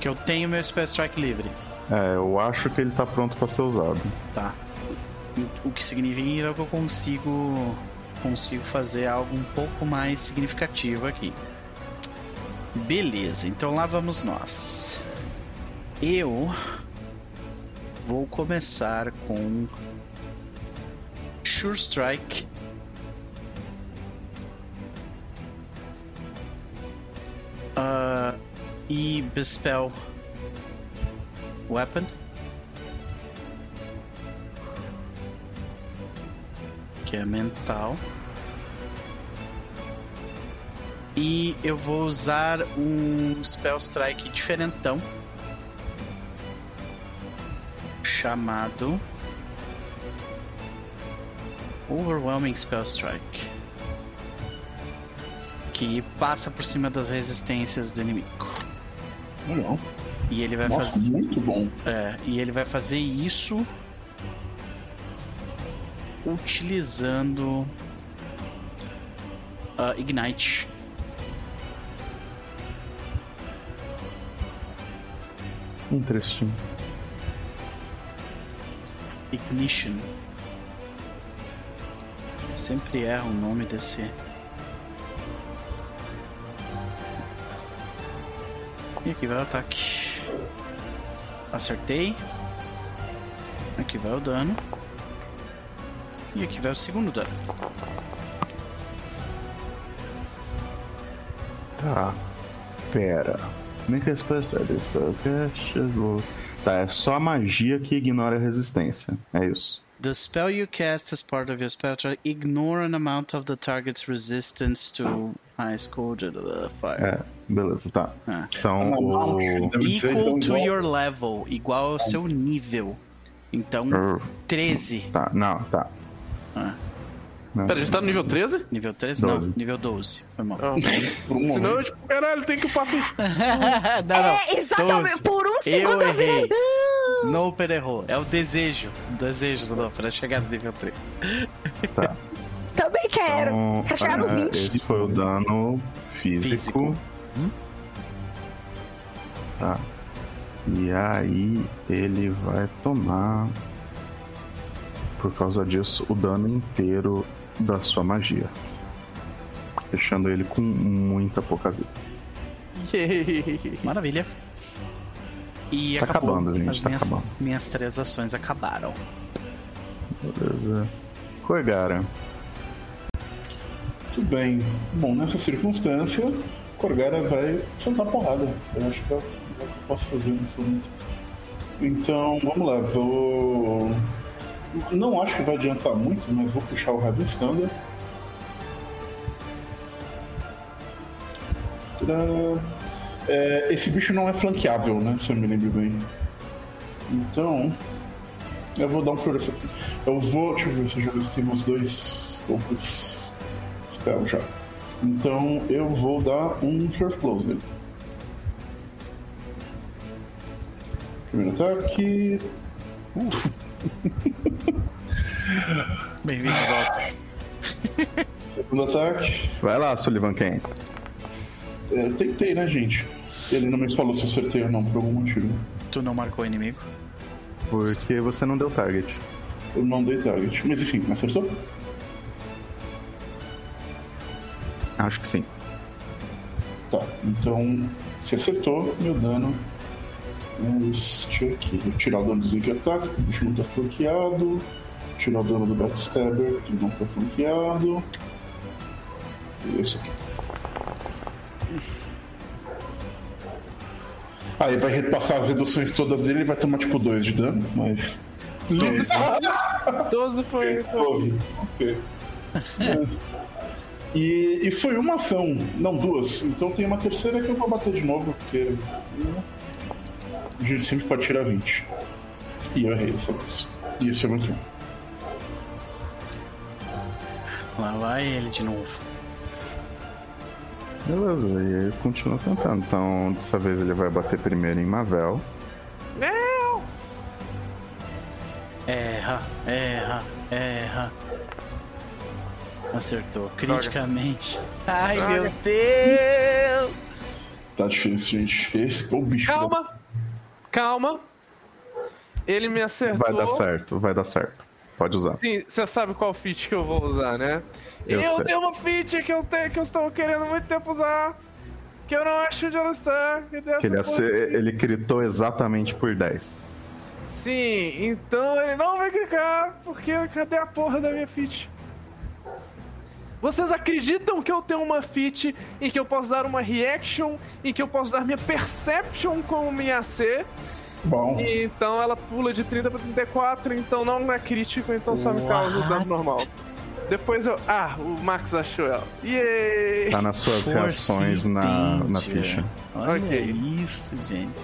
Speaker 1: Que eu tenho meu Spell Strike livre.
Speaker 3: É, eu acho que ele tá pronto pra ser usado.
Speaker 1: Tá. O que significa que eu consigo. Consigo fazer algo um pouco mais significativo aqui. Beleza, então lá vamos nós. Eu vou começar com Sure Strike. Ah, e Bespell Weapon. Que é mental. E eu vou usar um Spell Strike diferentão. Chamado. Overwhelming Spell Strike. Que passa por cima das resistências do inimigo.
Speaker 2: Legal.
Speaker 1: E ele vai
Speaker 2: Nossa,
Speaker 1: fazer.
Speaker 2: muito bom.
Speaker 1: É, e ele vai fazer isso utilizando ah, Ignite.
Speaker 3: Interesting.
Speaker 1: Ignition. Sempre erro o nome desse. E aqui vai o ataque. Acertei. Aqui vai o dano. E aqui vai o segundo dano.
Speaker 3: Tá. Pera. Make a spell strike. Spell cast. roll. Tá, é só a magia que ignora a resistência. É isso.
Speaker 1: The spell you cast as part of your spell track ignore an amount of the target's resistance to high the fire.
Speaker 3: É, beleza, tá.
Speaker 1: Ah.
Speaker 3: Então, o...
Speaker 2: Dizer,
Speaker 1: Equal
Speaker 2: então,
Speaker 1: to
Speaker 2: igual-
Speaker 1: your level, igual ao seu nível. Então,
Speaker 3: Hum.
Speaker 1: 13.
Speaker 3: Tá, não, tá.
Speaker 1: Ah.
Speaker 3: Não.
Speaker 4: Pera, a gente tá no nível 13?
Speaker 1: Nível 13? Não,
Speaker 3: Doze.
Speaker 1: nível 12. Foi mal.
Speaker 4: Ah,
Speaker 2: Por um
Speaker 4: Senão eu,
Speaker 2: momento.
Speaker 4: tipo, caralho, tem que upar ficha.
Speaker 1: não, não.
Speaker 5: É, exatamente.
Speaker 1: 12.
Speaker 5: Por um segundo eu,
Speaker 1: errei.
Speaker 5: virei. "Ah".
Speaker 1: Noper errou. É o desejo. O desejo do Noper é chegar no nível 13.
Speaker 3: Tá.
Speaker 5: Também quero.
Speaker 3: Então,
Speaker 5: Quero chegar no
Speaker 3: é,
Speaker 5: 20.
Speaker 3: Esse foi o dano físico.
Speaker 1: Físico.
Speaker 3: Tá. E aí ele vai tomar, por causa disso, o dano inteiro da sua magia. Deixando ele com muita pouca vida.
Speaker 1: Maravilha. E
Speaker 3: Tá
Speaker 1: acabou.
Speaker 3: acabando, gente,
Speaker 1: As
Speaker 3: tá
Speaker 1: minhas,
Speaker 3: acabando.
Speaker 1: minhas três ações acabaram.
Speaker 3: Beleza. Corgara.
Speaker 2: Tudo bem. Bom, nessa circunstância, Corgara vai sentar porrada. Eu acho que é o que eu posso fazer nesse momento. Então, vamos lá. Vou. Não acho que vai adiantar muito, mas vou puxar o Raven Standard. É, esse bicho não é flanqueável, né? Se eu me lembro bem. Então. Eu vou dar um Flor of- Eu vou. Deixa eu ver se eu já gastei meus dois focus spell já. Então eu vou dar um Flor Close. Primeiro ataque.
Speaker 1: Bem-vindo de volta.
Speaker 2: Segundo ataque.
Speaker 3: Vai lá, Sullivan Ken.
Speaker 2: É, eu tentei, né, gente? Ele não me falou se eu acertei ou não, por algum motivo.
Speaker 1: Tu não marcou o inimigo?
Speaker 3: Porque você não deu target.
Speaker 2: Eu não dei target. Mas enfim, acertou?
Speaker 3: Acho que sim.
Speaker 2: Tá, então você acertou, meu dano. É este aqui. Vou tirar o dano do Zig Attack, o bicho não tá flanqueado. Tirar o dano do Backstabber, que não tá flanqueado. E esse aqui. Aí vai repassar as reduções todas dele, ele vai tomar tipo 2 de dano, mas.
Speaker 4: 12 foi. foi.
Speaker 2: 12. Ok. E, e foi uma ação, não duas. Então tem uma terceira que eu vou bater de novo, porque. A gente sempre pode tirar 20. E eu errei essa vez. E isso é muito bom.
Speaker 1: Lá vai ele de novo.
Speaker 3: Beleza, e ele continua tentando. Então, dessa vez ele vai bater primeiro em Mavel.
Speaker 4: Não!
Speaker 1: Erra, erra, erra. Acertou. Criticamente. Ai,
Speaker 4: Droga.
Speaker 1: meu Deus!
Speaker 2: Tá difícil, gente. Esse é o bicho. da-
Speaker 4: Calma! Ele me acertou.
Speaker 3: Vai dar certo, vai dar certo. Pode usar.
Speaker 4: Sim, você sabe qual feat que eu vou usar, né?
Speaker 3: Eu
Speaker 4: Eu, tenho uma feat que eu, tenho, que eu estou querendo muito tempo usar. Que eu não acho onde ela está. Que
Speaker 3: ele,
Speaker 4: aqui.
Speaker 3: ele gritou exatamente por 10.
Speaker 4: Sim, então ele não vai clicar, porque cadê a porra da minha feat? Vocês acreditam que eu tenho uma feat em que eu posso dar uma reaction, em que eu posso dar minha perception como minha AC?
Speaker 2: Bom.
Speaker 4: E então ela pula de 30 pra 34, então não é crítico, então só me causa dano normal. Depois eu. Ah, o Max achou ela. Yay!
Speaker 3: Tá nas suas
Speaker 1: Force
Speaker 3: reações na, na ficha.
Speaker 1: Olha
Speaker 4: Ok.
Speaker 1: isso, gente.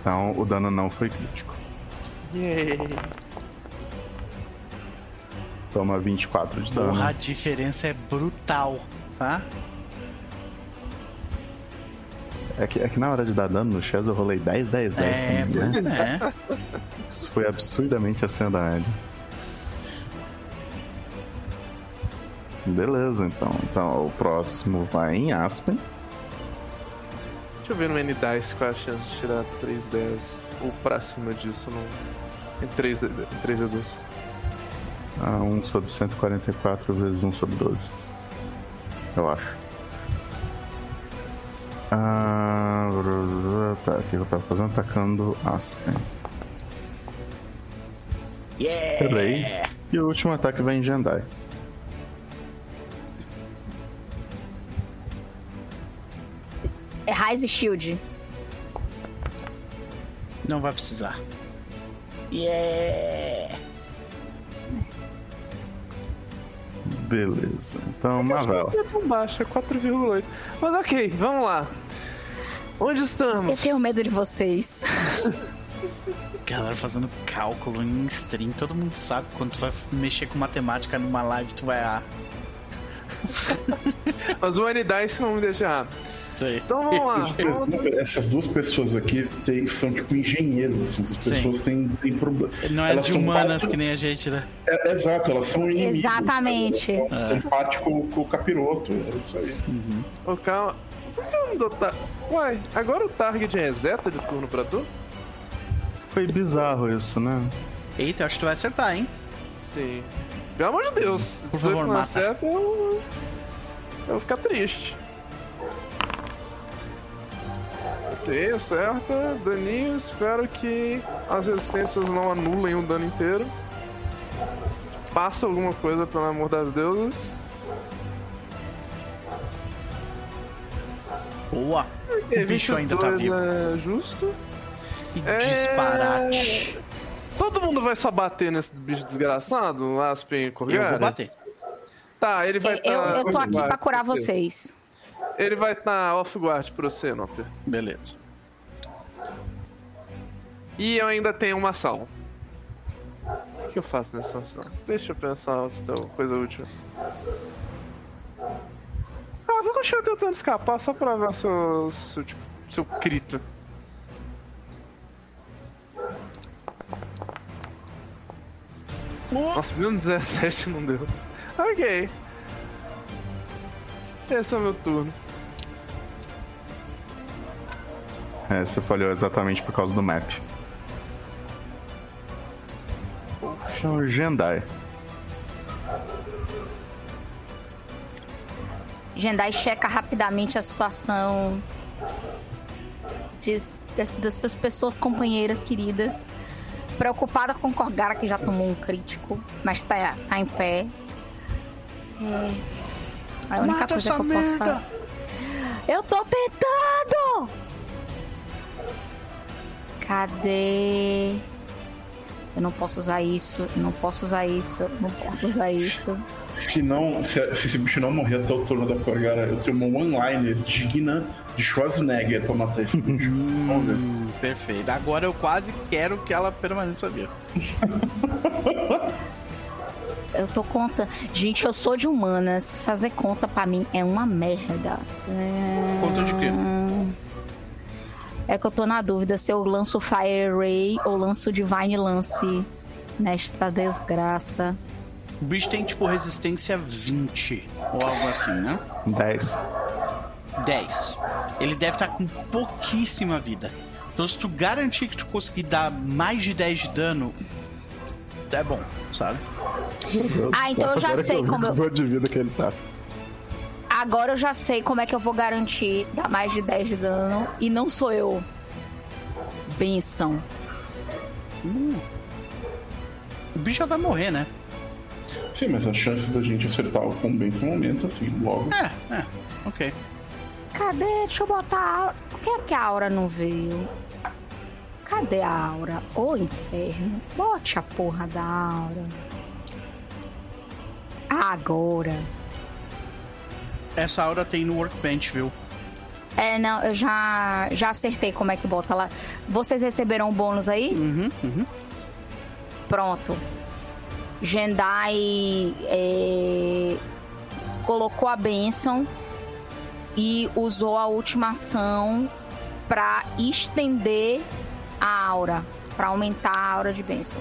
Speaker 3: Então o dano não foi crítico.
Speaker 4: Yay!
Speaker 3: Toma 24 de dano.
Speaker 1: Porra, a diferença é brutal, tá?
Speaker 3: É que, é que na hora de dar dano no Chess eu rolei 10, 10, 10
Speaker 1: É,
Speaker 3: também, né?
Speaker 1: é.
Speaker 3: Isso foi absurdamente média. Beleza, então. Então o próximo vai em Aspen.
Speaker 4: Deixa eu ver no N-Dice qual é a chance de tirar 3 10 ou pra cima disso no... em 3 em 3 e 2.
Speaker 3: Ah, 1 sobre 144 vezes 1 sobre 12. Eu acho. Ah, tá, o que eu tava fazendo? Atacando Aspen.
Speaker 1: Yeah!
Speaker 3: Errei. E o último ataque vai em Jandai.
Speaker 5: É Rise Shield.
Speaker 1: Não vai precisar. Yeah!
Speaker 3: Beleza. Então, Mavel.
Speaker 4: Não é tão baixo, é 4,8. Mas ok, vamos lá. Onde estamos?
Speaker 5: Eu tenho medo de vocês.
Speaker 1: Galera fazendo cálculo em stream, todo mundo sabe que quando tu vai mexer com matemática numa live, tu vai errar.
Speaker 4: Mas o N-Dice não me deixa errar.
Speaker 1: Sei.
Speaker 4: Então vamos lá. vamos-
Speaker 2: Essas duas pessoas aqui tem- são tipo engenheiros. assim, Essas
Speaker 1: Sim.
Speaker 2: pessoas têm, têm problema.
Speaker 1: Ele não é
Speaker 2: Elas
Speaker 1: de
Speaker 2: são
Speaker 1: humanas que nem a gente, né?
Speaker 2: É, exato, elas são inimigos.
Speaker 5: Exatamente.
Speaker 2: Elas são empate com, com o capiroto. É isso aí.
Speaker 4: Ô, calma. Por que eu não dou tar... Uai, agora o target reseta de turno pra tu?
Speaker 3: Foi bizarro isso, né?
Speaker 1: Eita, acho que tu vai acertar, hein?
Speaker 4: Sim. Pelo amor de Deus.
Speaker 1: Por
Speaker 4: se
Speaker 1: favor,
Speaker 4: não
Speaker 1: mata.
Speaker 4: acerta, eu... eu vou ficar triste. Ok, acerta. Daninho, espero que as resistências não anulem o dano inteiro. Passa alguma coisa, pelo amor das deusas.
Speaker 1: Boa! O bicho ainda tá
Speaker 4: 22
Speaker 1: vivo.
Speaker 4: É justo.
Speaker 1: Que
Speaker 4: É.
Speaker 1: disparate.
Speaker 4: Todo mundo vai só bater nesse bicho desgraçado, Aspen e Corgara?
Speaker 1: Eu vou bater.
Speaker 4: Tá, ele vai
Speaker 5: Eu, eu,
Speaker 4: tá
Speaker 5: eu tô aqui pra curar vocês.
Speaker 4: Ele vai estar off-guard pra você, Noper.
Speaker 1: Beleza.
Speaker 4: E eu ainda tenho uma ação. O que eu faço nessa ação? Deixa eu pensar se tem coisa útil. Ah, vou continuar tentando escapar só pra ver seu, seu, tipo, seu crito. Nossa, menos 17 não deu. Ok. Esse é o meu turno.
Speaker 3: É, você falhou exatamente por causa do map. Puxa, o Jandai.
Speaker 5: Jendai checa rapidamente a situação de, des- dessas pessoas companheiras queridas. Preocupada com Korgara, que já tomou um crítico, mas tá, tá em pé. É, a única
Speaker 1: Mata
Speaker 5: coisa que eu posso
Speaker 1: merda.
Speaker 5: falar. Eu tô tentando! Cadê? Eu não posso usar isso, eu não posso usar isso, eu não posso usar isso.
Speaker 2: Se não, se, se esse bicho não morrer até o turno da Korgara, eu tenho uma one-liner digna de Schwarzenegger pra matar esse bicho.
Speaker 1: Hum, perfeito. Agora eu quase quero que ela permaneça viva.
Speaker 5: Eu tô conta. Gente, eu sou de humanas. Fazer conta pra mim é uma merda. É...
Speaker 1: Conta de quê?
Speaker 5: É que eu tô na dúvida se eu lanço Fire Ray ou lanço Divine Lance nesta desgraça.
Speaker 1: O bicho tem tipo resistência 20 ou algo assim, né?
Speaker 3: 10.
Speaker 1: 10. Ele deve estar com pouquíssima vida. Então, se tu garantir que tu conseguir dar mais de 10 de dano, é bom, sabe?
Speaker 5: Ah, então eu já sei como
Speaker 3: o
Speaker 5: eu-
Speaker 3: de vida que ele tá.
Speaker 5: Agora eu já sei como é que eu vou garantir dar mais de 10 de dano e não sou eu. Benção.
Speaker 1: O bicho já vai morrer, né?
Speaker 2: Sim, mas as chances da gente acertar o combo são aumenta, assim, logo.
Speaker 1: É, é, ok.
Speaker 5: Cadê? Deixa eu botar a aura. Por que, que a aura não veio? Cadê a aura? Ô inferno. Bote a porra da aura. Agora.
Speaker 1: Essa aura tem no workbench, viu?
Speaker 5: É, não, eu já, já acertei como é que bota lá. Vocês receberam o bônus aí?
Speaker 1: Uhum, uhum.
Speaker 5: Pronto. Jendai é, colocou a bênção e usou a última ação pra estender a aura, pra aumentar a aura de bênção.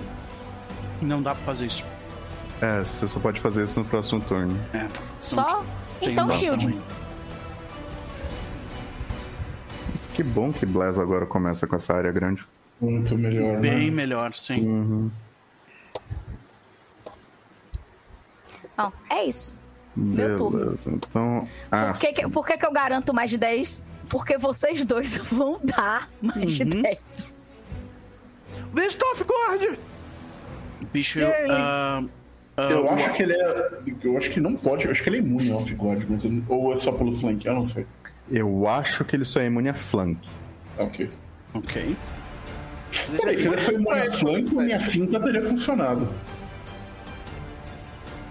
Speaker 1: Não dá pra fazer isso.
Speaker 3: É, você só pode fazer isso no próximo turno.
Speaker 1: É.
Speaker 5: Só? Então, shield.
Speaker 3: Mas que bom que Bless agora começa com essa área grande.
Speaker 2: Muito melhor,
Speaker 1: Bem
Speaker 2: né?
Speaker 1: melhor, sim.
Speaker 3: Uhum.
Speaker 5: Não, é isso. Meu turno.
Speaker 3: Beleza. Então. Ah,
Speaker 5: Por que, que- por que, que eu garanto mais de 10? Porque vocês dois vão dar mais de
Speaker 1: Uhum.
Speaker 5: 10.
Speaker 4: Bistoff
Speaker 1: O bicho. ah,
Speaker 2: Eu acho que ele é. Eu acho que não pode. Eu acho que ele é imune ao Off-Guard, mas ele- ou é só pelo flank, eu não sei.
Speaker 3: eu acho que ele só é imune a flank.
Speaker 2: Ok.
Speaker 1: Ok.
Speaker 2: Peraí, se ele foi imune a flank, minha finta teria funcionado.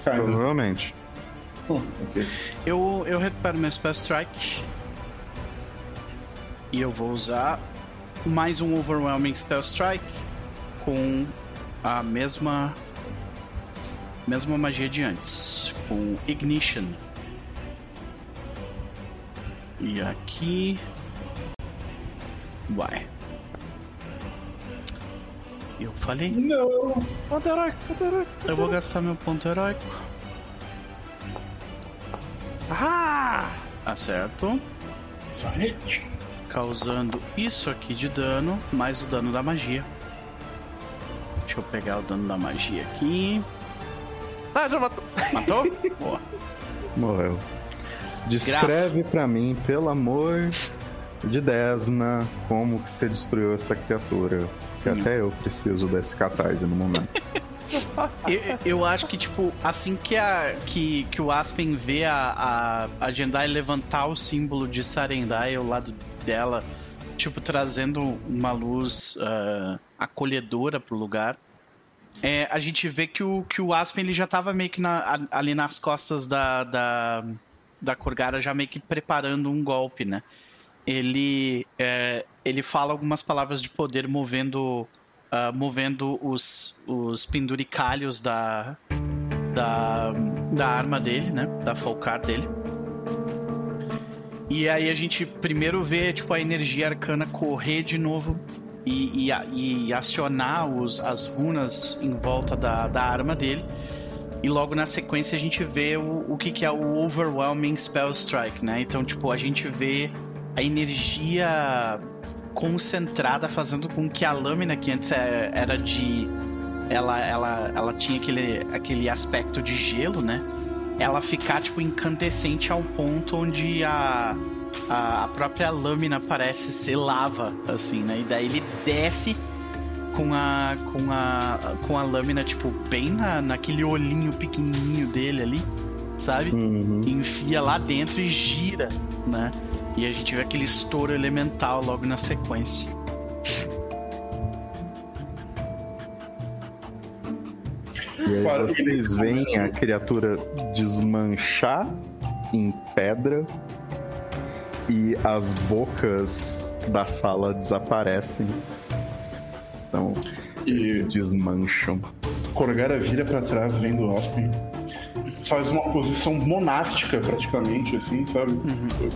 Speaker 2: Cara,
Speaker 3: Provavelmente.
Speaker 2: ok.
Speaker 1: Eu, eu recupero meu Spell Strike. E eu vou usar mais um Overwhelming Spell Strike com a mesma mesma magia de antes, com Ignition. E aqui vai. Eu falei,
Speaker 2: Não.
Speaker 4: Ponto heróico, ponto heróico.
Speaker 1: eu vou gastar meu ponto heróico.
Speaker 4: Ah!
Speaker 1: Acerto.
Speaker 2: Sorete.
Speaker 1: causando isso aqui de dano, mais o dano da magia. Deixa eu pegar o dano da magia aqui.
Speaker 4: Ah, já matou.
Speaker 1: Matou? Boa.
Speaker 3: Morreu.
Speaker 1: Desgraça.
Speaker 3: Descreve pra mim, pelo amor de Desna, como que você destruiu essa criatura. Que
Speaker 1: Hum.
Speaker 3: até eu preciso desse catarse no momento.
Speaker 1: Eu, eu acho que, tipo, assim que, a, que, que o Aspen vê a, a, a Jendai levantar o símbolo de Sarendai ao lado dela, tipo, trazendo uma luz ah, acolhedora pro lugar, é, a gente vê que o, que o Aspen ele já tava meio que na- ali nas costas da, da, da Korgara, já meio que preparando um golpe, né? Ele, é, ele fala algumas palavras de poder movendo ah, movendo os, os penduricalhos da, da, da arma dele, né? Da Falcar dele. E aí a gente primeiro vê tipo, a energia arcana correr de novo e, e, e acionar os, as runas em volta da, da arma dele. E logo na sequência a gente vê o, o que, que é o Overwhelming Spell Strike, né? Então, tipo, a gente vê a energia concentrada fazendo com que a lâmina que antes é- era de ela ela ela tinha aquele aquele aspecto de gelo, né? ela ficar, tipo, incandescente ao ponto onde a, a, a própria lâmina parece ser lava, assim, né? E daí ele desce com a, com a, com a lâmina, tipo, bem na, naquele olhinho pequenininho dele ali, sabe?
Speaker 3: Uhum.
Speaker 1: Enfia lá dentro e gira, né? E a gente vê aquele estouro elemental logo na sequência.
Speaker 3: E aí
Speaker 2: Para-
Speaker 3: vocês veem a criatura desmanchar em pedra e as bocas da sala desaparecem. Então,
Speaker 2: E
Speaker 3: se desmancham.
Speaker 2: Corgara vira pra trás vendo Aspen. Faz uma posição monástica, praticamente, assim, sabe?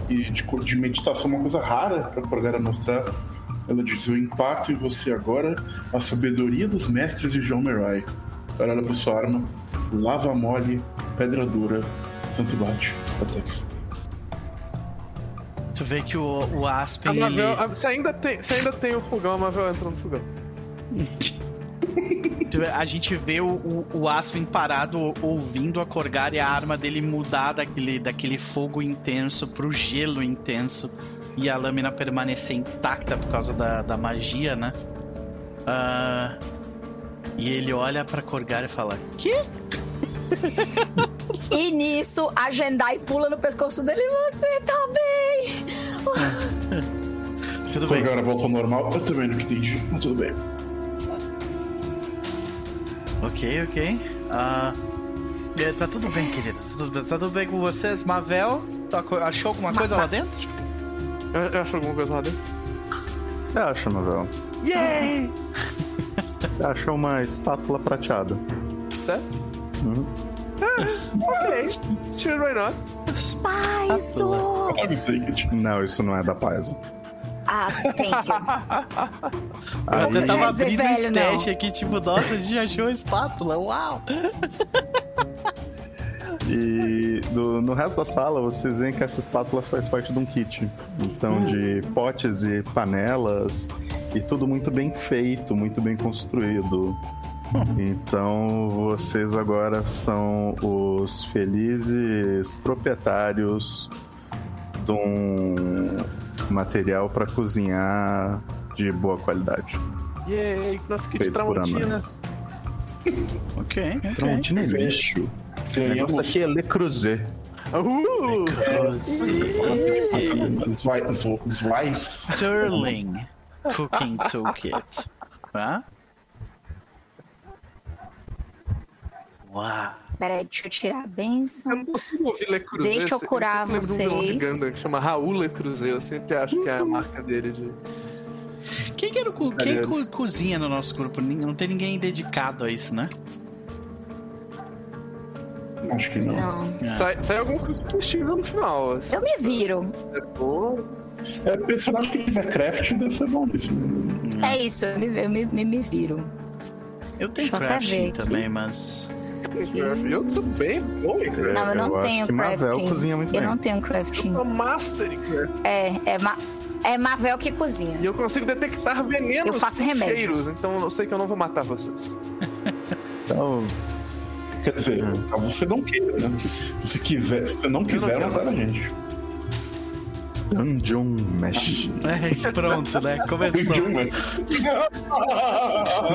Speaker 2: E de, de meditação, uma coisa rara pra Corgara mostrar. Ela diz: O impacto em você agora, a sabedoria dos mestres de João Merai. Ela olha pra sua arma, lava mole, pedra dura, tanto bate até que foi.
Speaker 1: Tu vê que o, o
Speaker 4: A
Speaker 1: Aspen, ele...
Speaker 4: Mavel, a- você, ainda tem, você ainda tem o fogão, a Mavel entra no fogão.
Speaker 1: a gente vê o, o, o Aspen parado ouvindo a Corgar e a arma dele mudar daquele, daquele fogo intenso pro gelo intenso e a lâmina permanecer intacta por causa da, da magia, né? Ah, e ele olha pra Corgar e fala: Que?
Speaker 5: E nisso, a Jendai pula no pescoço dele. Você tá bem?
Speaker 1: Tudo bem.
Speaker 2: Corgara volta ao normal. Eu também não entendi, mas tudo bem.
Speaker 1: Ok, ok. É, tá tudo bem, querida. Tudo, tá tudo bem com vocês? Mavel, tá achou alguma coisa lá dentro?
Speaker 4: Eu, eu acho alguma coisa lá dentro.
Speaker 3: O que você acha, Mavel?
Speaker 4: Yay!
Speaker 3: Você acha uma espátula prateada?
Speaker 4: Certo?
Speaker 3: Uhum.
Speaker 4: Ok. Sure, why not?
Speaker 2: It.
Speaker 3: Não, isso não é da Paizo.
Speaker 5: Ah, thank you.
Speaker 1: Eu até
Speaker 5: já
Speaker 1: tava abrindo o stash aqui, tipo, nossa, a gente achou a espátula, uau!
Speaker 3: E do- no resto da sala, vocês veem que essa espátula faz parte de um kit. Então, de potes e panelas, e tudo muito bem feito, muito bem construído. Então, vocês agora são os felizes proprietários de um material para cozinhar de boa qualidade.
Speaker 4: Yay! Nossa, que Tramontina.
Speaker 1: Ok,
Speaker 3: Tramontina é lixo. O negócio
Speaker 2: Ganhamos
Speaker 3: aqui é Le Creuset.
Speaker 4: Uh!
Speaker 1: Sterling Cooking Toolkit. Tá? Uau!
Speaker 5: Peraí, deixa eu tirar a benção.
Speaker 4: Eu não consigo ouvir Le Creuset.
Speaker 5: Deixa eu curar
Speaker 4: sempre lembro de um vilão de
Speaker 5: vocês.
Speaker 4: Gundam que chama Raul Le Creuset. Eu sempre acho que é a marca dele de...
Speaker 1: Quem, que era o co- quem co- cozinha no nosso grupo? Não tem ninguém dedicado a isso, né?
Speaker 2: Acho que não.
Speaker 5: Não.
Speaker 4: Sai, sai alguma coisa comestível no final. assim.
Speaker 5: Eu me viro.
Speaker 4: É bom.
Speaker 2: É, personagem que tiver craft deve ser bom isso.
Speaker 5: É isso, eu me, eu me, me, me viro.
Speaker 1: Eu tenho
Speaker 5: eu
Speaker 1: crafting também, mas.
Speaker 4: Eu sou bem bom em craft.
Speaker 5: Não, eu não
Speaker 3: eu acho
Speaker 5: tenho
Speaker 3: que Mavel
Speaker 5: crafting.
Speaker 3: cozinha muito
Speaker 5: eu
Speaker 3: bem.
Speaker 5: não tenho
Speaker 4: Eu
Speaker 5: crafting.
Speaker 4: sou master em craft.
Speaker 5: É, é, ma é Mavel que cozinha.
Speaker 4: E eu consigo detectar venenos
Speaker 5: Eu faço remédio.
Speaker 4: cheiros, então eu sei que eu não vou matar vocês.
Speaker 3: Então,
Speaker 2: Quer dizer, caso você não queira, né? Se você quiser, se você não quiser, vai a gente.
Speaker 3: Dungeon Mesh.
Speaker 1: É, pronto, né? Começou.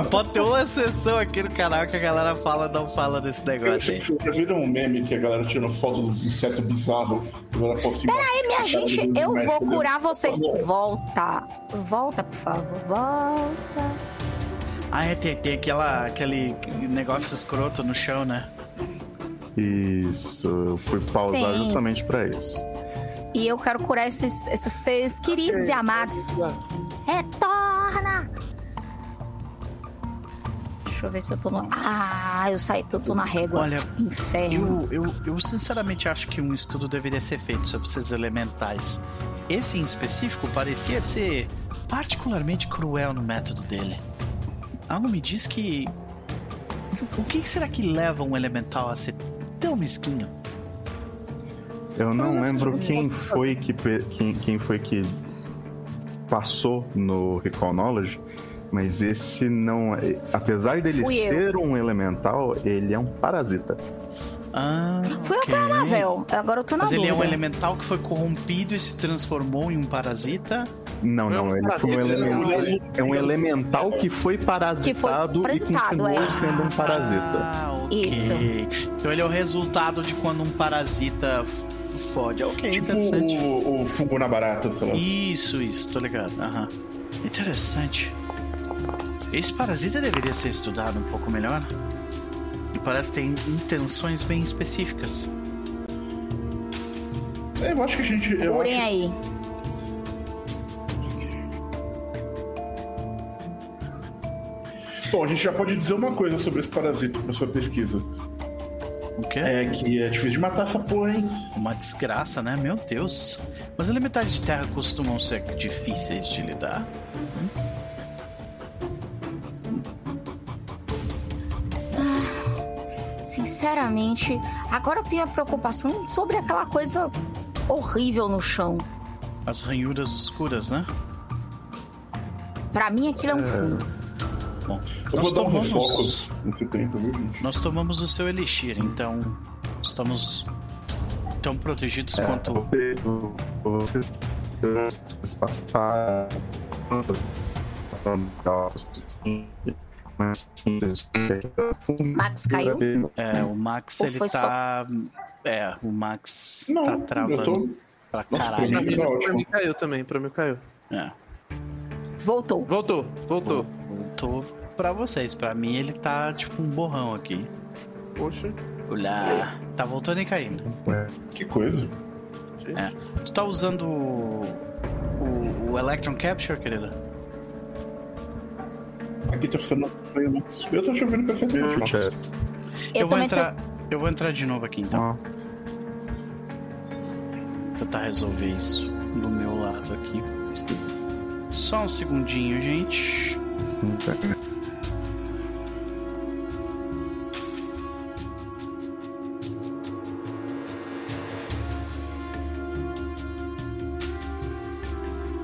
Speaker 1: Pode ter uma sessão aqui no canal que a galera fala, não fala desse negócio aí.
Speaker 2: Vocês já viram um meme que a galera tira foto dos insetos bizarros? Peraí,
Speaker 5: Minha gente, eu vou curar vocês. Volta. Volta, por favor. Volta.
Speaker 1: Ah, é, tem, tem aquela, aquele negócio escroto no chão, né?
Speaker 3: Isso, eu fui pausar
Speaker 5: Tem.
Speaker 3: justamente pra isso.
Speaker 5: E eu quero curar esses, esses seres queridos e amados. Retorna! Deixa eu ver se eu tô no. Ah, eu saí, tô, tô na régua.
Speaker 1: Olha,
Speaker 5: Inferno.
Speaker 1: Eu, eu, eu sinceramente acho que um estudo deveria ser feito sobre esses elementais. Esse em específico parecia ser particularmente cruel no método dele. Algo me diz que. O que será que leva um elemental a ser tão mesquinho?
Speaker 3: Eu não
Speaker 4: Mas
Speaker 3: lembro
Speaker 4: assim,
Speaker 3: quem foi que, quem, quem foi que passou no Recall Knowledge, mas esse não é. Apesar dele
Speaker 5: Fui eu.
Speaker 3: ser um elemental, ele é um parasita.
Speaker 1: Ah,
Speaker 5: Fui eu
Speaker 1: ok.
Speaker 5: pra Marvel. Agora eu tô na
Speaker 1: Mas ele é um
Speaker 5: dúvida.
Speaker 1: elemental que foi corrompido e se transformou em um parasita.
Speaker 3: Não,
Speaker 4: É
Speaker 3: não, ele foi um
Speaker 2: né?
Speaker 3: É um elemental que foi parasitado e
Speaker 5: parasitado,
Speaker 3: continuou
Speaker 5: é.
Speaker 3: sendo um parasita.
Speaker 1: Ah, ok.
Speaker 5: Isso.
Speaker 1: Então ele é o resultado de quando um parasita fode. Ok,
Speaker 2: Tipo
Speaker 1: interessante.
Speaker 2: o, o fungo na barata, sei lá.
Speaker 1: Isso, isso, tô ligado. Aham. Interessante. Esse parasita deveria ser estudado um pouco melhor. E parece ter intenções bem específicas.
Speaker 2: É, Eu acho que a gente. Eu
Speaker 5: Procurem
Speaker 2: acho,
Speaker 5: aí.
Speaker 2: bom, a gente já pode dizer uma coisa sobre esse parasita pra sua pesquisa.
Speaker 1: O quê?
Speaker 2: É que é difícil de matar essa porra, hein?
Speaker 1: Uma desgraça, né? Meu Deus. Mas elementais de terra costumam ser difíceis de lidar.
Speaker 5: Sinceramente, agora eu tenho a preocupação sobre aquela coisa horrível no chão.
Speaker 1: As ranhuras escuras, né?
Speaker 5: Pra mim, aquilo é um fundo.
Speaker 1: Bom,
Speaker 2: Eu
Speaker 1: nós
Speaker 2: vou dar um
Speaker 1: tomamos,
Speaker 2: refoco nesse tempo, viu, gente?
Speaker 1: nós tomamos o seu elixir, então estamos tão protegidos
Speaker 3: É,
Speaker 1: quanto.
Speaker 3: você- Vocês vocês passaram.
Speaker 5: Max caiu?
Speaker 1: É, o Max
Speaker 5: Ou
Speaker 1: ele
Speaker 5: foi só-
Speaker 1: tá. É, o Max
Speaker 2: Não,
Speaker 1: tá travando
Speaker 2: tô.
Speaker 1: pra
Speaker 2: Nossa,
Speaker 1: caralho.
Speaker 2: mim-
Speaker 4: Pra mim,
Speaker 2: ótimo.
Speaker 4: pra mim caiu também, pra mim caiu.
Speaker 1: É,
Speaker 5: Voltou.
Speaker 4: Voltou, voltou.
Speaker 1: Voltou pra vocês. Pra mim ele tá tipo um borrão aqui.
Speaker 4: Poxa.
Speaker 1: Olha, tá voltando e caindo.
Speaker 2: Que coisa.
Speaker 1: É. Tu tá usando o, o, o Electron Capture, querida?
Speaker 2: Aqui tá funcionando né? Eu tô te ouvindo perfeitamente, Max.
Speaker 5: Eu,
Speaker 1: vou entrar. Eu vou entrar de novo aqui então.
Speaker 3: Ó,
Speaker 1: Tentar resolver isso do meu lado aqui. Só um segundinho, gente.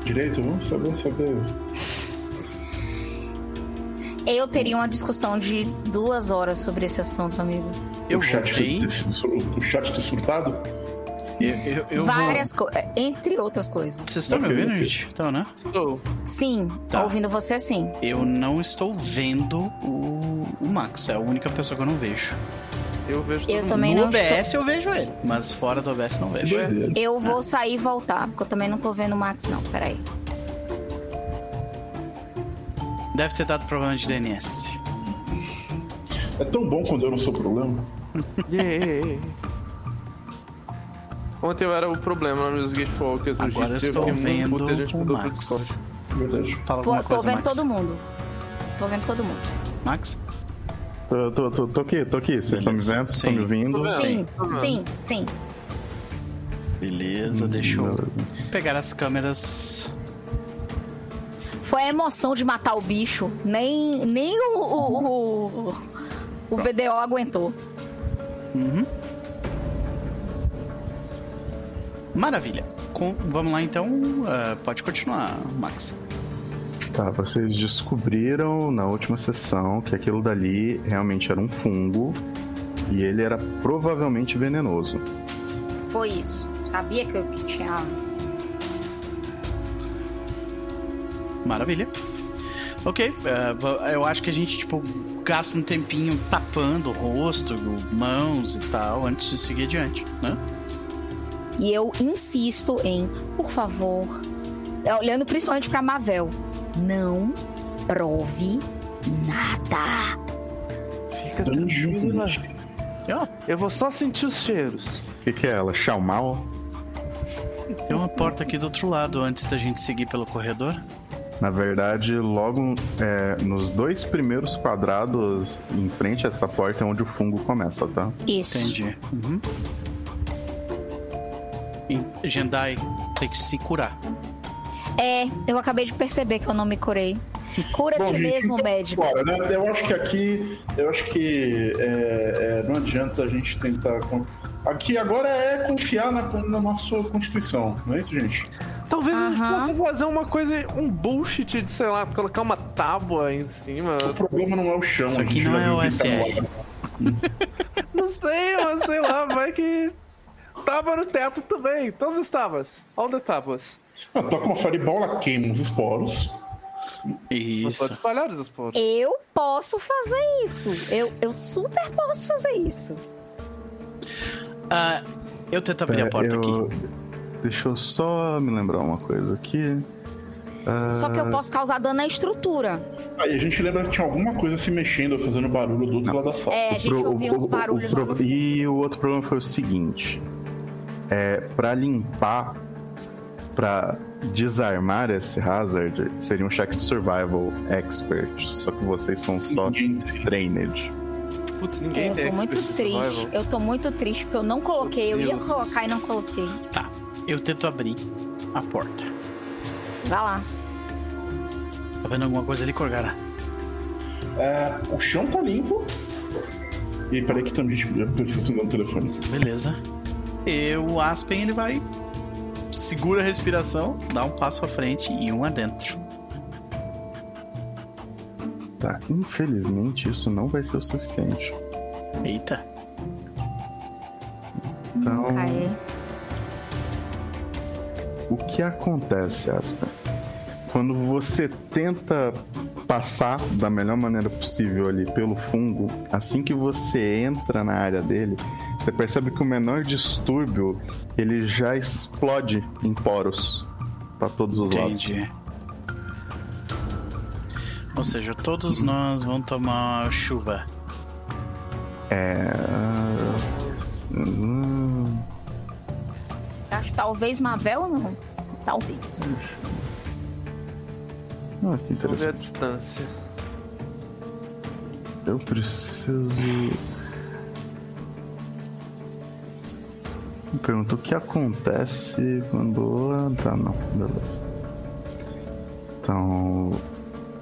Speaker 2: Direito? Vamos saber, saber.
Speaker 5: eu teria uma discussão de duas horas sobre esse assunto, amigo.
Speaker 1: Eu
Speaker 2: o, chat sur- o chat ter surtado?
Speaker 1: Eu, eu, eu vou-
Speaker 5: Várias coisas. Entre outras coisas.
Speaker 1: Vocês estão me ouvindo, gente? Então, né?
Speaker 4: Estou.
Speaker 5: Sim,
Speaker 1: Tá.
Speaker 5: ouvindo você sim.
Speaker 1: Eu não estou vendo o, o Max. É a única pessoa que eu não vejo.
Speaker 4: Eu vejo
Speaker 5: Eu também
Speaker 1: no
Speaker 5: não
Speaker 1: OBS eu vejo ele, mas fora do OBS não vejo.
Speaker 2: doideira.
Speaker 5: Eu vou sair e voltar, porque eu também não tô vendo o Max, não. Peraí.
Speaker 1: Deve ter dado problema de DNS.
Speaker 2: É tão bom quando eu não sou problema.
Speaker 4: Yeah. Ontem eu era o problema nos Gatewalkers no
Speaker 1: Agora eu
Speaker 4: Jitsi,
Speaker 1: estou
Speaker 4: fiquei muito puto e a gente
Speaker 1: o
Speaker 4: mudou pro Discord.
Speaker 1: Max.
Speaker 2: Verdade.
Speaker 1: Fala
Speaker 5: Tô,
Speaker 1: alguma
Speaker 5: tô
Speaker 1: coisa,
Speaker 5: vendo
Speaker 1: Max.
Speaker 5: todo mundo. Tô vendo todo mundo.
Speaker 1: Max?
Speaker 3: Tô, tô, tô, tô aqui, tô aqui. Vocês estão me vendo? Vocês estão me ouvindo?
Speaker 5: Sim, sim, sim.
Speaker 1: Beleza, deixa eu pegar as câmeras.
Speaker 5: Foi a emoção de matar o bicho. Nem, nem o, o, o, o VDO aguentou.
Speaker 1: Uhum. Maravilha. Com- vamos lá então. Ah, pode continuar, Max.
Speaker 3: Tá, vocês descobriram na última sessão que aquilo dali realmente era um fungo e ele era provavelmente venenoso.
Speaker 5: Foi isso. Sabia que eu que tinha.
Speaker 1: Maravilha. Ok, va- eu acho que a gente, tipo, gasta um tempinho tapando o rosto, mãos e tal, antes de seguir adiante, né?
Speaker 5: E eu insisto em, por favor, é, olhando principalmente pra Mavel, não prove nada.
Speaker 4: Fica tranquila. Eu vou só sentir os cheiros.
Speaker 3: O que, que é ela? Xiaomao?
Speaker 1: tem uma porta aqui do outro lado antes da gente seguir pelo corredor.
Speaker 3: Na verdade, logo é, nos dois primeiros quadrados em frente a essa porta é onde o fungo começa, tá?
Speaker 5: Isso.
Speaker 1: Entendi. Uhum. Jendai tem que se curar.
Speaker 5: É, eu acabei de perceber que eu não me curei. Cura
Speaker 2: Bom,
Speaker 5: ti
Speaker 2: gente,
Speaker 5: mesmo,
Speaker 2: então,
Speaker 5: médico.
Speaker 2: Bora, né? Eu acho que aqui, eu acho que é, é, não adianta a gente tentar. Aqui agora é confiar na, na nossa constituição, não é isso, gente?
Speaker 4: Talvez a gente possa fazer uma coisa, um bullshit de, sei lá, colocar uma tábua aí em cima.
Speaker 2: O problema não é o chão,
Speaker 1: Isso
Speaker 2: a
Speaker 1: aqui
Speaker 2: gente
Speaker 1: não é o
Speaker 2: tá
Speaker 1: SR.
Speaker 4: não sei, mas sei lá, vai que. Tava no teto também. Todas as tábuas. All the tábuas.
Speaker 2: Ah, toca uma fireball, ela queima os esporos.
Speaker 4: Você pode
Speaker 1: Isso.
Speaker 4: espalhar os esporos.
Speaker 5: Eu posso fazer isso. Eu, eu super posso fazer isso.
Speaker 1: Ah, eu tento abrir a
Speaker 3: Pera,
Speaker 1: porta
Speaker 3: É, eu-
Speaker 1: aqui.
Speaker 3: Deixa eu só me lembrar uma coisa aqui. Ah,
Speaker 5: Só que eu posso causar dano na estrutura.
Speaker 2: Aí a gente lembra que tinha alguma coisa se mexendo, fazendo barulho do outro lado da sala.
Speaker 5: É, a gente ouvia uns
Speaker 3: o- o-
Speaker 5: barulhos
Speaker 3: o
Speaker 5: no fundo.
Speaker 3: E o outro problema foi o seguinte: é, para limpar, para desarmar esse hazard, seria um check de survival expert. Só que vocês são só
Speaker 2: Ninguém tem.
Speaker 3: trained.
Speaker 4: Putz, ninguém
Speaker 5: Eu
Speaker 4: tem
Speaker 5: tô muito triste.
Speaker 4: survival.
Speaker 5: Eu tô muito triste porque eu não coloquei. Eu ia colocar e não coloquei.
Speaker 1: Tá. Eu tento abrir a porta.
Speaker 5: Vai lá.
Speaker 1: Tá vendo alguma coisa ali, Corgara?
Speaker 2: É, o chão tá limpo. E peraí que também a gente precisa atender o telefone.
Speaker 1: Beleza. Eu, o Aspen, ele vai. Segura a respiração, dá um passo à frente e um adentro.
Speaker 3: Tá, infelizmente isso não vai ser o suficiente.
Speaker 1: Eita.
Speaker 3: Então,
Speaker 5: Cai.
Speaker 3: o que acontece, Aspen? Quando você tenta passar da melhor maneira possível ali pelo fungo, assim que você entra na área dele, você percebe que o menor distúrbio ele já explode em poros para todos os lados.
Speaker 1: Entendi. Ou seja, todos nós vamos tomar chuva.
Speaker 3: É. hum,
Speaker 5: Acho que talvez Mavel não. Talvez.
Speaker 3: Ah, que
Speaker 4: Vamos ver a
Speaker 3: interessante.
Speaker 4: distância.
Speaker 3: Eu preciso. Me pergunta o que acontece quando. Ah, tá, não, beleza. Então.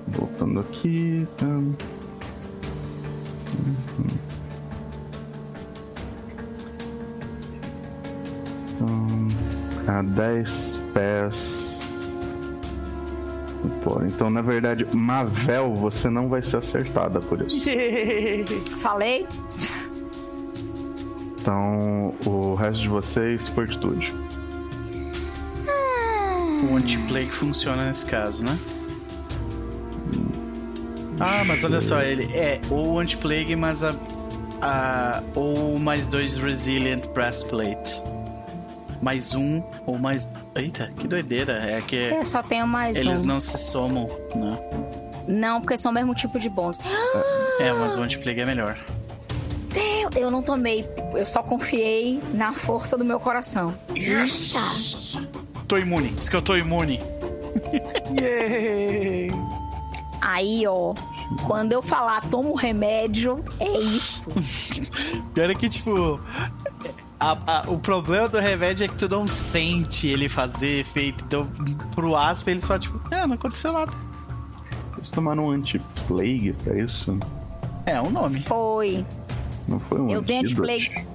Speaker 3: Voltando aqui. Tá. Uhum. Então, a 10 pés. Pô, então, na verdade, Mavel, você não vai ser acertada por isso.
Speaker 5: Falei?
Speaker 3: Então, o resto de vocês, fortitude.
Speaker 1: O anti-plague funciona nesse caso, né? Ah, mas olha só, ele é ou anti-plague, mas a, a. Ou mais dois resilient breastplate. Mais um ou mais. Eita, que doideira. É que
Speaker 5: Eu só tenho mais
Speaker 1: eles
Speaker 5: um.
Speaker 1: não se somam, né?
Speaker 5: Não, porque são o mesmo tipo de bônus.
Speaker 1: É, mas o anti-plague é melhor.
Speaker 5: Eu, não tomei. Eu só confiei na força do meu coração. Eita.
Speaker 1: Tô imune. Diz que eu tô imune.
Speaker 4: Yay!
Speaker 5: Aí, ó. Quando eu falar toma o remédio, é isso.
Speaker 1: Pior é que, tipo. a- a- o problema do remédio é que tu não sente ele fazer efeito. Então, pro Aspen, ele só, tipo, é, não aconteceu nada.
Speaker 3: Vocês tomaram um anti-plague pra isso?
Speaker 1: É, um nome.
Speaker 5: Foi.
Speaker 3: Não foi um
Speaker 5: Eu dei anti-plague.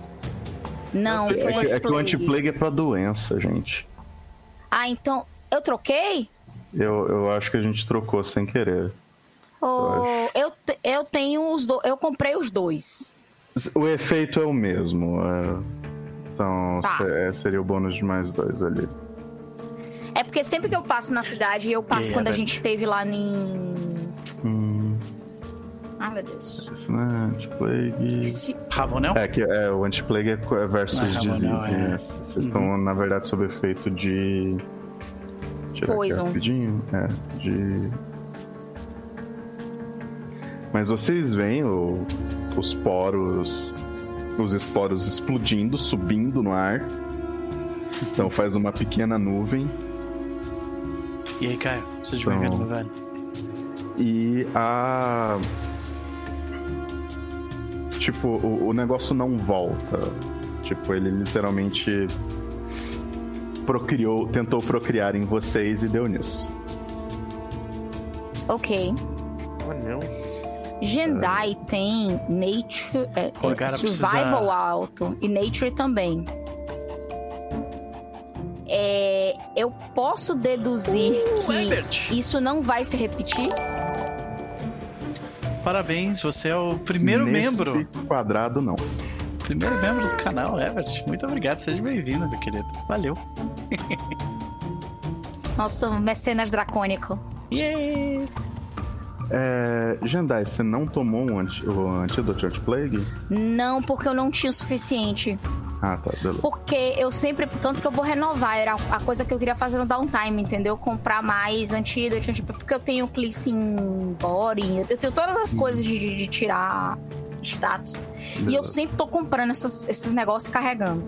Speaker 5: Não,
Speaker 3: É,
Speaker 5: foi
Speaker 3: que- é que o
Speaker 5: anti-plague.
Speaker 3: anti-plague é pra doença, gente.
Speaker 5: Ah, então. Eu troquei?
Speaker 3: Eu, eu acho que a gente trocou sem querer.
Speaker 5: Ou eu, te- eu tenho os dois. Eu comprei os dois.
Speaker 3: O efeito é o mesmo. é. Então
Speaker 5: Tá.
Speaker 3: é, seria o bônus de mais dois ali.
Speaker 5: É porque sempre que eu passo na cidade, eu passo
Speaker 1: aí,
Speaker 5: quando a gente esteve lá em.
Speaker 3: Hum,
Speaker 5: Ai, meu Deus.
Speaker 3: isso não é anti-plague.
Speaker 5: Esqueci.
Speaker 1: Ravonel?
Speaker 3: É que é, o anti-plague é é versus
Speaker 1: Ah,
Speaker 3: disease.
Speaker 1: é.
Speaker 3: né? Vocês estão, na verdade, sob efeito de. Tirar
Speaker 5: Poison.
Speaker 3: rapidinho. É, de. Mas vocês veem o- os poros. Os esporos explodindo, subindo no ar. Então faz uma pequena nuvem.
Speaker 1: E aí, Caio? Seja
Speaker 3: Então-
Speaker 1: bem-vindo, meu velho.
Speaker 3: E a. Tipo, o, o negócio não volta. Tipo, ele literalmente procriou, tentou procriar em vocês e deu nisso.
Speaker 5: Ok.
Speaker 4: Oh, não.
Speaker 5: Jendai tem Nature. É, é, survival
Speaker 1: precisa-
Speaker 5: alto. E Nature também. É, eu posso deduzir que
Speaker 1: Herbert.
Speaker 5: isso não vai se repetir?
Speaker 1: Parabéns, você é o primeiro
Speaker 3: Nesse
Speaker 1: membro.
Speaker 3: quadrado, não.
Speaker 1: primeiro membro do canal, Everett. Muito obrigado, seja bem-vindo, meu querido. Valeu.
Speaker 5: Nosso mecenas dracônico.
Speaker 1: Yeah!
Speaker 3: É, Jandai, você não tomou um anti, o antídoto Church Plague?
Speaker 5: Não, porque eu não tinha o suficiente.
Speaker 3: Ah, tá, beleza.
Speaker 5: Porque eu sempre. Tanto que eu vou renovar. Era a coisa que eu queria fazer no downtime, entendeu? Comprar mais antídoto. Tipo, porque eu tenho Cleansing Body. Eu tenho todas as coisas de, de- de tirar status. E eu
Speaker 3: Beleza.
Speaker 5: sempre tô comprando essas- esses negócios e carregando.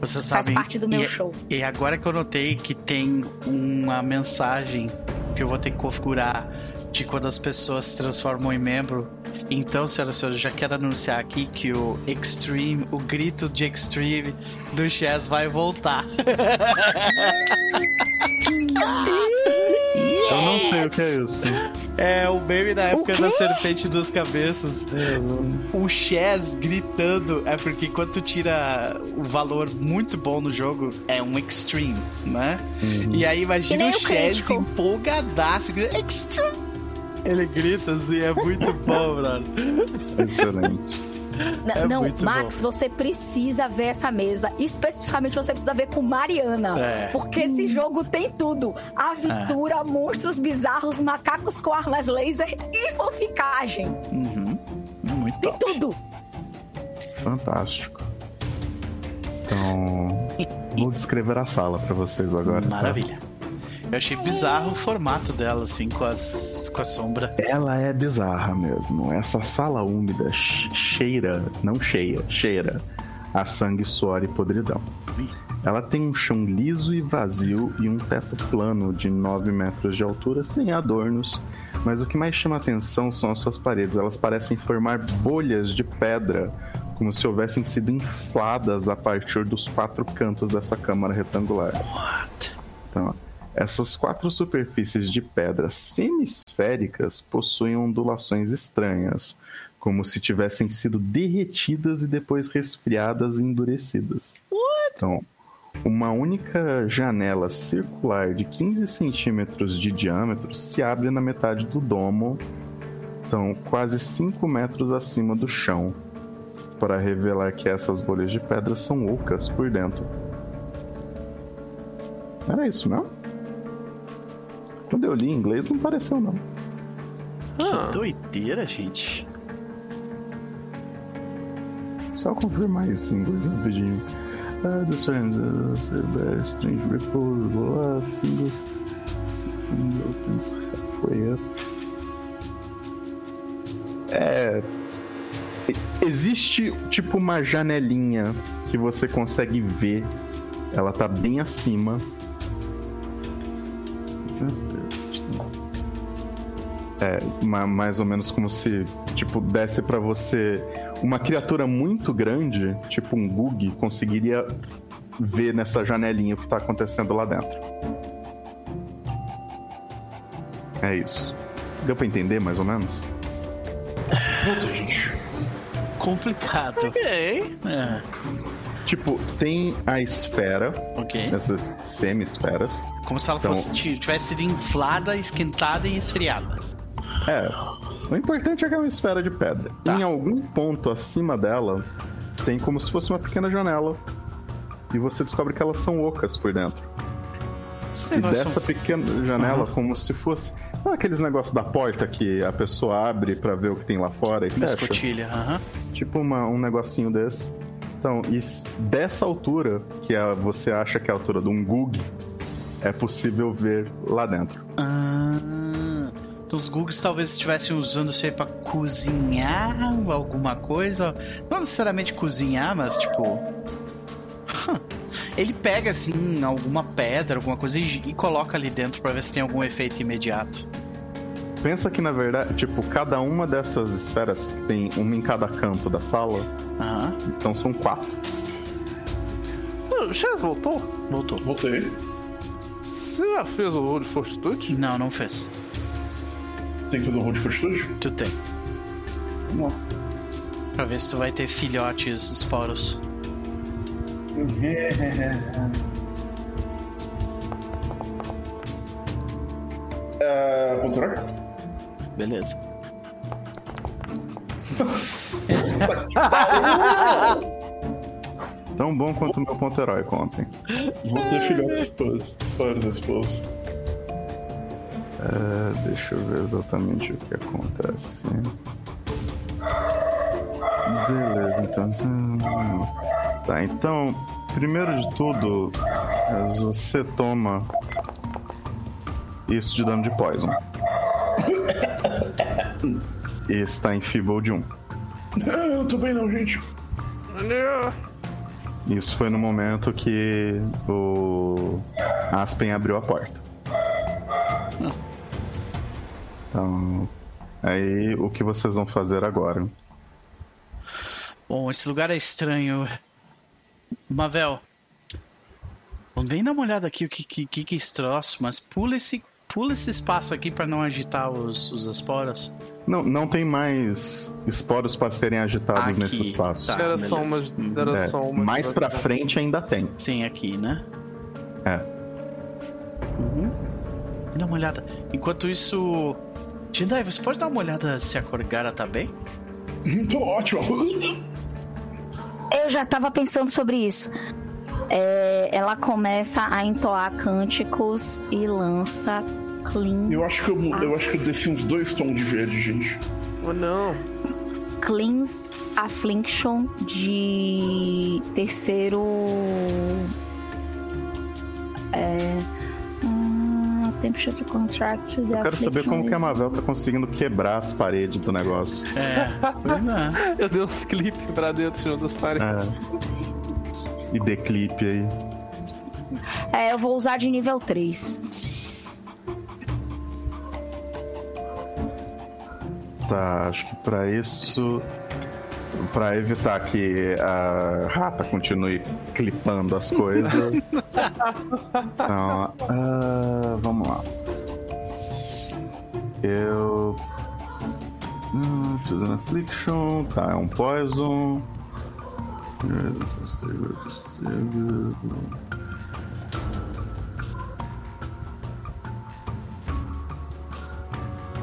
Speaker 1: Você
Speaker 5: Faz
Speaker 1: sabe.
Speaker 5: parte do meu
Speaker 1: e,
Speaker 5: show.
Speaker 1: E agora que eu notei que tem uma mensagem que eu vou ter que configurar de quando as pessoas se transformam em membro. Então, senhoras e senhores, eu já quero anunciar aqui que o Extreme, o grito de Extreme do Chess vai voltar.
Speaker 3: Eu não sei o que é isso.
Speaker 1: É o meme da época da serpente duas cabeças. O Chess gritando é porque quando tu tira o valor muito bom no jogo, é um extreme, né? E aí imagina
Speaker 5: nem
Speaker 1: o Chess
Speaker 5: crítico.
Speaker 1: empolgadaço, grita, extreme. Ele grita assim, é muito bom, brother.
Speaker 3: Excelente.
Speaker 5: N-
Speaker 1: É
Speaker 5: não, Max, você precisa ver essa mesa. Especificamente, você precisa ver com Mariana.
Speaker 1: É.
Speaker 5: Porque esse jogo tem tudo: aventura, monstros bizarros, macacos com armas laser e foficagem.
Speaker 1: Uhum. Muito
Speaker 5: Tem
Speaker 1: top.
Speaker 5: tudo.
Speaker 3: Fantástico. Então, vou descrever a sala pra vocês agora. tá?
Speaker 1: Eu achei bizarro o formato dela, assim, com, as, com a sombra.
Speaker 3: Ela é bizarra mesmo. Essa sala úmida che- cheira, não cheia, cheira a sangue, suor e podridão. Ela tem um chão liso e vazio e um teto plano de 9 metros de altura, sem adornos. Mas o que mais chama atenção são as suas paredes. Elas parecem formar bolhas de pedra, como se houvessem sido infladas a partir dos quatro cantos dessa câmara retangular.
Speaker 1: What?
Speaker 3: Então, ó, essas quatro superfícies de pedra semisféricas possuem ondulações estranhas, como se tivessem sido derretidas e depois resfriadas e endurecidas. Então, uma única janela circular de 15 centímetros de diâmetro se abre na metade do domo, então quase 5 metros acima do chão, para revelar que essas bolhas de pedra são ocas por dentro. Era isso mesmo? Quando eu li em inglês não pareceu não.
Speaker 4: Ah,
Speaker 1: Que doideira, gente.
Speaker 3: Só confirmar isso em inglês rapidinho. Uh, the strange, uh, strange ripples below singles opens halfway up. É. Existe tipo uma janelinha que você consegue ver. Ela tá bem acima. É, ma- mais ou menos como se, tipo, desse pra você uma criatura muito grande, tipo um Gug, conseguiria ver nessa janelinha o que tá acontecendo lá dentro. É isso. Deu pra entender mais ou menos?
Speaker 2: Volta, gente.
Speaker 1: Complicado.
Speaker 4: ok.
Speaker 1: É,
Speaker 3: Tipo, tem a esfera,
Speaker 1: ok.
Speaker 3: essas semi-esferas.
Speaker 1: Como se ela
Speaker 3: Então-
Speaker 1: fosse, ti- tivesse sido inflada, esquentada e esfriada.
Speaker 3: É. O importante é que é uma esfera de pedra.
Speaker 1: Tá.
Speaker 3: Em algum ponto acima dela, tem como se fosse uma pequena janela. E você descobre que elas são ocas por dentro.
Speaker 1: Esse
Speaker 3: E dessa pequena janela, como se fosse. Sabe aqueles negócios da porta que a pessoa abre pra ver o que tem lá fora e fecha?
Speaker 1: escotilha. aham.
Speaker 3: Tipo uma- um negocinho desse. Então, e dessa altura, que é, você acha que é a altura de um Gug, é possível ver lá dentro.
Speaker 1: Ah, então os Googs talvez estivessem usando isso aí pra cozinhar alguma coisa. Não necessariamente cozinhar, mas tipo. Ele pega assim alguma pedra, alguma coisa e, e coloca ali dentro pra ver se tem algum efeito imediato.
Speaker 3: Pensa que, na verdade, tipo, cada uma dessas esferas tem uma em cada canto da sala,
Speaker 1: Aham.
Speaker 3: então são quatro.
Speaker 4: O Chaz voltou?
Speaker 1: Voltou.
Speaker 2: Voltei.
Speaker 4: Você já fez o rol de fortitude?
Speaker 1: Não, não fez.
Speaker 2: Tem que fazer um roll de fortitude?
Speaker 1: Tu tem.
Speaker 2: Vamos lá.
Speaker 1: Pra ver se tu vai ter filhotes esporos.
Speaker 2: É, contrário?
Speaker 1: Beleza.
Speaker 3: Tão bom quanto o meu ponto heróico ontem.
Speaker 2: Vou ter filhotes todos. Vários esposos.
Speaker 3: É, deixa eu ver exatamente o que acontece. Beleza, então. Tá, então, primeiro de tudo, é, você toma isso de dano de poison. E está em Feeble de 1.
Speaker 2: Não, eu não tô bem não, gente.
Speaker 3: Isso foi no momento que o Aspen abriu a porta. Então, aí o que vocês vão fazer agora?
Speaker 1: Bom, esse lugar é estranho. Mavel, vem dar uma olhada aqui o que, que, que, que é esse troço, mas pula esse, pula esse espaço aqui pra não agitar os, os esporos.
Speaker 3: Não, não tem mais esporos para serem agitados
Speaker 1: Aqui,
Speaker 3: nesse espaço.
Speaker 1: tá.
Speaker 4: Era só umas. Era
Speaker 3: É,
Speaker 4: só umas
Speaker 3: mais pra frente ainda tem.
Speaker 1: Sim, aqui, né?
Speaker 3: É.
Speaker 1: Dá uma olhada. Enquanto isso. Jindai, você pode dar uma olhada se a Korgara tá bem?
Speaker 2: Tô ótimo.
Speaker 5: Eu já tava pensando sobre isso. É, ela começa a entoar cânticos e lança cleans,
Speaker 2: Eu acho que eu, eu acho que eu desci uns dois tons de verde, gente.
Speaker 4: Oh, não.
Speaker 5: cleans affliction de terceiro. É. Temperature to contract
Speaker 3: Eu quero saber como que a Mavel tá conseguindo quebrar as paredes do negócio.
Speaker 1: É, pois é.
Speaker 4: Eu dei uns clipes pra dentro de uma das paredes.
Speaker 3: É. E dê clipe aí.
Speaker 5: É, eu vou usar de nível 3.
Speaker 3: Tá, acho que pra isso. Pra evitar que a rata continue clipando as coisas. então, ah, vamos lá. Eu. Hum, Chosen Affliction, tá, é um Poison.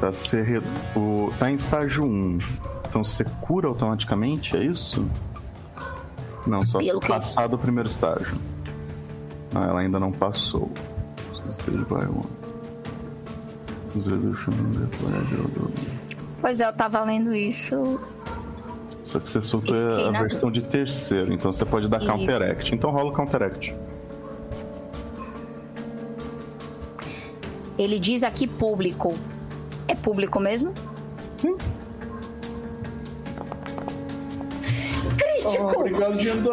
Speaker 3: Tá, ser o... tá em estágio 1. Então você cura automaticamente, é isso? Não, só se
Speaker 5: Pelo que-
Speaker 3: passar do primeiro estágio. Não, ela ainda não passou. Stage by one. Resolution deployed.
Speaker 5: Pois é, eu tava lendo isso.
Speaker 3: Só que você soltou a
Speaker 5: na
Speaker 3: versão de terceiro, então você pode dar
Speaker 5: Isso.
Speaker 3: counteract. Então rola o counteract.
Speaker 5: Ele diz aqui público. É público mesmo?
Speaker 3: Sim.
Speaker 2: Ah, obrigado de andar.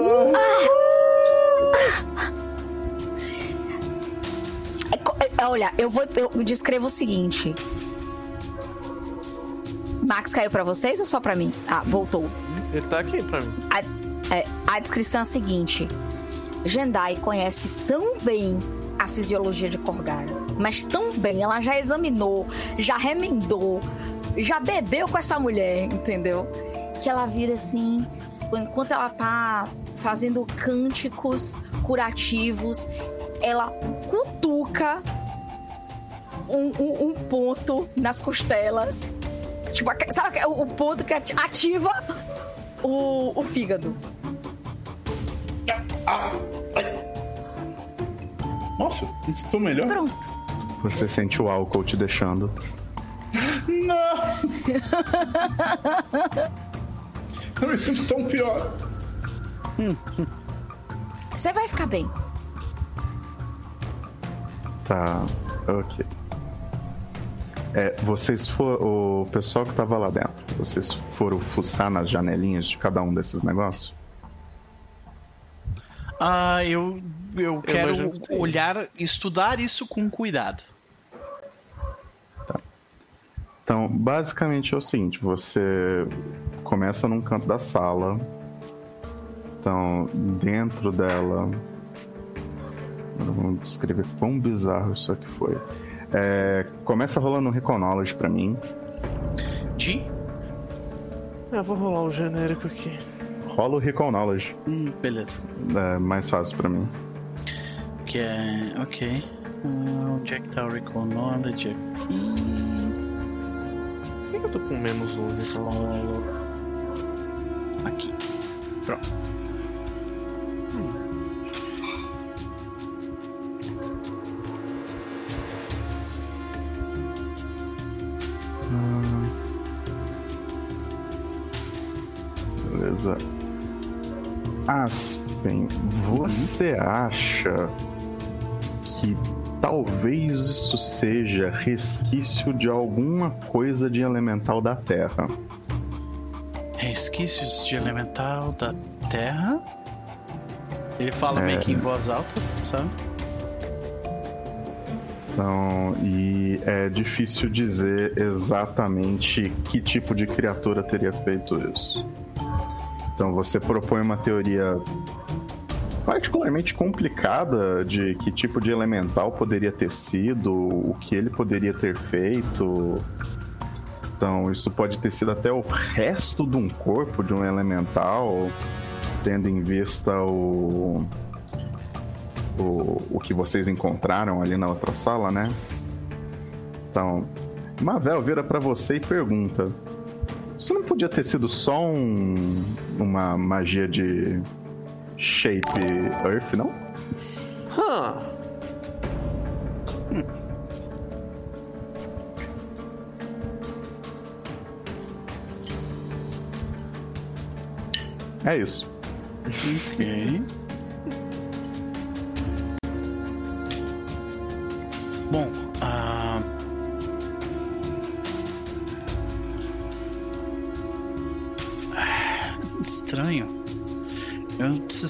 Speaker 5: É é, Olha, eu vou. Eu descrevo o seguinte. Max caiu pra vocês ou só pra mim? Ah, voltou.
Speaker 4: Ele tá aqui pra mim.
Speaker 5: A, é, a descrição é a seguinte: Jendai conhece tão bem a fisiologia de Korgara, mas tão bem, ela já examinou, já remendou, já bebeu com essa mulher, entendeu? Que ela vira assim, enquanto ela tá fazendo cânticos curativos, ela cutuca um, um- um ponto nas costelas. Tipo, sabe o o ponto que ati- ativa o, o fígado.
Speaker 2: Nossa, estou melhor?
Speaker 5: Pronto.
Speaker 3: Você sente o álcool te deixando.
Speaker 2: Não! Eu me sinto tão pior.
Speaker 5: Você vai ficar bem.
Speaker 3: Tá, ok. É, vocês foram. O pessoal que tava lá dentro, vocês foram fuçar nas janelinhas de cada um desses negócios?
Speaker 1: Ah, eu, eu quero
Speaker 4: imagino que sim.
Speaker 1: olhar, estudar isso com cuidado.
Speaker 3: Então, basicamente é o seguinte: você começa num canto da sala. Então, dentro dela. Agora Vamos descrever quão bizarro isso aqui foi. É, começa rolando um Reconology pra mim.
Speaker 1: De?
Speaker 4: Eu vou rolar o genérico aqui.
Speaker 3: Rola o Recall Knowledge.
Speaker 1: Hum, beleza.
Speaker 3: É mais fácil pra mim.
Speaker 1: Que é. Ok. Ah, onde é que tá o Recall Knowledge? Aqui.
Speaker 4: Com menos um então?
Speaker 1: Follow. aqui. Pronto.
Speaker 3: Beleza. Aspen, você acha que talvez isso seja resquício de alguma coisa de elemental da Terra?
Speaker 1: Resquícios de elemental da Terra. Ele fala meio que em voz alta, sabe?
Speaker 3: Então, e é difícil dizer exatamente que tipo de criatura teria feito isso. Então, você propõe uma teoria particularmente complicada de que tipo de elemental poderia ter sido, o que ele poderia ter feito. Então, isso pode ter sido até o resto de um corpo de um elemental, tendo em vista o, o, o que vocês encontraram ali na outra sala, né? Então, Mavel vira para você e pergunta: Isso não podia ter sido só um, uma magia de shape Earth, não?
Speaker 4: Hã.
Speaker 3: É isso.
Speaker 1: Ok.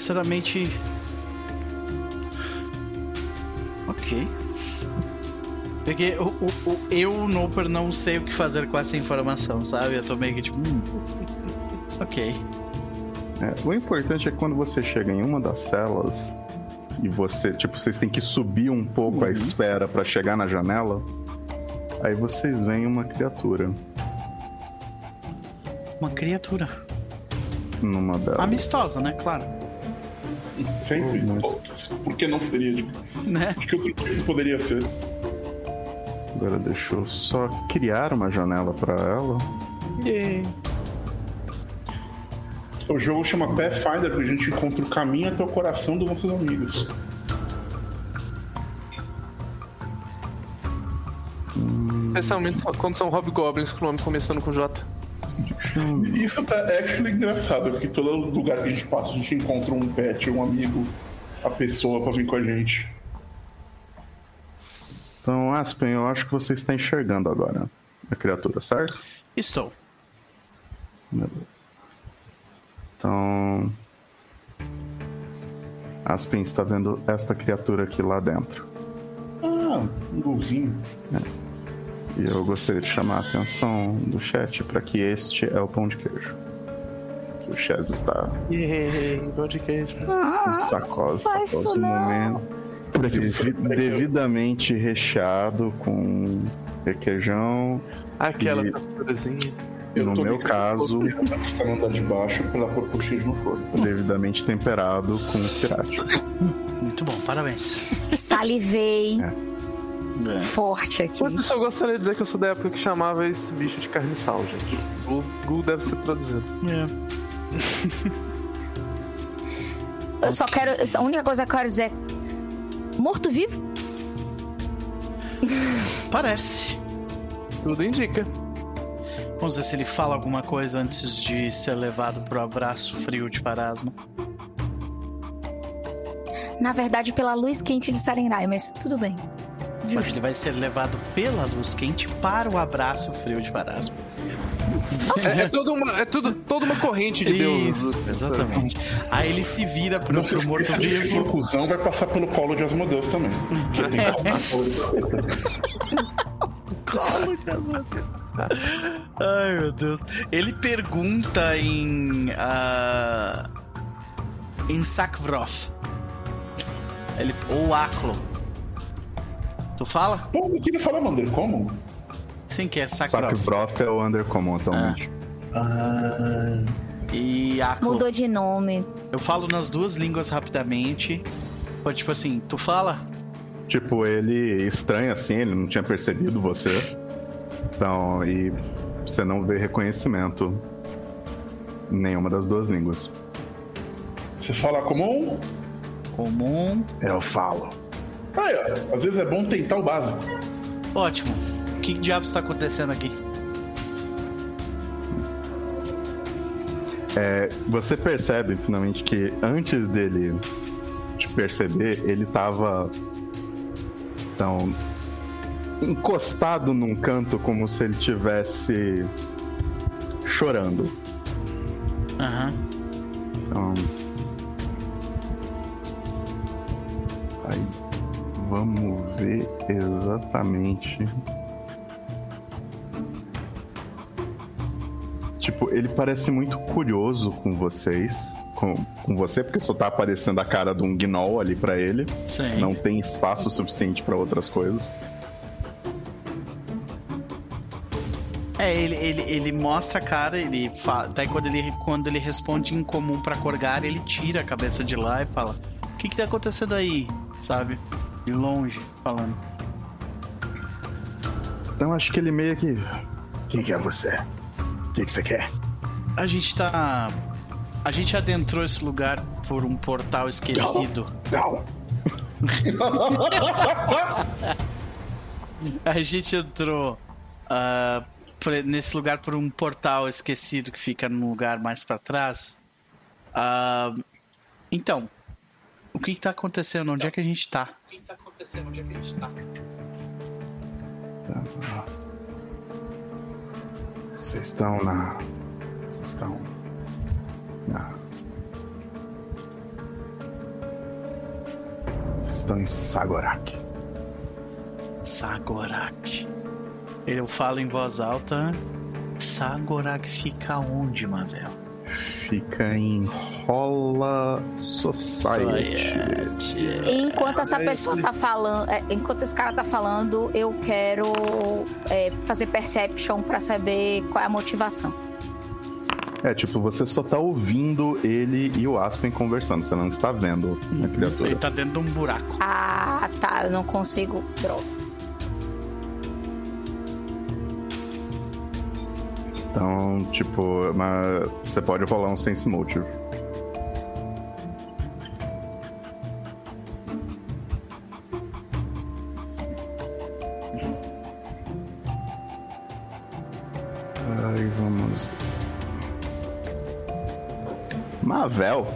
Speaker 1: Sinceramente. Ok. Porque o, o, o- eu, Noper, não sei o que fazer com essa informação, sabe? Eu tô meio que tipo. hum, ok.
Speaker 3: É, o importante é que quando você chega em uma das celas e você, tipo, vocês têm que subir um pouco a esfera pra chegar na janela, aí vocês veem uma criatura
Speaker 1: Uma criatura.
Speaker 3: numa delas.
Speaker 1: Amistosa, né? Claro.
Speaker 2: Sempre. Por que não seria? De,
Speaker 1: Né?
Speaker 2: de que outro tipo poderia ser?
Speaker 3: Agora deixa eu só criar uma janela pra ela.
Speaker 2: O jogo chama Pathfinder porque a gente encontra o caminho até o coração dos nossos amigos.
Speaker 4: Especialmente quando são hobgoblins com o nome começando com J.
Speaker 2: E Isso tá actually engraçado, porque todo lugar que a gente passa a gente encontra um pet, um amigo, a pessoa pra vir com a gente.
Speaker 3: Então, Aspen, eu acho que você está enxergando agora a criatura, certo?
Speaker 1: Estou.
Speaker 3: Beleza. Então. Aspen está vendo esta criatura aqui lá dentro.
Speaker 2: Ah, um golzinho.
Speaker 3: E eu gostaria de chamar a atenção do chat para que este é o pão de queijo. Que o Chaz está
Speaker 4: Yay, pão de queijo.
Speaker 5: isso
Speaker 3: no
Speaker 5: não.
Speaker 3: momento. Devi- devidamente recheado com requeijão.
Speaker 4: Aquela
Speaker 3: E-
Speaker 4: capturazinha.
Speaker 3: No meu caso-
Speaker 2: está andar de baixo pôr cocheiro no corpo.
Speaker 3: Devidamente temperado com sriracha.
Speaker 1: Muito bom, parabéns.
Speaker 5: Salivei
Speaker 1: É.
Speaker 5: forte aqui.
Speaker 4: Eu só gostaria de dizer que eu sou da época que chamava esse bicho de carne sal, gente. O Google deve ser traduzido.
Speaker 5: Eu só quero. A única coisa que eu quero dizer é. Morto-vivo?
Speaker 1: Parece.
Speaker 4: Tudo indica.
Speaker 1: Vamos ver se ele fala alguma coisa antes de ser levado pro abraço frio de Parasma.
Speaker 5: Na verdade, pela luz quente de Sarenrai, mas tudo bem.
Speaker 1: Mas ele vai ser levado pela luz quente para o abraço frio de Parasma.
Speaker 4: É, é toda uma, é tudo, toda uma corrente de Deus.
Speaker 1: Isso, exatamente. Aí ele se vira pro, pro
Speaker 2: de
Speaker 1: morto-vivo.
Speaker 2: cuzão, vai passar pelo colo de Asmodeus também. Que tem
Speaker 1: Ai, meu Deus. Ele pergunta em. ah, em Sakvroth. Ele, ou Aklo. Tu fala?
Speaker 2: Pô, aqui não fala Mander como?
Speaker 1: Sim, que é
Speaker 3: Só que
Speaker 1: Sakvroth.
Speaker 3: Broth é o Undercommon atualmente.
Speaker 2: Ah.
Speaker 1: E Aklo.
Speaker 5: Mudou de nome.
Speaker 1: Eu falo nas duas línguas rapidamente. Tipo assim, tu fala?
Speaker 3: Tipo, ele estranha assim, ele não tinha percebido você. Então, e você não vê reconhecimento. Nenhuma das duas línguas.
Speaker 2: Você fala comum?
Speaker 1: Comum.
Speaker 3: Eu falo.
Speaker 2: Aí, ó. Às vezes é bom tentar o básico.
Speaker 1: Ótimo. O que diabos está acontecendo aqui?
Speaker 3: É, você percebe finalmente que antes dele te perceber, ele tava tão encostado num canto como se ele tivesse chorando.
Speaker 1: Aham.
Speaker 3: Então, vamos ver exatamente. Tipo, ele parece muito curioso com vocês. Com, com você, porque só tá aparecendo a cara de um gnoll ali pra ele.
Speaker 1: Sim.
Speaker 3: Não tem espaço suficiente pra outras coisas.
Speaker 1: É, ele, ele, ele mostra a cara, ele fala. Daí quando ele, quando ele responde em comum pra Corgar, ele tira a cabeça de lá e fala: O que que tá acontecendo aí? Sabe? De longe, falando.
Speaker 3: Então acho que ele meio que. Quem que é você? O que, que você quer?
Speaker 1: A gente tá. A gente adentrou esse lugar por um portal esquecido.
Speaker 2: Gal.
Speaker 1: A gente entrou por- nesse lugar por um portal esquecido que fica num lugar mais pra trás. Ah, então, o que que tá acontecendo? Onde é que a gente tá? Acontecendo? Onde é que a gente tá?
Speaker 3: Vocês estão na. Vocês estão. Na. Vocês estão em Sagorak.
Speaker 1: Sagorak. Eu falo em voz alta. Sagorak fica onde, Mavel?
Speaker 3: Fica em Rola Society.
Speaker 5: Enquanto essa
Speaker 4: é
Speaker 5: pessoa tá falando, é, enquanto esse cara tá falando, eu quero é, fazer perception pra saber qual é a motivação.
Speaker 3: É, tipo, você só tá ouvindo ele e o Aspen conversando, você não está vendo a criatura.
Speaker 1: Ele tá dentro de um buraco.
Speaker 5: Ah, tá, eu não consigo. Droga.
Speaker 3: Então, tipo, mas você pode rolar um Sense Motive. Aí vamos. Mavel.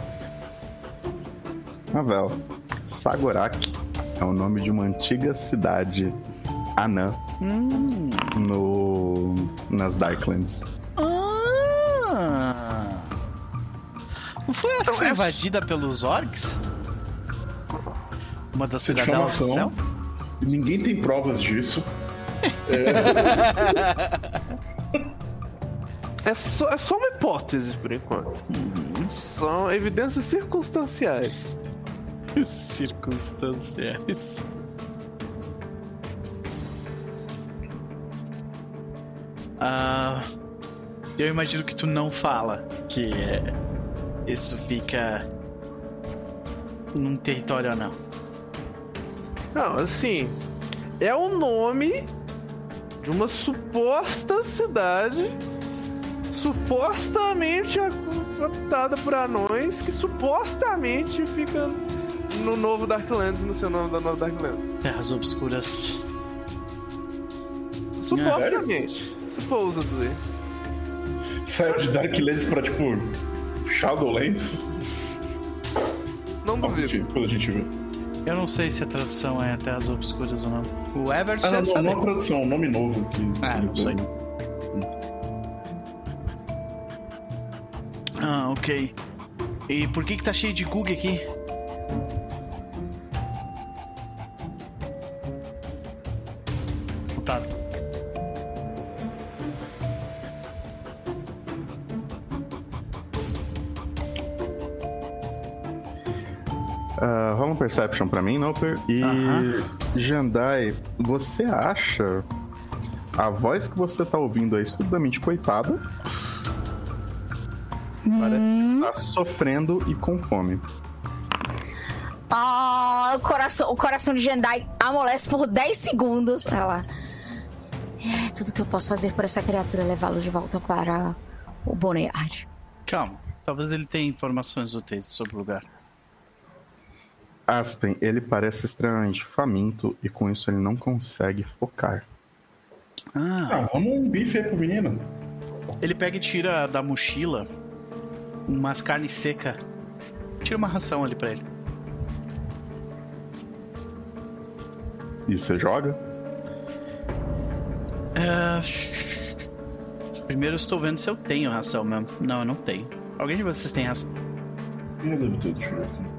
Speaker 3: Mavel. Sagorak é o nome de uma antiga cidade anã no nas Darklands.
Speaker 1: Ah! Não foi essa foi invadida pelos orcs? Uma das
Speaker 2: Isso é
Speaker 1: cidadelas do céu?
Speaker 2: Ninguém tem provas disso.
Speaker 4: É só, é só uma hipótese por enquanto. São evidências circunstanciais.
Speaker 1: Circunstanciais. Ah, eu imagino que tu não fala que é, isso fica num território não.
Speaker 4: Não, assim, é o nome de uma suposta cidade supostamente habitada por anões que supostamente fica no novo Darklands, no seu nome da nova Darklands.
Speaker 1: Terras obscuras.
Speaker 4: Supostamente. Supposedly.
Speaker 2: Saiu de Darklands pra, tipo, Shadowlands.
Speaker 4: Não duvido.
Speaker 2: gente- quando a gente vê.
Speaker 1: Eu não sei se a tradução é Terras obscuras ou não. O Everett
Speaker 2: Ah, não, não, não é tradução, um nome novo que.
Speaker 1: Ah, não sei. Ah, ok. E por que que tá cheio de Gug aqui?
Speaker 3: Perception pra mim, Noper. E
Speaker 1: Aham.
Speaker 3: Jandai, você acha a voz que você tá ouvindo é estupidamente coitada? Parece que tá sofrendo e com fome.
Speaker 5: Ah, o coração, o coração de Jendai amolece por 10 segundos. Ela. É, tudo que eu posso fazer por essa criatura é levá-lo de volta para o Boneyard.
Speaker 1: Calma. Talvez ele tenha informações úteis sobre o lugar.
Speaker 3: Aspen, ele parece extremamente faminto e com isso ele não consegue focar.
Speaker 1: Ah,
Speaker 2: Ah, vamos um bife aí pro menino.
Speaker 1: ele pega e tira da mochila umas carnes secas. Tira uma ração ali pra ele.
Speaker 3: E você joga?
Speaker 1: É, Primeiro eu estou vendo se eu tenho ração mesmo. Não, eu não tenho. Alguém de vocês tem ração?
Speaker 2: Eu devo ter, deixa eu ver aqui.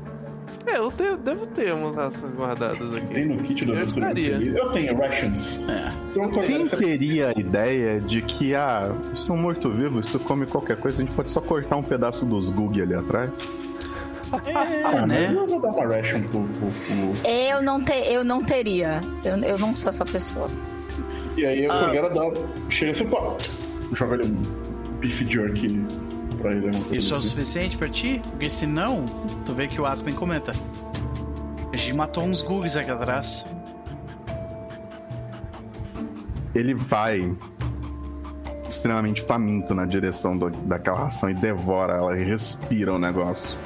Speaker 4: É, eu tenho- devo ter umas rações guardadas aqui.
Speaker 2: Tem no kit do
Speaker 4: Eu estaria.
Speaker 2: Eu tenho rations.
Speaker 1: É.
Speaker 2: Então,
Speaker 3: Quem teria a ideia de que, ah, isso é um morto-vivo, isso come qualquer coisa, a gente pode só cortar um pedaço dos Gug ali atrás?
Speaker 1: É,
Speaker 2: Ah, mas
Speaker 1: né?
Speaker 2: eu vou dar uma ration pro. pro- pro-
Speaker 5: Eu não, te, eu não teria. Eu, eu não sou essa pessoa.
Speaker 2: E aí
Speaker 1: Ah.
Speaker 2: a Corgera dá. Chega assim, pô. Joga ali um beef jerky pra ele. coisa
Speaker 1: Isso é o
Speaker 2: assim.
Speaker 1: suficiente pra ti? Porque se não, tu vê que o Aspen comenta. A gente matou uns Gugs aqui atrás.
Speaker 3: Ele vai extremamente faminto na direção do- daquela ração e devora ela e respira o negócio.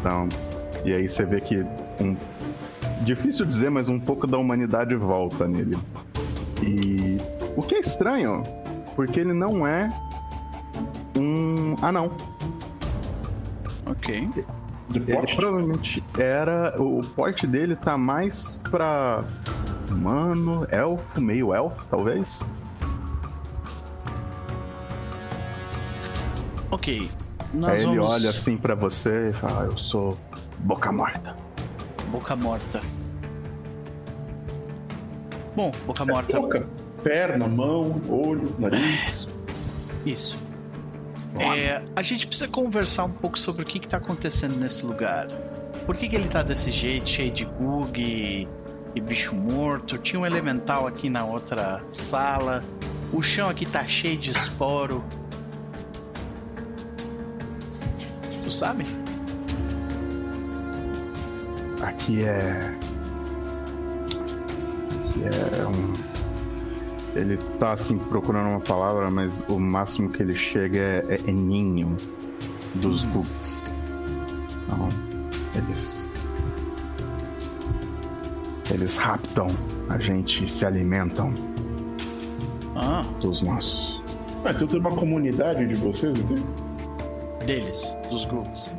Speaker 3: Então, e aí você vê que um difícil dizer, mas um pouco da humanidade volta nele. E o que é estranho, porque ele não é um anão.
Speaker 1: Ok.
Speaker 3: Ele
Speaker 2: Pot?
Speaker 3: provavelmente era. O porte dele tá mais pra humano, elfo, meio elfo, talvez.
Speaker 1: Ok. Nós
Speaker 3: Aí ele
Speaker 1: vamos...
Speaker 3: olha assim pra você e fala: "Ah, Eu sou boca morta.
Speaker 1: Boca morta. Bom, boca morta.
Speaker 2: Boca, perna, mão, olho, nariz.
Speaker 1: Isso. É, a gente precisa conversar um pouco sobre o que, está acontecendo nesse lugar. Por que, que ele tá desse jeito, cheio de gug e, e bicho morto? Tinha um elemental aqui na outra sala. O chão aqui tá cheio de esporo. Tu sabe?
Speaker 3: Aqui é. Aqui é um. Ele tá assim procurando uma palavra, mas o máximo que ele chega é, é, é ninho dos bugs. Então, eles. Eles raptam a gente e se alimentam
Speaker 1: Ah,
Speaker 3: dos nossos.
Speaker 2: Ah, então tem uma comunidade de vocês aqui?
Speaker 1: deles, dos gugs.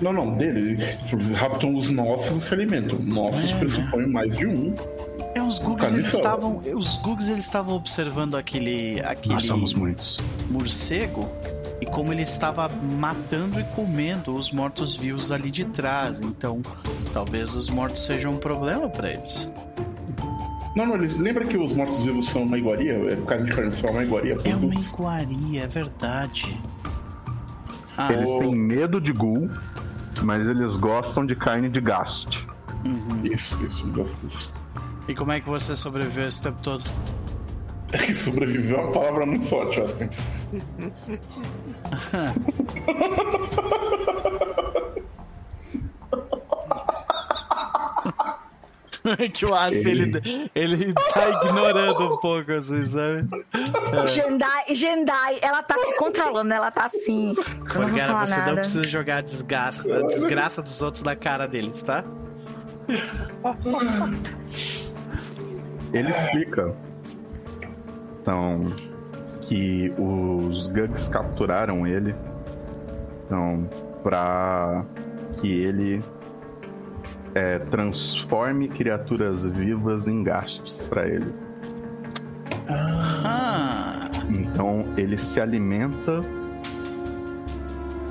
Speaker 2: Não, não, dele. Eles raptam os nossos e se alimentam. Nossos
Speaker 1: É, né?
Speaker 2: pressupõem mais de um.
Speaker 1: Os gugs eles
Speaker 2: isso
Speaker 1: estavam. Os gugs eles estavam observando aquele. aquele
Speaker 3: Nós somos muitos.
Speaker 1: morcego e como ele estava matando e comendo os mortos-vivos ali de trás. Então, talvez os mortos sejam um problema para eles.
Speaker 2: Não, não, eles lembram que os mortos-vivos são uma iguaria? É carne de carne são uma iguaria?
Speaker 1: É uma
Speaker 2: Putz.
Speaker 1: iguaria, é verdade. Ah,
Speaker 3: Eles têm medo de ghoul, mas eles gostam de carne de gaste.
Speaker 2: Isso, isso, eu gosto disso.
Speaker 1: E como é que você sobreviveu esse tempo todo?
Speaker 2: É que sobreviveu é uma palavra muito forte, eu acho.
Speaker 1: que o Asp, ele... ele tá ignorando um pouco, assim, sabe?
Speaker 5: Jendai, Jendai, ela tá se controlando, ela tá assim. Não falar
Speaker 1: você não
Speaker 5: nada.
Speaker 1: precisa jogar a desgraça, a desgraça dos outros na cara deles, tá?
Speaker 3: Ele explica. Então, que os Gugs capturaram ele. Então, pra que ele é, transforme criaturas vivas em gastes pra ele.
Speaker 1: Ah,
Speaker 3: Então, ele se alimenta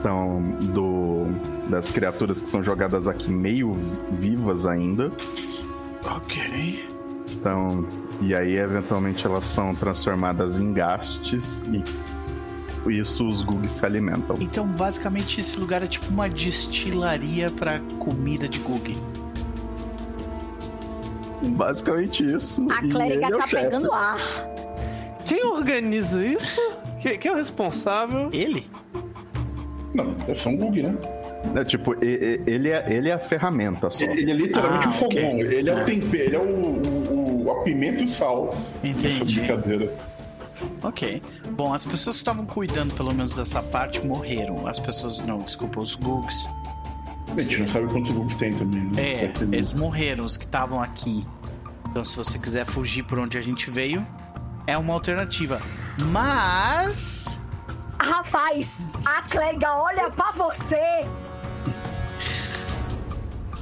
Speaker 3: então, do, das criaturas que são jogadas aqui meio vivas ainda.
Speaker 1: ok.
Speaker 3: Então, e aí eventualmente elas são transformadas em gastes e isso os Gugs se alimentam.
Speaker 1: Então, basicamente, esse lugar é tipo uma destilaria pra comida de Gug.
Speaker 3: Basicamente isso.
Speaker 5: A clériga
Speaker 3: é o
Speaker 5: tá
Speaker 3: chefe.
Speaker 5: pegando ar.
Speaker 4: Quem organiza isso? Quem, quem é o responsável?
Speaker 1: Ele?
Speaker 2: Não, deve ser um bug, né?
Speaker 3: É, tipo, ele é, ele é a ferramenta só.
Speaker 2: Ele é literalmente
Speaker 1: Ah,
Speaker 2: um fogão.
Speaker 1: ok.
Speaker 2: Ele é o tempero, ele é o, o, o- a pimenta e o sal. Essa
Speaker 1: Entendi.
Speaker 2: brincadeira.
Speaker 1: Ok. Bom, as pessoas que estavam cuidando pelo menos dessa parte morreram. As pessoas não, desculpa, os Googs.
Speaker 2: A gente não sabe quantos bugs tem também. Né?
Speaker 1: É, eles morreram, os que estavam aqui. Então, se você quiser fugir por onde a gente veio, é uma alternativa. Mas.
Speaker 5: Rapaz, a Clega olha pra você.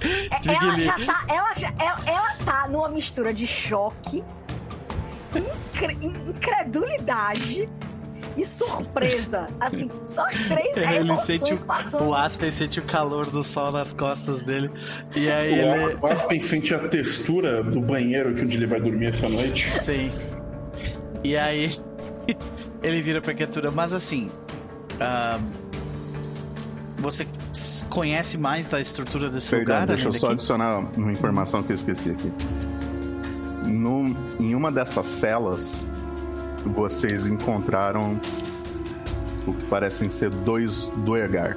Speaker 5: É- Ela
Speaker 1: Ele-
Speaker 5: já tá. Ela, já, ela, ela tá numa mistura de choque, incre- incredulidade e surpresa. Assim, só as três
Speaker 1: Ele
Speaker 5: emoções
Speaker 1: sente o,
Speaker 5: passando.
Speaker 1: o Aspen sente o calor do sol nas costas dele. E aí ele.
Speaker 2: O Aspen sente a textura do banheiro que onde ele vai dormir essa noite.
Speaker 1: Sim. E aí ele vira pra criatura, mas assim. Você conhece mais da estrutura desse
Speaker 3: Perdão,
Speaker 1: lugar?
Speaker 3: deixa eu só
Speaker 1: daqui?
Speaker 3: adicionar uma informação que eu esqueci aqui. No, em uma dessas celas, vocês encontraram o que parecem ser dois Duergar.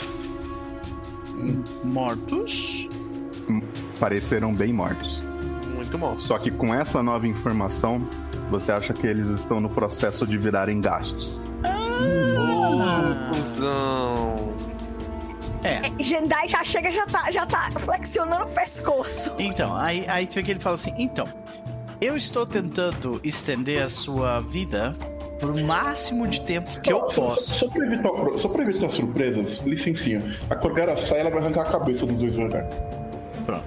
Speaker 1: Mortos?
Speaker 3: Pareceram bem mortos.
Speaker 4: Muito bom.
Speaker 3: Só que com essa nova informação, você acha que eles estão no processo de virarem gastos.
Speaker 1: Ah.
Speaker 4: Cusão.
Speaker 1: É.
Speaker 5: Jendai já chega, já tá, já tá flexionando o pescoço.
Speaker 1: Então, aí, aí tu vê que ele fala assim: então, eu estou tentando estender a sua vida por máximo de tempo que eu
Speaker 2: Só- só-
Speaker 1: posso.
Speaker 2: Só, pra evitar, só pra evitar surpresas, licencinha. A Corgara sai ela vai arrancar a cabeça dos dois Duergar.
Speaker 1: Pronto.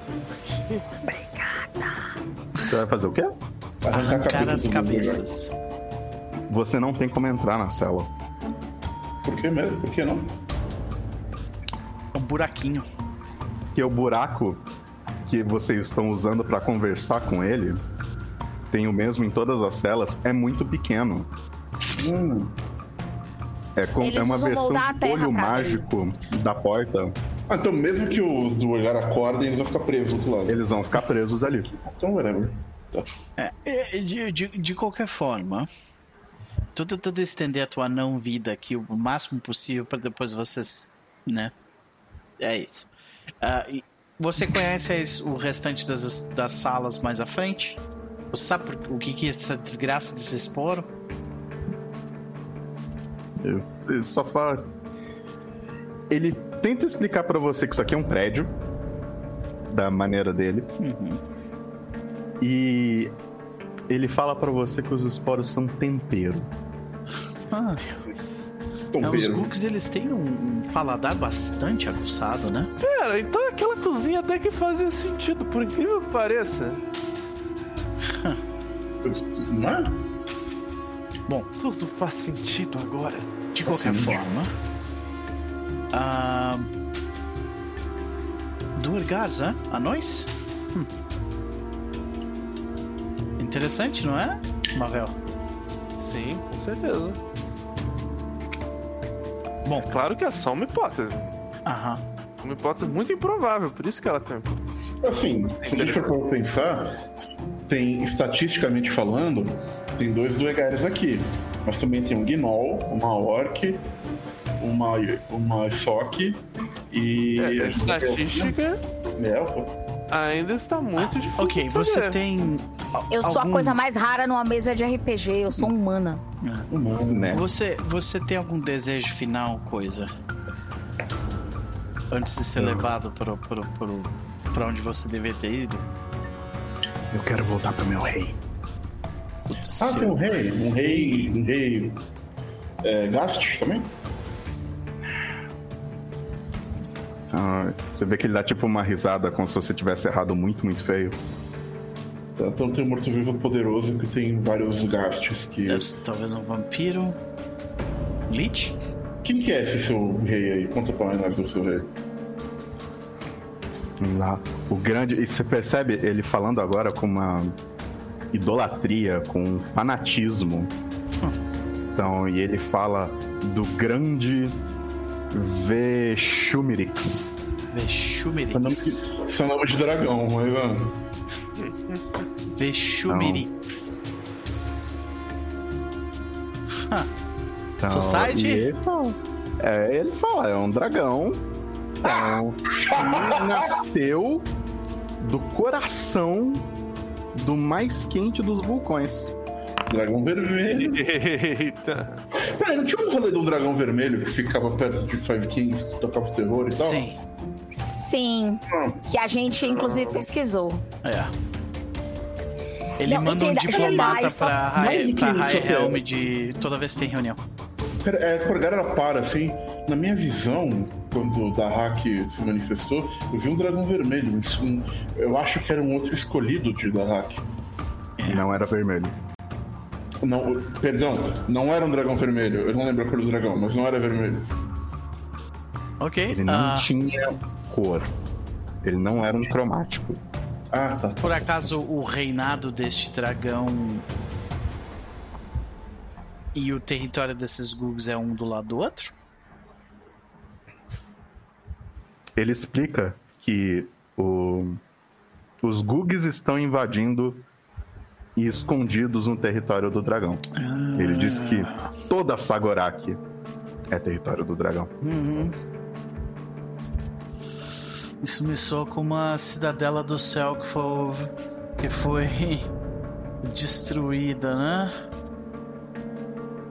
Speaker 3: Você vai fazer o quê?
Speaker 2: Arrancar, a
Speaker 1: Arrancar
Speaker 2: cabeça
Speaker 1: as
Speaker 2: dos dois Duergar.
Speaker 1: cabeças.
Speaker 3: Você não tem como entrar na cela.
Speaker 2: Por que mesmo? Por que não?
Speaker 1: Buraquinho.
Speaker 3: Porque o buraco que vocês estão usando para conversar com ele tem o mesmo em todas as celas, é muito pequeno.
Speaker 2: Hum.
Speaker 3: É, com, é uma versão de olho mágico da porta.
Speaker 2: Ah, então mesmo que os do olhar acordem, eles vão ficar presos do outro lado.
Speaker 3: Eles vão ficar presos ali.
Speaker 2: Então, whatever. Tá.
Speaker 1: É, de, de, de qualquer forma, tô tentando estender a tua não vida aqui o máximo possível para depois vocês, né? É isso. E você conhece o restante das, das salas mais à frente? Você sabe por- o que, que é essa desgraça desse esporo?
Speaker 3: Eu- Ele só fala. Ele tenta explicar pra você que isso aqui é um prédio, da maneira dele,
Speaker 1: Uhum.
Speaker 3: e ele fala pra você que os esporos são tempero.
Speaker 1: Ah, É, os Gooks eles têm um, paladar bastante aguçado, né?
Speaker 4: Pera, então aquela cozinha até que fazia sentido, por incrível que pareça.
Speaker 2: não é?
Speaker 4: Tudo faz sentido agora.
Speaker 1: De qualquer
Speaker 2: Assim.
Speaker 1: forma. Ah, Duergars, hã? Anões? Hum. Interessante, não é, Mavel?
Speaker 4: Sim, com certeza.
Speaker 1: Bom,
Speaker 4: Claro que é só uma hipótese.
Speaker 1: aham.
Speaker 4: Uma hipótese muito improvável, por isso que ela tem.
Speaker 2: Assim, se a gente for pra pensar, tem, estatisticamente falando, tem dois duegares aqui. Mas também tem um Gnoll, uma Orc, uma, uma Sock e.
Speaker 4: É, a estatística
Speaker 2: uma Elfa.
Speaker 4: ainda está muito difícil.
Speaker 1: Ok,
Speaker 4: de
Speaker 1: você tem.
Speaker 5: Eu sou a
Speaker 1: algum-
Speaker 5: coisa mais rara numa mesa de RPG, eu sou humana.
Speaker 2: Humano,
Speaker 3: Né?
Speaker 1: Você, você tem algum desejo final, coisa? Antes de ser levado pro, pro, pro, pra onde você deveria ter ido?
Speaker 3: Eu quero voltar pro meu rei.
Speaker 1: Putz,
Speaker 2: Ah, tem um rei. Um rei. Um rei. É, Gast também?
Speaker 3: Ah, você vê que ele dá tipo uma risada como se você tivesse errado muito, muito feio.
Speaker 2: Então tem um morto-vivo poderoso que tem vários gastes que.
Speaker 1: ser talvez um vampiro. Lich?
Speaker 2: Quem que é esse seu rei aí? Conta pra nós o seu rei.
Speaker 3: Lá, o grande. E você percebe ele falando agora com uma idolatria, com um fanatismo. Então, e ele fala do grande Vexumirix.
Speaker 1: Vexumerix.
Speaker 2: seu nome de dragão, mas. ah,
Speaker 1: Vexumerix.
Speaker 3: Então,
Speaker 1: Society?
Speaker 3: ele fala, é, ele fala, é um dragão. Então, que nasceu do coração do mais quente dos vulcões.
Speaker 2: Dragão vermelho.
Speaker 4: Eita.
Speaker 2: Peraí, não tinha um rolê de um dragão vermelho que ficava perto de Five Kings, que tocava terror e tal?
Speaker 1: Sim.
Speaker 5: Sim,
Speaker 2: Não.
Speaker 5: que a gente inclusive pesquisou.
Speaker 1: É. Ele
Speaker 5: Não,
Speaker 1: manda um
Speaker 5: entenda,
Speaker 1: diplomata
Speaker 5: Jedi só-
Speaker 1: pra High, pra. Helm de toda vez que tem reunião.
Speaker 2: Pera, é, Corgara ela para, assim, na minha visão, quando o Dahak se manifestou, eu vi um dragão vermelho. Isso, um- eu acho que era um outro escolhido de Dahak.
Speaker 3: Não era vermelho.
Speaker 2: Não, perdão, não era um dragão vermelho. Eu não lembro a cor do dragão, mas não era vermelho.
Speaker 1: Ok.
Speaker 3: Ele não
Speaker 1: ah,
Speaker 3: tinha cor. Ele não era um cromático.
Speaker 2: Ah, tá.
Speaker 1: Por acaso o reinado deste dragão e o território desses Gugs é um do lado do outro?
Speaker 3: Ele explica que o- os Gugs estão invadindo e escondidos no território do dragão. Ele diz que toda Sagorak é território do dragão.
Speaker 1: Isso me soa como uma cidadela do céu que foi, que foi destruída, né?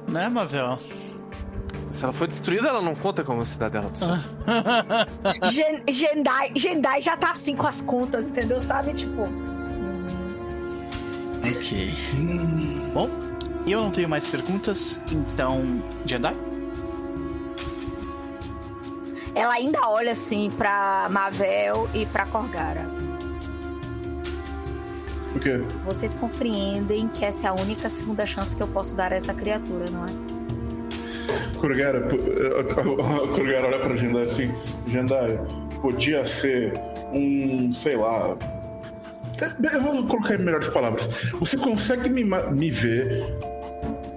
Speaker 1: Né, Mavel?
Speaker 4: Se ela foi destruída, ela não conta como a cidadela do céu.
Speaker 5: Gen- Jendai, Jendai já tá assim com as contas, entendeu? Sabe, tipo.
Speaker 1: Ok. Bom, eu não tenho mais perguntas, então. Jedi?
Speaker 5: Ela ainda olha assim pra Mavel e pra Corgara.
Speaker 2: O quê?
Speaker 5: Vocês compreendem que essa é a única segunda chance que eu posso dar a essa criatura, não é?
Speaker 2: Corgara, Corgara olha pra Jendai assim: Jendai, podia ser um, sei lá. Eu vou colocar em melhores palavras. Você consegue me, me ver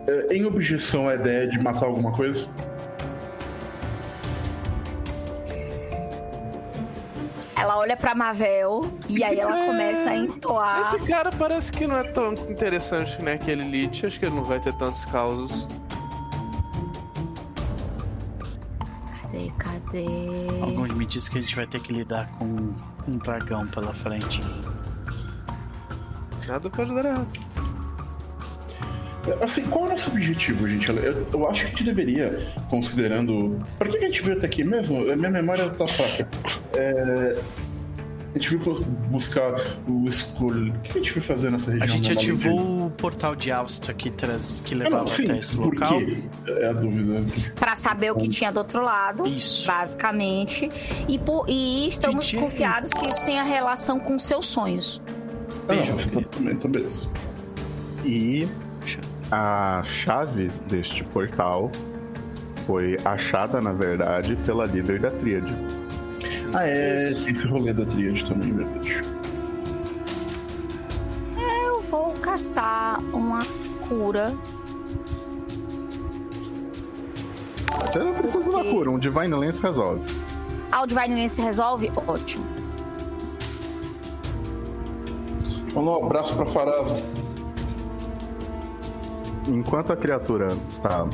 Speaker 2: eh, em objeção à ideia de matar alguma coisa?
Speaker 5: Ela olha pra Mavel e aí ela começa a entoar.
Speaker 4: Esse cara parece que não é tão interessante, né? Aquele Lich. Acho que ele não vai ter tantos causos.
Speaker 5: Cadê, cadê?
Speaker 1: Algum me disse que a gente vai ter que lidar com um dragão pela frente.
Speaker 4: Nada pode dar errado.
Speaker 2: Assim, qual é o nosso objetivo, gente? Eu, eu acho que a gente deveria, considerando. Pra que a gente veio até aqui mesmo? A minha memória tá fraca. É, A gente veio buscar o escolho. O que a gente foi fazer nessa região?
Speaker 1: A gente ativou o portal de Alsta que, traz, que
Speaker 2: Ah,
Speaker 1: levava
Speaker 2: não, sim,
Speaker 1: até esse
Speaker 2: por
Speaker 1: local.
Speaker 2: quê? É a dúvida.
Speaker 5: Pra saber o que tinha do outro lado,
Speaker 1: Isso.
Speaker 5: basicamente. E, por- e estamos
Speaker 1: Entendi.
Speaker 5: desconfiados que isso tenha relação com seus sonhos.
Speaker 2: Ah, não,
Speaker 1: Beijo,
Speaker 2: também, então beleza.
Speaker 3: E a chave deste portal foi achada, na verdade, pela líder da tríade.
Speaker 2: Ah, é. Tem esse rolê da tríade também, verdade.
Speaker 5: Eu vou castar uma cura.
Speaker 3: Você não precisa de uma cura, um Divine Lance resolve.
Speaker 5: A Divine se resolve? Ótimo.
Speaker 2: Manda um abraço pra Faraz.
Speaker 3: Enquanto a criatura está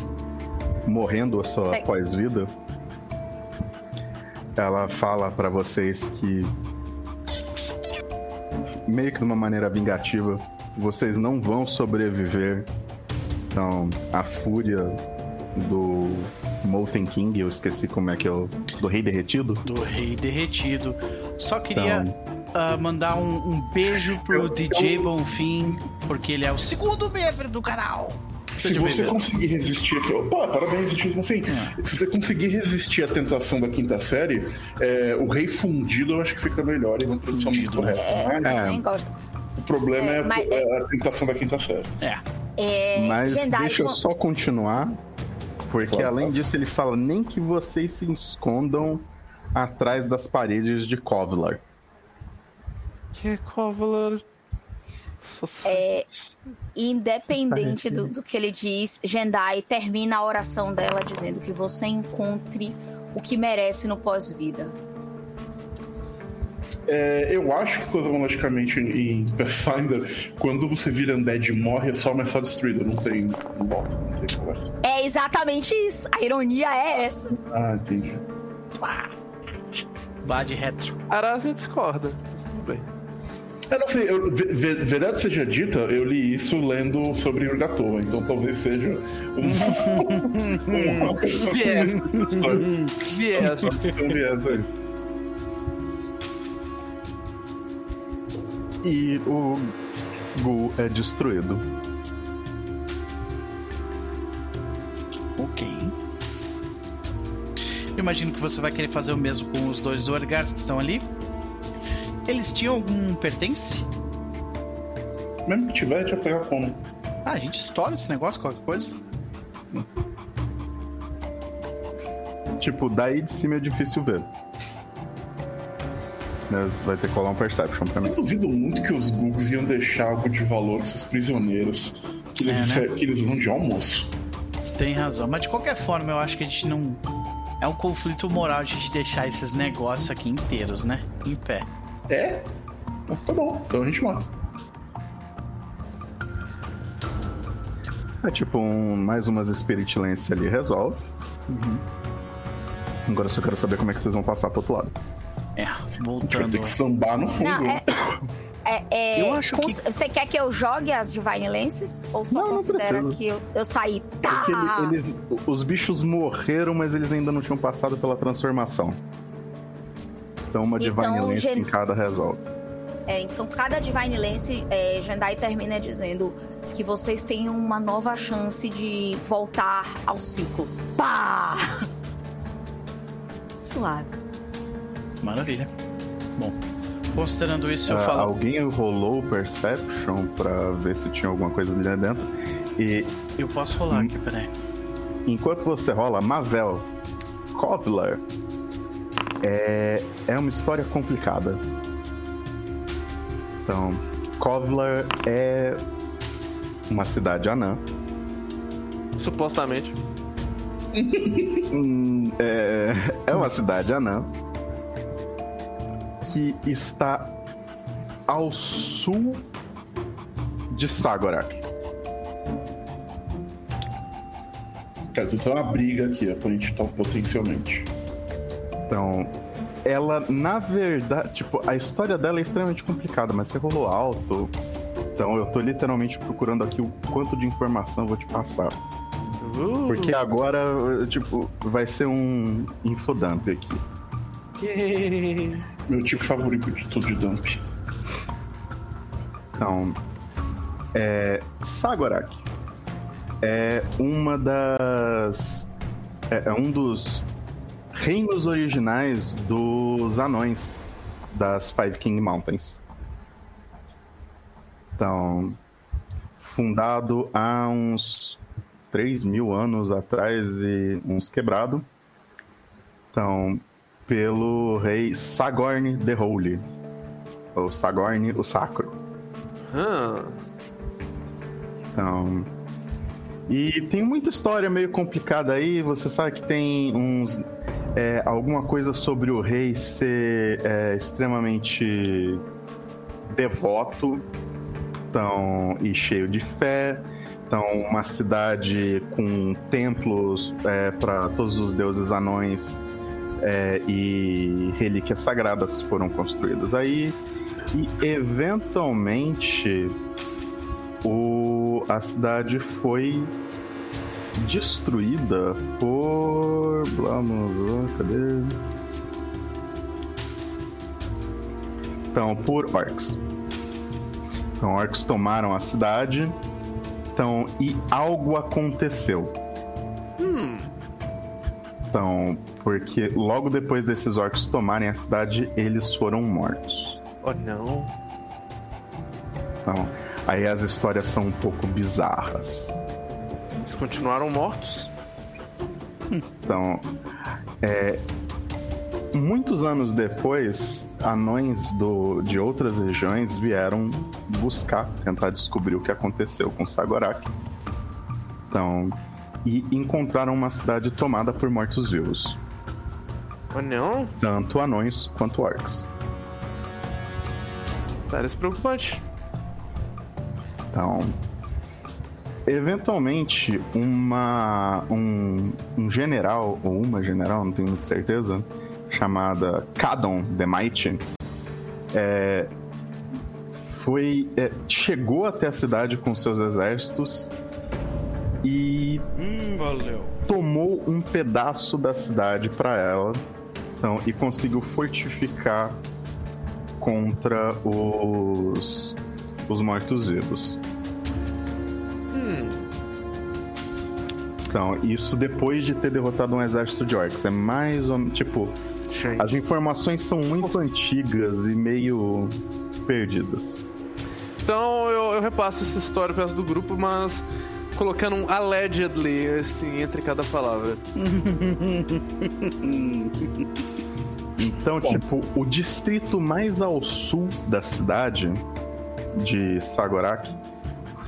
Speaker 3: morrendo a sua pós-vida, ela fala pra vocês que, meio que de uma maneira vingativa, vocês não vão sobreviver então, à fúria do Molten King, eu esqueci como é que é o. do Rei Derretido.
Speaker 1: Do Rei Derretido. Só queria
Speaker 3: Então,
Speaker 1: ah, mandar um, um beijo pro DJ Bonfim, porque ele é o segundo membro do canal.
Speaker 2: Se você conseguir resistir aqui. Opa, parabéns, Tio Enfim, se você conseguir resistir à tentação da quinta série, é, o Rei Fundido eu acho que fica melhor e uma tradução muito correta.
Speaker 5: É,
Speaker 2: Mas o problema é,
Speaker 5: É, mas-
Speaker 2: é a tentação da quinta série.
Speaker 1: É.
Speaker 5: É,
Speaker 3: Mas deixa eu só continuar, porque
Speaker 2: Claro.
Speaker 3: além disso ele fala nem que vocês se escondam atrás das paredes de Kovlar.
Speaker 4: Que é Covalar?
Speaker 5: É, Independente do, do que ele diz, Jendai termina a oração dela dizendo que você encontre o que merece no pós-vida.
Speaker 2: É, eu acho que cosmologicamente em Pathfinder, quando você vira undead e morre, é só mais só destruído, não tem não volta, não tem conversa.
Speaker 5: É exatamente isso. A ironia é essa.
Speaker 2: Ah, entendi.
Speaker 1: Bad retro.
Speaker 4: Arásio discorda, mas tudo bem.
Speaker 2: Não sei, eu, ve- ve- verdade seja dita, eu li isso lendo sobre Urgatoa, então talvez seja um, uma pessoa
Speaker 4: Viés. Viés.
Speaker 2: Viés aí.
Speaker 3: E o Gu é destruído.
Speaker 1: Ok. Eu imagino que você vai querer fazer o mesmo com os dois Duergars que estão ali. Eles tinham algum pertence?
Speaker 2: Mesmo que tiver, tinha pegar como.
Speaker 1: Ah, a gente estoura esse negócio, qualquer coisa.
Speaker 3: Tipo, daí de cima é difícil ver. Mas vai ter que colar um Perception pra mim.
Speaker 2: Eu duvido muito que os Gugs iam deixar algo de valor pra esses prisioneiros que eles,
Speaker 1: É, né?
Speaker 2: que eles usam de almoço.
Speaker 1: Tem razão. Mas de qualquer forma, eu acho que a gente não. É um conflito moral a gente deixar esses negócios aqui inteiros, né? Em pé.
Speaker 2: É? Então, tá bom, então a gente mata.
Speaker 3: É tipo, um, mais umas Spirit Lance ali resolve. Agora eu só quero saber como é que vocês vão passar pro outro lado.
Speaker 1: É,
Speaker 2: A gente vai
Speaker 1: voltando.
Speaker 2: ter que sambar no fundo.
Speaker 5: Não,
Speaker 2: né?
Speaker 5: é, é, é,
Speaker 1: Eu acho
Speaker 5: cons- Você quer que eu jogue as Divine Lances? Ou só
Speaker 3: Não, não
Speaker 5: considera
Speaker 3: precisa.
Speaker 5: que eu, eu saí?
Speaker 3: Ele-
Speaker 5: Tá!
Speaker 3: eles, os bichos morreram, mas eles ainda não tinham passado pela transformação. Então uma Divine
Speaker 5: Então,
Speaker 3: Lance
Speaker 5: gen-
Speaker 3: em cada resolve.
Speaker 5: É, então, cada Divine Lance, é, Jandai termina dizendo que vocês têm uma nova chance de voltar ao ciclo. Pá! Suave.
Speaker 1: Maravilha. Bom, considerando isso, eu
Speaker 3: Ah,
Speaker 1: falo.
Speaker 3: alguém rolou o Perception pra ver se tinha alguma coisa ali dentro. E
Speaker 1: Eu posso rolar aqui, peraí.
Speaker 3: enquanto você rola, Mavel, Kovlar é, é uma história complicada. Então, Kovlar é uma cidade anã.
Speaker 4: Supostamente.
Speaker 3: Hum, é, é uma cidade anã que está ao sul de Sagorak.
Speaker 2: Cara, tu tem uma briga aqui, aparentemente, potencialmente.
Speaker 3: Então, ela, na verdade, tipo, a história dela é extremamente complicada, mas você rolou alto. Então, eu tô literalmente procurando aqui o quanto de informação eu vou te passar.
Speaker 4: Uh,
Speaker 3: Porque agora, tipo, vai ser um infodump aqui.
Speaker 2: Meu tipo favorito de tudo de dump.
Speaker 3: Então, é, Sagorak é uma das. É, é um dos reinos originais dos anões das Five King Mountains. Então, fundado há uns 3 mil anos atrás e uns quebrado. Então, pelo rei Sagorn the Holy. Ou Sagorn o Sacro. Então. E tem muita história meio complicada aí. Você sabe que tem uns. É, alguma coisa sobre o rei ser é, extremamente devoto então, e cheio de fé. Então, uma cidade com templos para todos os deuses anões é, e relíquias sagradas foram construídas aí. E eventualmente o, a cidade foi destruída por. Vamos lá, cadê? Então, por orcs. Então, orcs tomaram a cidade. Então, e algo aconteceu. Então, porque logo depois desses orcs tomarem a cidade, eles foram mortos.
Speaker 4: oh não.
Speaker 3: Então, aí as histórias são um pouco bizarras.
Speaker 4: Eles continuaram mortos?
Speaker 3: Então, é, muitos anos depois, anões do, de outras regiões vieram buscar, tentar descobrir o que aconteceu com Sagorak. Então, e encontraram uma cidade tomada por mortos-vivos,
Speaker 4: Oh não.
Speaker 3: tanto anões quanto orcs.
Speaker 4: Parece preocupante.
Speaker 3: Então, eventualmente, uma, um, um general, ou uma general, não tenho muita certeza, chamada Cadon the Mighty, é, foi é, chegou até a cidade com seus exércitos e
Speaker 1: Hum,
Speaker 3: tomou um pedaço da cidade para ela então, e conseguiu fortificar contra os os mortos-vivos. Então, isso depois de ter derrotado um exército de orcs. É mais ou menos. Tipo,
Speaker 4: gente.
Speaker 3: as informações são muito antigas e meio perdidas.
Speaker 4: Então eu, eu repasso essa história resto do grupo, mas colocando um allegedly, assim, entre cada palavra.
Speaker 3: Então, tipo, o distrito mais ao sul da cidade de Sagorak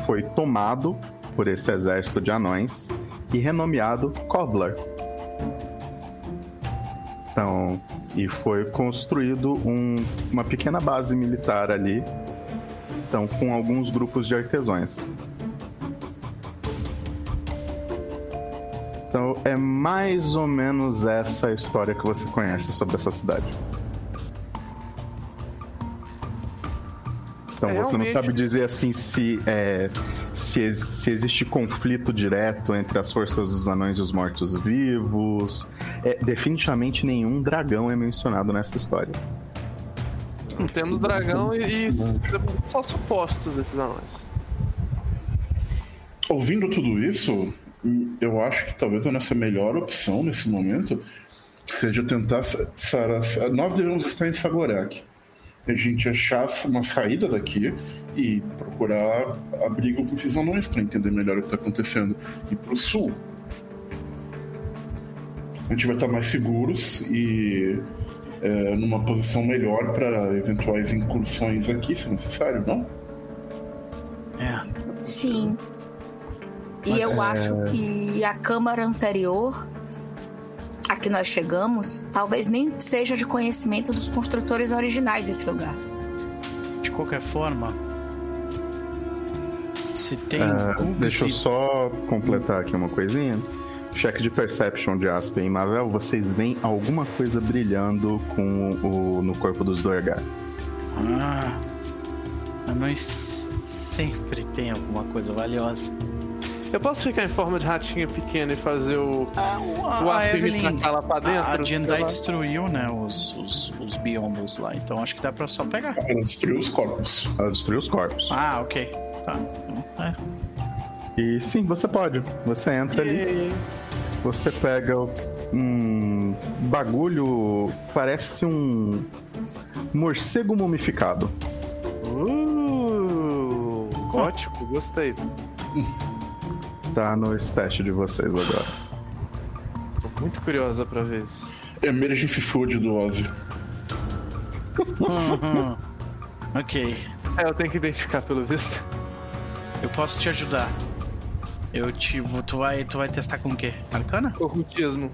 Speaker 3: foi tomado por esse exército de anões e renomeado Cobbler. Então, e foi construído um- uma pequena base militar ali, então com alguns grupos de artesãos. Então é mais ou menos essa a história que você conhece sobre essa cidade. Então
Speaker 4: É,
Speaker 3: você não
Speaker 4: realmente.
Speaker 3: sabe dizer assim se, é, se, ex- se existe conflito direto entre as forças dos anões e os mortos-vivos. É, definitivamente nenhum dragão é mencionado nessa história.
Speaker 4: Não temos dragão e, e só supostos esses anões.
Speaker 2: Ouvindo tudo isso, eu acho que talvez a nossa melhor opção nesse momento seja tentar. sa- sa- sa- Nós devemos estar em Sagorak. A gente achar uma saída daqui e procurar abrigo com esses anões para entender melhor o que está acontecendo. E para o sul. A gente vai estar mais seguros e é, numa posição melhor para eventuais incursões aqui, se necessário, não?
Speaker 1: É.
Speaker 5: Sim. E
Speaker 1: Mas,
Speaker 5: eu
Speaker 3: é-
Speaker 5: acho que a Câmara anterior a que nós chegamos talvez nem seja de conhecimento dos construtores originais desse lugar.
Speaker 1: De qualquer forma, se tem
Speaker 3: Ah, deixa eu só completar aqui uma coisinha. Cheque de Perception de Aspen e Mavel, vocês veem alguma coisa brilhando com o, no corpo dos Dorgar.
Speaker 1: Ah, anões sempre tem alguma coisa valiosa.
Speaker 4: Eu posso ficar em forma de ratinho pequeno e fazer o,
Speaker 1: Ah,
Speaker 4: o Aspen me tacar lá pra dentro?
Speaker 1: A Jendai destruiu, né, os, os, os biombos lá, então acho que dá pra só pegar.
Speaker 2: Ela destruiu os corpos.
Speaker 3: Ela destruiu os corpos.
Speaker 1: Ah, ok. Tá. Então, é.
Speaker 3: E sim, você pode. Você entra ali, você pega um bagulho, parece um morcego mumificado.
Speaker 4: Uh, gótico, gostei.
Speaker 3: Tá no stat de vocês agora.
Speaker 4: Tô muito curiosa pra ver isso.
Speaker 2: Emergency Food do Ozzy.
Speaker 1: Uhum. ok.
Speaker 4: É, eu tenho que identificar pelo visto.
Speaker 1: Eu posso te ajudar. Eu te. vou- Tu vai, tu vai testar com o quê? Arcana?
Speaker 4: Ocultismo.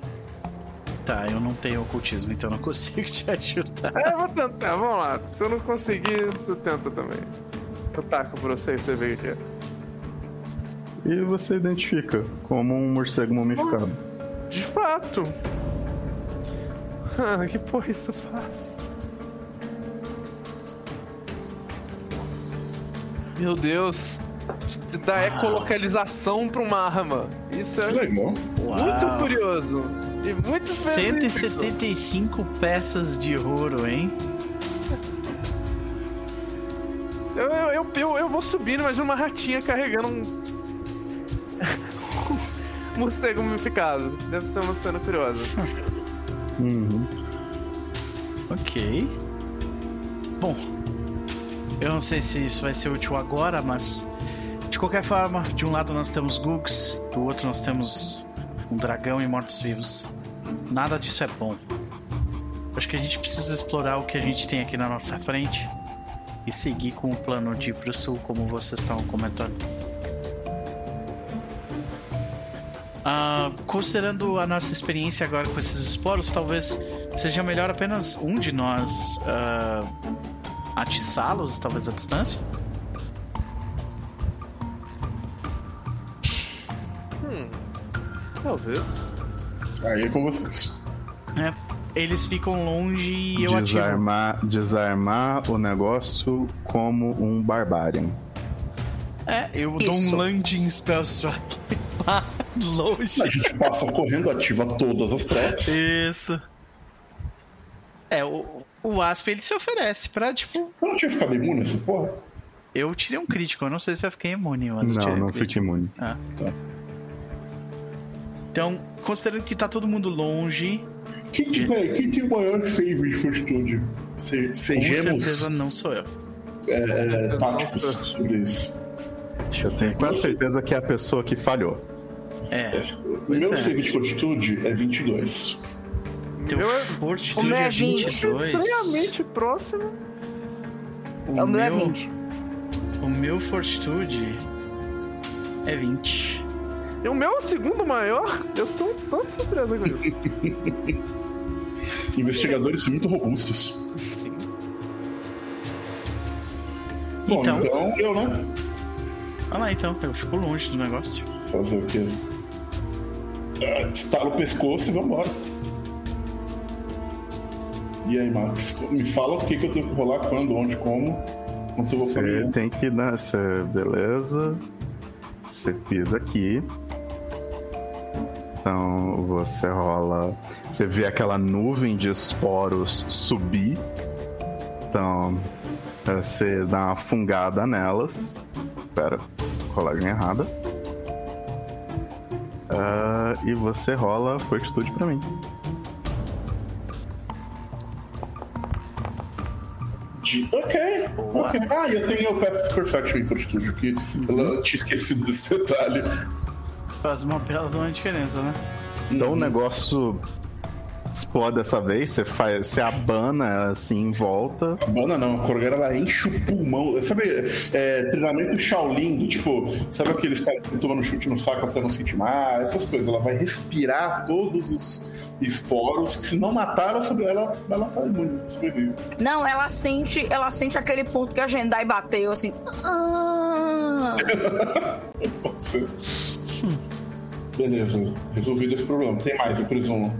Speaker 1: Tá, eu não tenho ocultismo, então eu não consigo te ajudar.
Speaker 4: É, eu vou tentar, vamos lá. Se eu não conseguir, você tenta também. Eu taco pra você e você vê o que é.
Speaker 3: E você identifica como um morcego mumificado.
Speaker 4: De fato. Ah, que porra isso faz? Meu Deus. Te dá ecolocalização pra uma arma. Isso é
Speaker 2: legal.
Speaker 4: muito curioso. E muito específico.
Speaker 1: 175 peças de ouro, hein?
Speaker 4: Eu, eu, eu, eu, eu vou subindo, imagina uma ratinha carregando um. morcego mumificado. Deve ser uma cena curiosa.
Speaker 3: Uhum.
Speaker 1: Ok. Bom, eu não sei se isso vai ser útil agora, mas de qualquer forma, de um lado nós temos Googs, do outro nós temos um dragão e mortos-vivos. Nada disso é bom. Acho que a gente precisa explorar o que a gente tem aqui na nossa frente e seguir com o plano de ir pro sul, como vocês estavam comentando. Ah, considerando a nossa experiência agora com esses esporos, talvez seja melhor apenas um de nós ah, atiçá-los, talvez à distância.
Speaker 4: Talvez.
Speaker 2: Aí é com vocês.
Speaker 1: É, eles ficam longe e eu ativo.
Speaker 3: Desarmar, desarmar o negócio como um barbarian.
Speaker 1: É, eu dou
Speaker 5: Isso.
Speaker 1: um landing spell strike. Longe.
Speaker 2: A gente passa correndo, ativa todas as traps.
Speaker 1: Isso. É, o, o Asp ele se oferece pra, tipo.
Speaker 2: Você não tinha ficado imune essa porra?
Speaker 1: Eu tirei um crítico, eu não sei se eu fiquei imune, mas eu
Speaker 3: Não,
Speaker 1: tirei um
Speaker 3: não
Speaker 1: crítico.
Speaker 3: fica imune.
Speaker 1: Ah.
Speaker 2: Tá.
Speaker 1: Então, considerando que tá todo mundo longe,
Speaker 2: Quem tem, quem tem o maior save de fortitude? Se-
Speaker 1: com
Speaker 2: Sejamos
Speaker 1: certeza não sou eu.
Speaker 2: é, táticos sobre isso.
Speaker 3: Eu tenho quase certeza que é a pessoa que falhou.
Speaker 1: É.
Speaker 2: O
Speaker 1: Pois
Speaker 2: meu
Speaker 1: é.
Speaker 2: save de fortitude é 22.
Speaker 1: Teu
Speaker 4: meu é-
Speaker 1: fortitude
Speaker 5: o meu é
Speaker 1: é
Speaker 5: 20.
Speaker 1: 22.
Speaker 4: Estranhamente próximo.
Speaker 5: o meu é 20.
Speaker 1: O meu fortitude é 20.
Speaker 4: E o meu é o segundo maior. Eu tô tanto surpresa com isso.
Speaker 2: Investigadores são muito robustos.
Speaker 4: Sim.
Speaker 2: Bom,
Speaker 1: Então?
Speaker 2: então, eu, né?
Speaker 1: Olha lá então, eu fico longe do negócio.
Speaker 2: Fazer o quê? Estala o pescoço e vambora. E aí, Max? Me fala o que, que eu tenho que rolar, quando, onde, como. Quanto eu vou
Speaker 3: Você tem que dar. Beleza. Você pisa aqui. Então você rola. Você vê aquela nuvem de esporos subir. Então você dá uma fungada nelas. Espera, rolagem errada. Ah, e você rola fortitude pra mim.
Speaker 2: De- Ok, ok. Ah, e eu tenho o Path Perfection em fortitude, que eu tinha esquecido desse detalhe.
Speaker 1: Faz uma bela diferença, né?
Speaker 3: Então o negócio explode dessa vez, você faz, você abana assim em volta.
Speaker 2: A Bona não, a Corgueira ela enche o pulmão. Sabe, é, treinamento Shaolin, do tipo, sabe aqueles caras que tomando chute no saco até não sentir mais? Essas coisas. Ela vai respirar todos os esporos, que se não matar, ela, sobre, ela, ela tá imune, sobrevive.
Speaker 5: Não, ela sente, ela sente aquele ponto que a Jendai bateu, assim. Ah!
Speaker 2: Pode ser. Beleza, resolvido esse problema. Tem mais, eu presumo.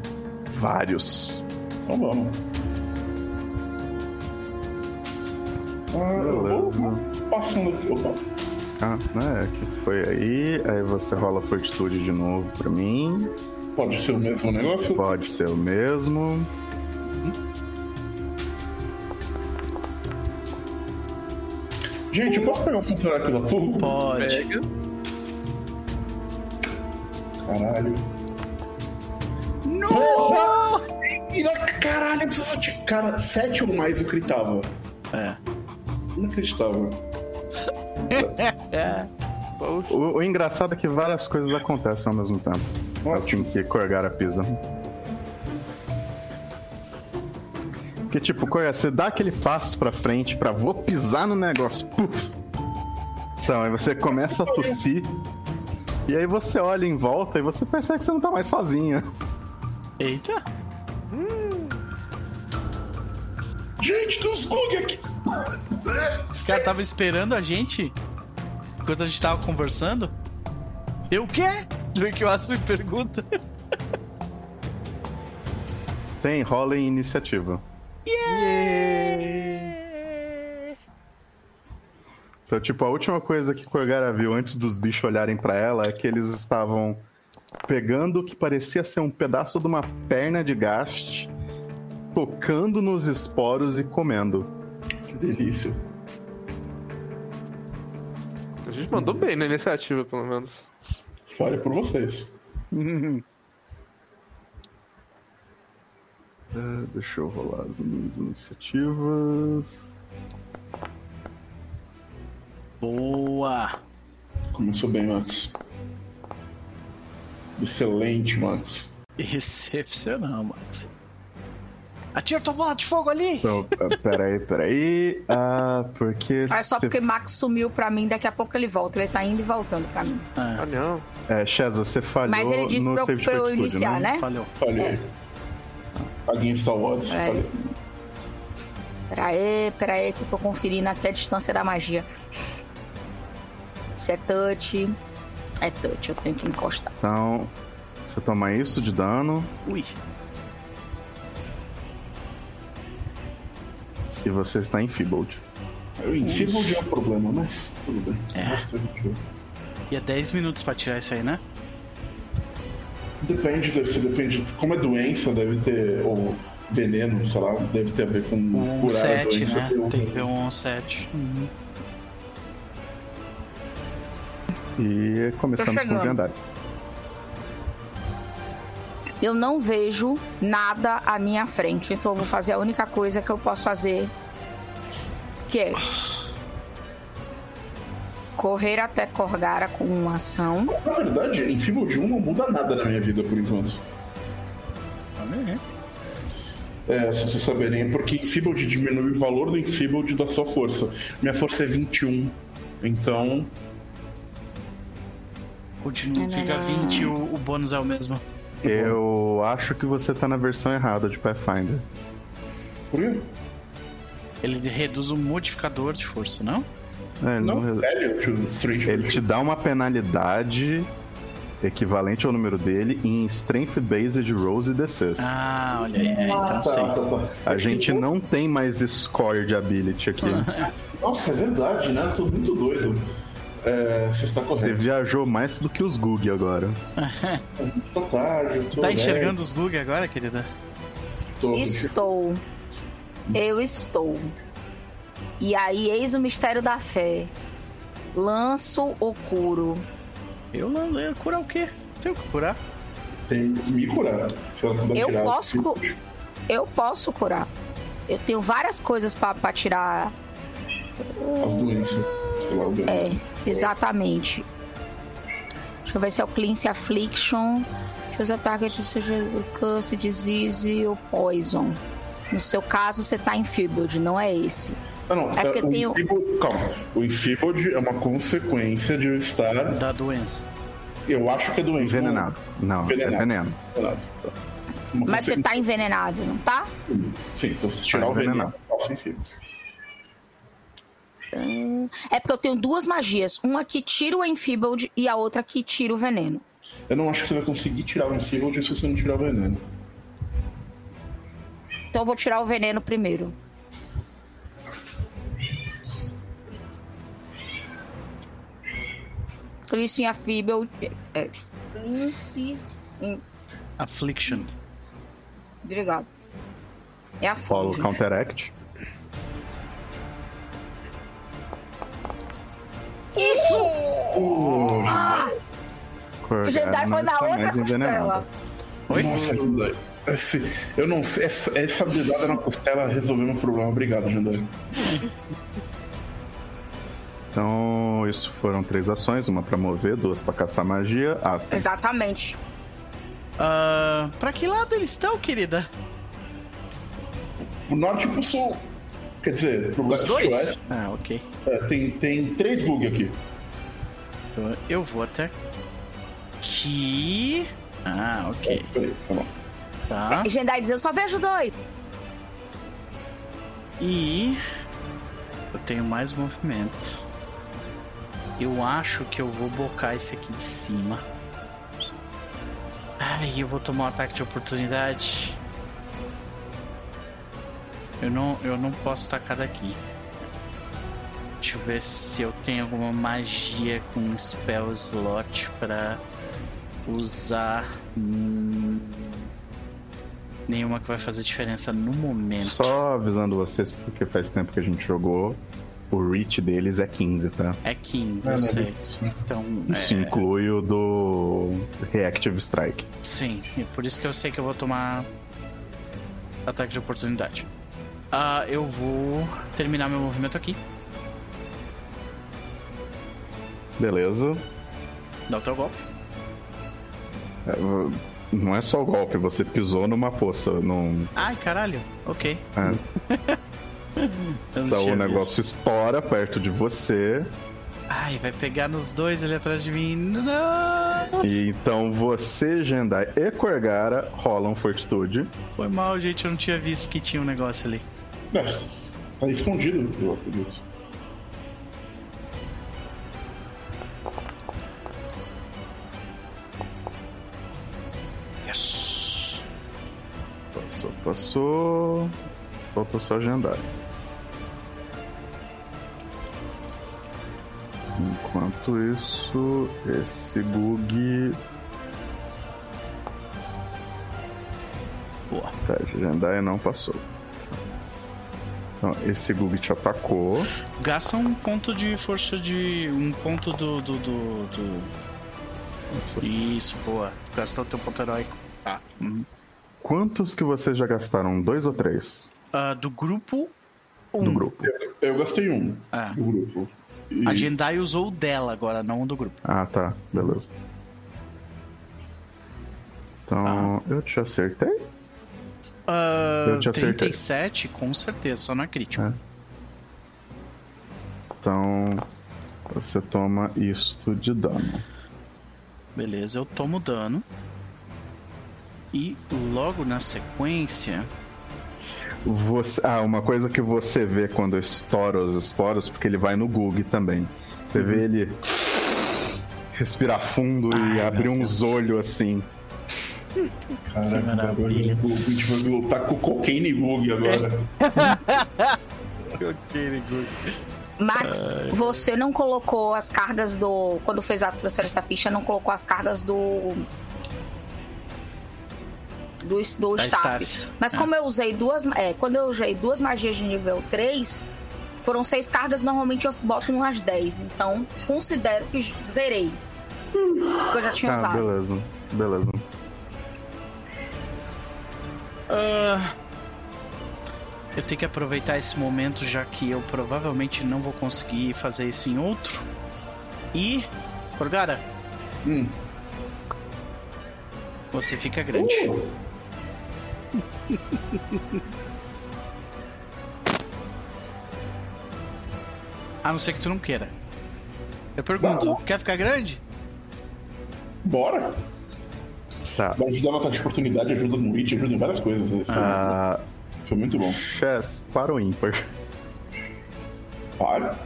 Speaker 3: Vários.
Speaker 2: Então vamos. Ah, eu vou,
Speaker 3: Beleza.
Speaker 2: passando aqui. Opa.
Speaker 3: Ah, né? Que foi aí. Aí você rola fortitude de novo pra mim.
Speaker 2: Pode ser o mesmo negócio?
Speaker 3: Pode ser o mesmo.
Speaker 2: Gente, eu posso pegar um aqui da porra?
Speaker 1: Pode.
Speaker 4: Pega.
Speaker 2: Caralho. Porra! Caralho, eu precisava de. Cara, 7 ou mais eu gritava.
Speaker 1: É.
Speaker 2: Inacreditável.
Speaker 1: É.
Speaker 3: O, o engraçado é que várias coisas acontecem ao mesmo tempo. Assim que Corgara pisa. Porque, tipo, Corgara, você dá aquele passo pra frente pra vou pisar no negócio. Puf. Então, aí você começa a tossir. E aí você olha em volta e você percebe que você não tá mais sozinha.
Speaker 1: Eita.
Speaker 2: Gente, tem uns bug aqui.
Speaker 1: Os caras estavam esperando a gente enquanto a gente tava conversando. Eu o quê? Do que o Aspen pergunta.
Speaker 3: Tem, rola em iniciativa. Então, tipo, a última coisa que Corgara viu antes dos bichos olharem pra ela é que eles estavam pegando o que parecia ser um pedaço de uma perna de gaste, tocando nos esporos e comendo.
Speaker 2: Que delícia.
Speaker 4: A gente mandou bem na iniciativa, pelo menos.
Speaker 2: Fale por vocês.
Speaker 3: Ah, deixa eu rolar as minhas iniciativas.
Speaker 1: Boa.
Speaker 2: Começou bem, Max. Excelente, Max.
Speaker 1: Excepcional, Max. Atira tua bola de fogo ali!
Speaker 3: Ah, peraí, peraí. Ah, porque.
Speaker 5: Ah, é só
Speaker 3: se-
Speaker 5: porque Max sumiu pra mim, daqui a pouco ele volta. Ele tá indo e voltando pra mim.
Speaker 4: Ah, não.
Speaker 3: É, Chaz, você falhou
Speaker 5: Mas ele disse
Speaker 3: no
Speaker 5: pra,
Speaker 3: save
Speaker 5: pra eu iniciar, né?
Speaker 1: Falhou.
Speaker 2: Falhei. Against Star Wars.
Speaker 5: É.
Speaker 2: Falei.
Speaker 5: Pera aí, pera aí, que eu tô conferindo aqui a distância da magia. Isso é touch. É touch, eu tenho que encostar.
Speaker 3: Então, você toma isso de dano.
Speaker 1: Ui.
Speaker 3: E você está em Feebled.
Speaker 2: De é um problema, mas tudo bem.
Speaker 1: É.
Speaker 2: A.
Speaker 1: E é 10 minutos pra tirar isso aí, né?
Speaker 2: Depende desse, depende. Como é doença, deve ter. Ou veneno, sei lá, deve ter a ver com
Speaker 1: Um
Speaker 2: curar a
Speaker 1: 7,
Speaker 2: doença.
Speaker 1: né? Tem que ver um 7.
Speaker 3: E começamos com o
Speaker 5: chegando.
Speaker 3: Jandai.
Speaker 5: Eu não vejo nada à minha frente, então eu vou fazer a única coisa que eu posso fazer, que é correr até Corgara com uma ação.
Speaker 2: Na verdade, em Feeble 1 não muda nada na minha vida por enquanto. É, se vocês saberem, é porque Enfeebled diminui o valor do Enfeebled da sua força. Minha força é 21. Então,
Speaker 1: Continua, fica
Speaker 5: Nananã.
Speaker 1: 20 o, o bônus é o mesmo.
Speaker 3: Eu acho que você tá na versão errada de Pathfinder.
Speaker 2: por quê?
Speaker 1: Ele reduz o modificador de força, não?
Speaker 3: É, ele, não
Speaker 2: Não,
Speaker 3: ele te dá uma penalidade equivalente ao número dele em Strength Based Rolls e DCs.
Speaker 1: Ah, olha aí. É, então
Speaker 2: tá,
Speaker 1: sei.
Speaker 2: tá, tá.
Speaker 3: A gente não tem mais score de ability aqui.
Speaker 2: Nossa, é verdade, né? Tô muito doido. É, você está
Speaker 3: Você viajou mais do que os Gug agora.
Speaker 2: Tá tarde, tô
Speaker 1: Tá
Speaker 2: velho,
Speaker 1: enxergando os Gug agora, querida?
Speaker 2: tô-
Speaker 5: Estou. Eu estou. E aí, eis o mistério da fé. Lanço ou curo?
Speaker 1: Eu não eu curar o quê? Tem o que curar?
Speaker 2: Tem que me curar.
Speaker 5: Eu
Speaker 2: tirar
Speaker 5: posso cu- Eu posso curar. Eu tenho várias coisas pra tirar.
Speaker 2: As doenças. Sei lá, o dano.
Speaker 5: É, exatamente. Deixa eu ver se é o Cleanse Affliction. Choose a target seja o Curse, Disease ou Poison. No seu caso, você tá em Feebled, não é esse.
Speaker 2: Ah, não.
Speaker 5: É porque
Speaker 2: o
Speaker 5: tem o-
Speaker 2: Enfeebled- Calma. O Enfeebled é uma consequência de eu estar.
Speaker 1: Da doença.
Speaker 2: Eu acho que é doença.
Speaker 3: Envenenado. Não,
Speaker 2: Envenenado.
Speaker 3: é veneno.
Speaker 2: Envenenado. Tá.
Speaker 5: Mas você tá envenenado, não tá?
Speaker 2: Sim, então se tirar
Speaker 3: Tá
Speaker 2: o veneno, eu posso Enfeebled.
Speaker 5: É porque eu tenho duas magias. Uma que tira o Enfeebled e a outra que tira o veneno.
Speaker 2: Eu não acho que você vai conseguir tirar o Enfeebled se você não tirar o veneno.
Speaker 5: Então eu vou tirar o veneno primeiro. Cleanse Affliction. É, em-
Speaker 1: Affliction.
Speaker 5: Obrigado. É a
Speaker 3: Follow
Speaker 5: fonte.
Speaker 3: Counteract.
Speaker 5: O Jedi foi na outra costela.
Speaker 2: Nossa, Jandai. Esse, eu não sei. Essa, essa dedada na costela resolveu meu problema. Obrigado, Jandai.
Speaker 3: Então, isso foram três ações: uma pra mover, duas pra castar magia. Aspas.
Speaker 5: Exatamente.
Speaker 1: Ah, pra que lado eles estão, querida?
Speaker 2: O norte e pro sul. Quer dizer, pro
Speaker 1: Os dois?
Speaker 2: oeste.
Speaker 1: Ah, ok.
Speaker 2: É, tem, tem três bug aqui.
Speaker 1: Então eu vou até aqui. Ah, ok.
Speaker 2: Peraí, foi mal.
Speaker 1: Tá.
Speaker 5: Diz, eu só vejo dois.
Speaker 1: E eu tenho mais movimento. Eu acho que eu vou bocar esse aqui de cima. Ai, eu vou tomar um ataque de oportunidade. Eu não, eu não posso tacar daqui. Deixa eu ver se eu tenho alguma magia com spell slot pra usar. Hum, nenhuma que vai fazer diferença no momento.
Speaker 3: Só avisando vocês, porque faz tempo que a gente jogou. O reach deles é 15, tá?
Speaker 1: É 15,
Speaker 2: Ah,
Speaker 1: eu
Speaker 2: não,
Speaker 1: sei. Então,
Speaker 3: Isso
Speaker 1: é,
Speaker 3: inclui o do Reactive Strike.
Speaker 1: sim. E por isso que eu sei que eu vou tomar ataque de oportunidade. Ah, eu vou terminar meu movimento aqui.
Speaker 3: Beleza.
Speaker 1: Dá o teu golpe.
Speaker 3: É, não é só o golpe, você pisou numa poça. Num,
Speaker 1: Ai, caralho. Ok.
Speaker 3: é. Então o
Speaker 1: visto.
Speaker 3: negócio estoura perto de você.
Speaker 1: Ai, vai pegar nos dois ali atrás de mim. Não!
Speaker 3: E então você, Jendai e Corgara rolam fortitude.
Speaker 1: Foi mal, gente. Eu não tinha visto que tinha um negócio ali.
Speaker 2: É, tá escondido, eu acredito.
Speaker 1: Yes!
Speaker 3: Passou, passou. Faltou só agendar. Enquanto isso, esse bug.
Speaker 1: Boa.
Speaker 3: Tá, não passou. Então, esse Gug te atacou.
Speaker 1: Gasta um ponto de força de. Um ponto do. do. do. do- Isso, boa. Gastou teu ponto heróico. Tá. Uhum.
Speaker 3: Quantos que vocês já gastaram? Dois ou três?
Speaker 1: Ah, do grupo. Um.
Speaker 3: Do grupo.
Speaker 2: Eu gastei um
Speaker 1: Ah.
Speaker 2: do grupo. E-
Speaker 1: A Jendai usou o dela agora, não o do grupo.
Speaker 3: Ah, tá. Beleza. Então, eu te acertei?
Speaker 1: Ah,
Speaker 3: Eu te acertei.
Speaker 1: 37, com certeza, só não é crítico.
Speaker 3: É. Então, você toma isto de dano.
Speaker 1: Beleza, eu tomo dano. E logo na sequência.
Speaker 3: Você, ah, uma coisa que você vê quando estoura os esporos, porque ele vai no Gug também. Você vê ele respirar fundo e
Speaker 1: Ai,
Speaker 3: abrir
Speaker 1: meu
Speaker 3: uns olhos assim.
Speaker 2: Caraca,
Speaker 1: maravilha.
Speaker 2: gente vai lutar com o Cocaine e Gug agora.
Speaker 5: Max, você não colocou as cargas do. Quando fez a transferência da ficha, não colocou as cargas do. Do, do staff.
Speaker 1: staff.
Speaker 5: Mas
Speaker 1: É.
Speaker 5: como eu usei duas. É, quando eu usei duas magias de nível 3, foram seis cargas, normalmente eu boto umas 10. Então, considero que zerei. Que eu já tinha
Speaker 3: Ah,
Speaker 5: usado.
Speaker 3: beleza. Beleza.
Speaker 1: Ah, eu tenho que aproveitar esse momento, já que eu provavelmente não vou conseguir fazer isso em outro. E. Orgara,
Speaker 2: Hum.
Speaker 1: você fica grande. A não ser que tu não queira. Eu pergunto, quer ficar grande?
Speaker 2: Bora!
Speaker 3: Tá.
Speaker 2: Vai ajudar no ataque de oportunidade, ajuda no hit, ajuda em várias coisas. Esse
Speaker 3: Ah,
Speaker 2: Foi muito bom.
Speaker 3: Chess, para o ímpar.
Speaker 2: Para.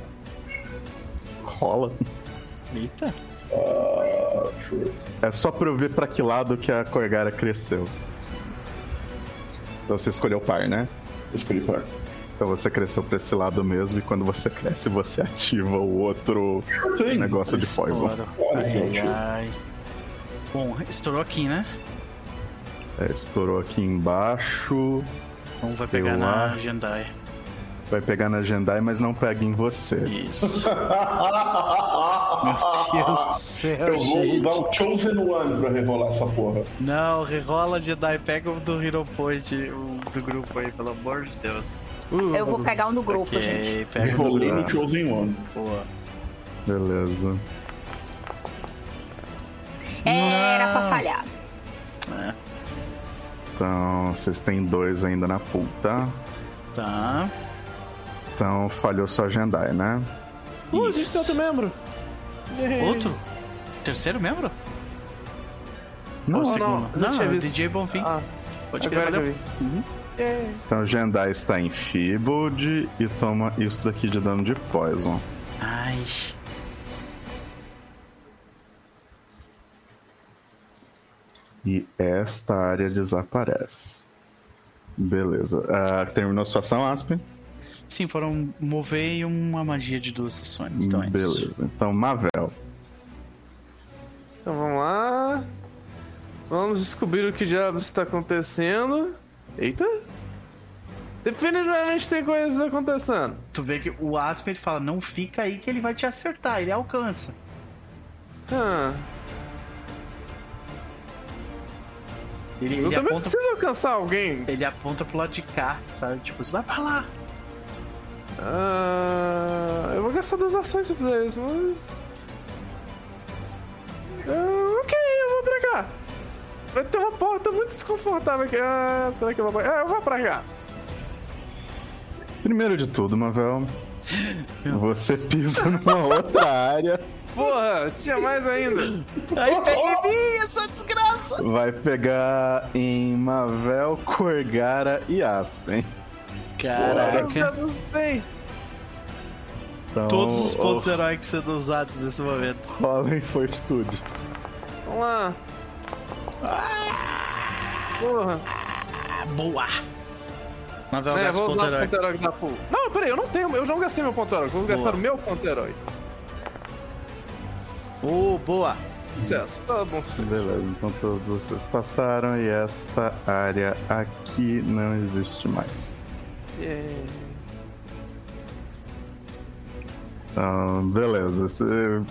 Speaker 3: Rola.
Speaker 1: Eita.
Speaker 2: Ah, sure.
Speaker 3: É só pra eu ver pra que lado que a Corgara cresceu. Então você escolheu par, né?
Speaker 2: Escolhi par.
Speaker 3: Então você cresceu pra esse lado mesmo e quando você cresce você ativa o outro
Speaker 2: Sim.
Speaker 3: negócio de poison.
Speaker 1: Ai, ai. Bom, estourou aqui, né?
Speaker 3: É, estourou aqui embaixo.
Speaker 1: Então vai pegar na
Speaker 3: acho.
Speaker 1: Jendai.
Speaker 3: Vai pegar na Jendai, mas não pega em você.
Speaker 1: Isso. Meu Deus do céu,
Speaker 2: Eu vou
Speaker 1: gente.
Speaker 2: usar o Chosen One pra rerolar essa porra.
Speaker 1: Não, rerola Jedi, pega o do Hero Point, o do grupo aí, pelo amor de Deus.
Speaker 4: Uh,
Speaker 5: Eu vou pegar um do grupo, gente.
Speaker 1: Ok, pega o do
Speaker 2: Rolei
Speaker 1: grupo.
Speaker 2: no Chosen One.
Speaker 1: Boa.
Speaker 3: Beleza.
Speaker 5: Era pra
Speaker 1: Não.
Speaker 5: falhar.
Speaker 1: É,
Speaker 3: Então vocês têm dois ainda na pool, tá?
Speaker 1: tá.
Speaker 3: Então falhou só a Jendai, né?
Speaker 4: Uh, a gente
Speaker 1: Isso.
Speaker 4: tem outro membro.
Speaker 1: Outro? Terceiro membro?
Speaker 3: Não,
Speaker 1: Ou
Speaker 4: não,
Speaker 1: segundo?
Speaker 4: eu já tinha
Speaker 1: é o
Speaker 4: visto.
Speaker 1: DJ Bonfim.
Speaker 4: Ah,
Speaker 1: Pode crer,
Speaker 4: agora que eu
Speaker 1: valeu. Uhum.
Speaker 4: Yay.
Speaker 3: Então Jendai está em Feebled e toma isso daqui de dano de Poison.
Speaker 1: Ai.
Speaker 3: E esta área desaparece. Beleza. Ah, terminou sua ação, Aspen?
Speaker 1: Sim, foram mover e uma magia de duas sessões. Então é isso.
Speaker 3: Beleza. Então, Mavel.
Speaker 4: Então vamos lá. Vamos descobrir o que diabos está acontecendo. Eita! Definitivamente tem coisas acontecendo.
Speaker 1: Tu vê que o Aspen ele fala, não fica aí que ele vai te acertar, ele alcança.
Speaker 4: Ah,
Speaker 1: Ele,
Speaker 4: eu
Speaker 1: ele
Speaker 4: também
Speaker 1: aponta,
Speaker 4: preciso alcançar alguém.
Speaker 1: ele aponta pro lado de cá, sabe? Tipo, você vai pra lá.
Speaker 4: Ah, eu vou gastar duas ações se eu fizer isso, mas. Ah, ok, eu vou pra cá. Vai ter uma porta muito desconfortável aqui. Ah, será que eu vou pra cá? Ah, eu vou pra cá.
Speaker 3: Primeiro de tudo, Mavel,
Speaker 1: Meu
Speaker 3: você pisa numa outra área,
Speaker 4: Porra, tinha mais ainda.
Speaker 1: Aí pega em mim, essa desgraça!
Speaker 3: vai pegar em Mavel, Corgara e Aspen.
Speaker 1: Caraca.
Speaker 4: Eu não sei.
Speaker 3: Então,
Speaker 1: Todos os pontos
Speaker 3: oh,
Speaker 1: heróicos sendo usados nesse momento.
Speaker 3: rola em fortitude.
Speaker 4: Vamos lá. Porra.
Speaker 1: Ah, boa! Mavel
Speaker 4: É,
Speaker 1: gasta
Speaker 4: vou
Speaker 1: ponto
Speaker 4: usar o ponto
Speaker 1: heróico.
Speaker 4: da pool. Não, peraí, eu não tenho, eu já não gastei meu ponto heróico, vou gastar o meu ponto heróico.
Speaker 1: Oh, boa!
Speaker 4: Sucesso, tá bom. sim.
Speaker 3: Beleza, então todos vocês passaram e esta área aqui não existe mais.
Speaker 4: Yeah.
Speaker 3: Então, beleza. Você-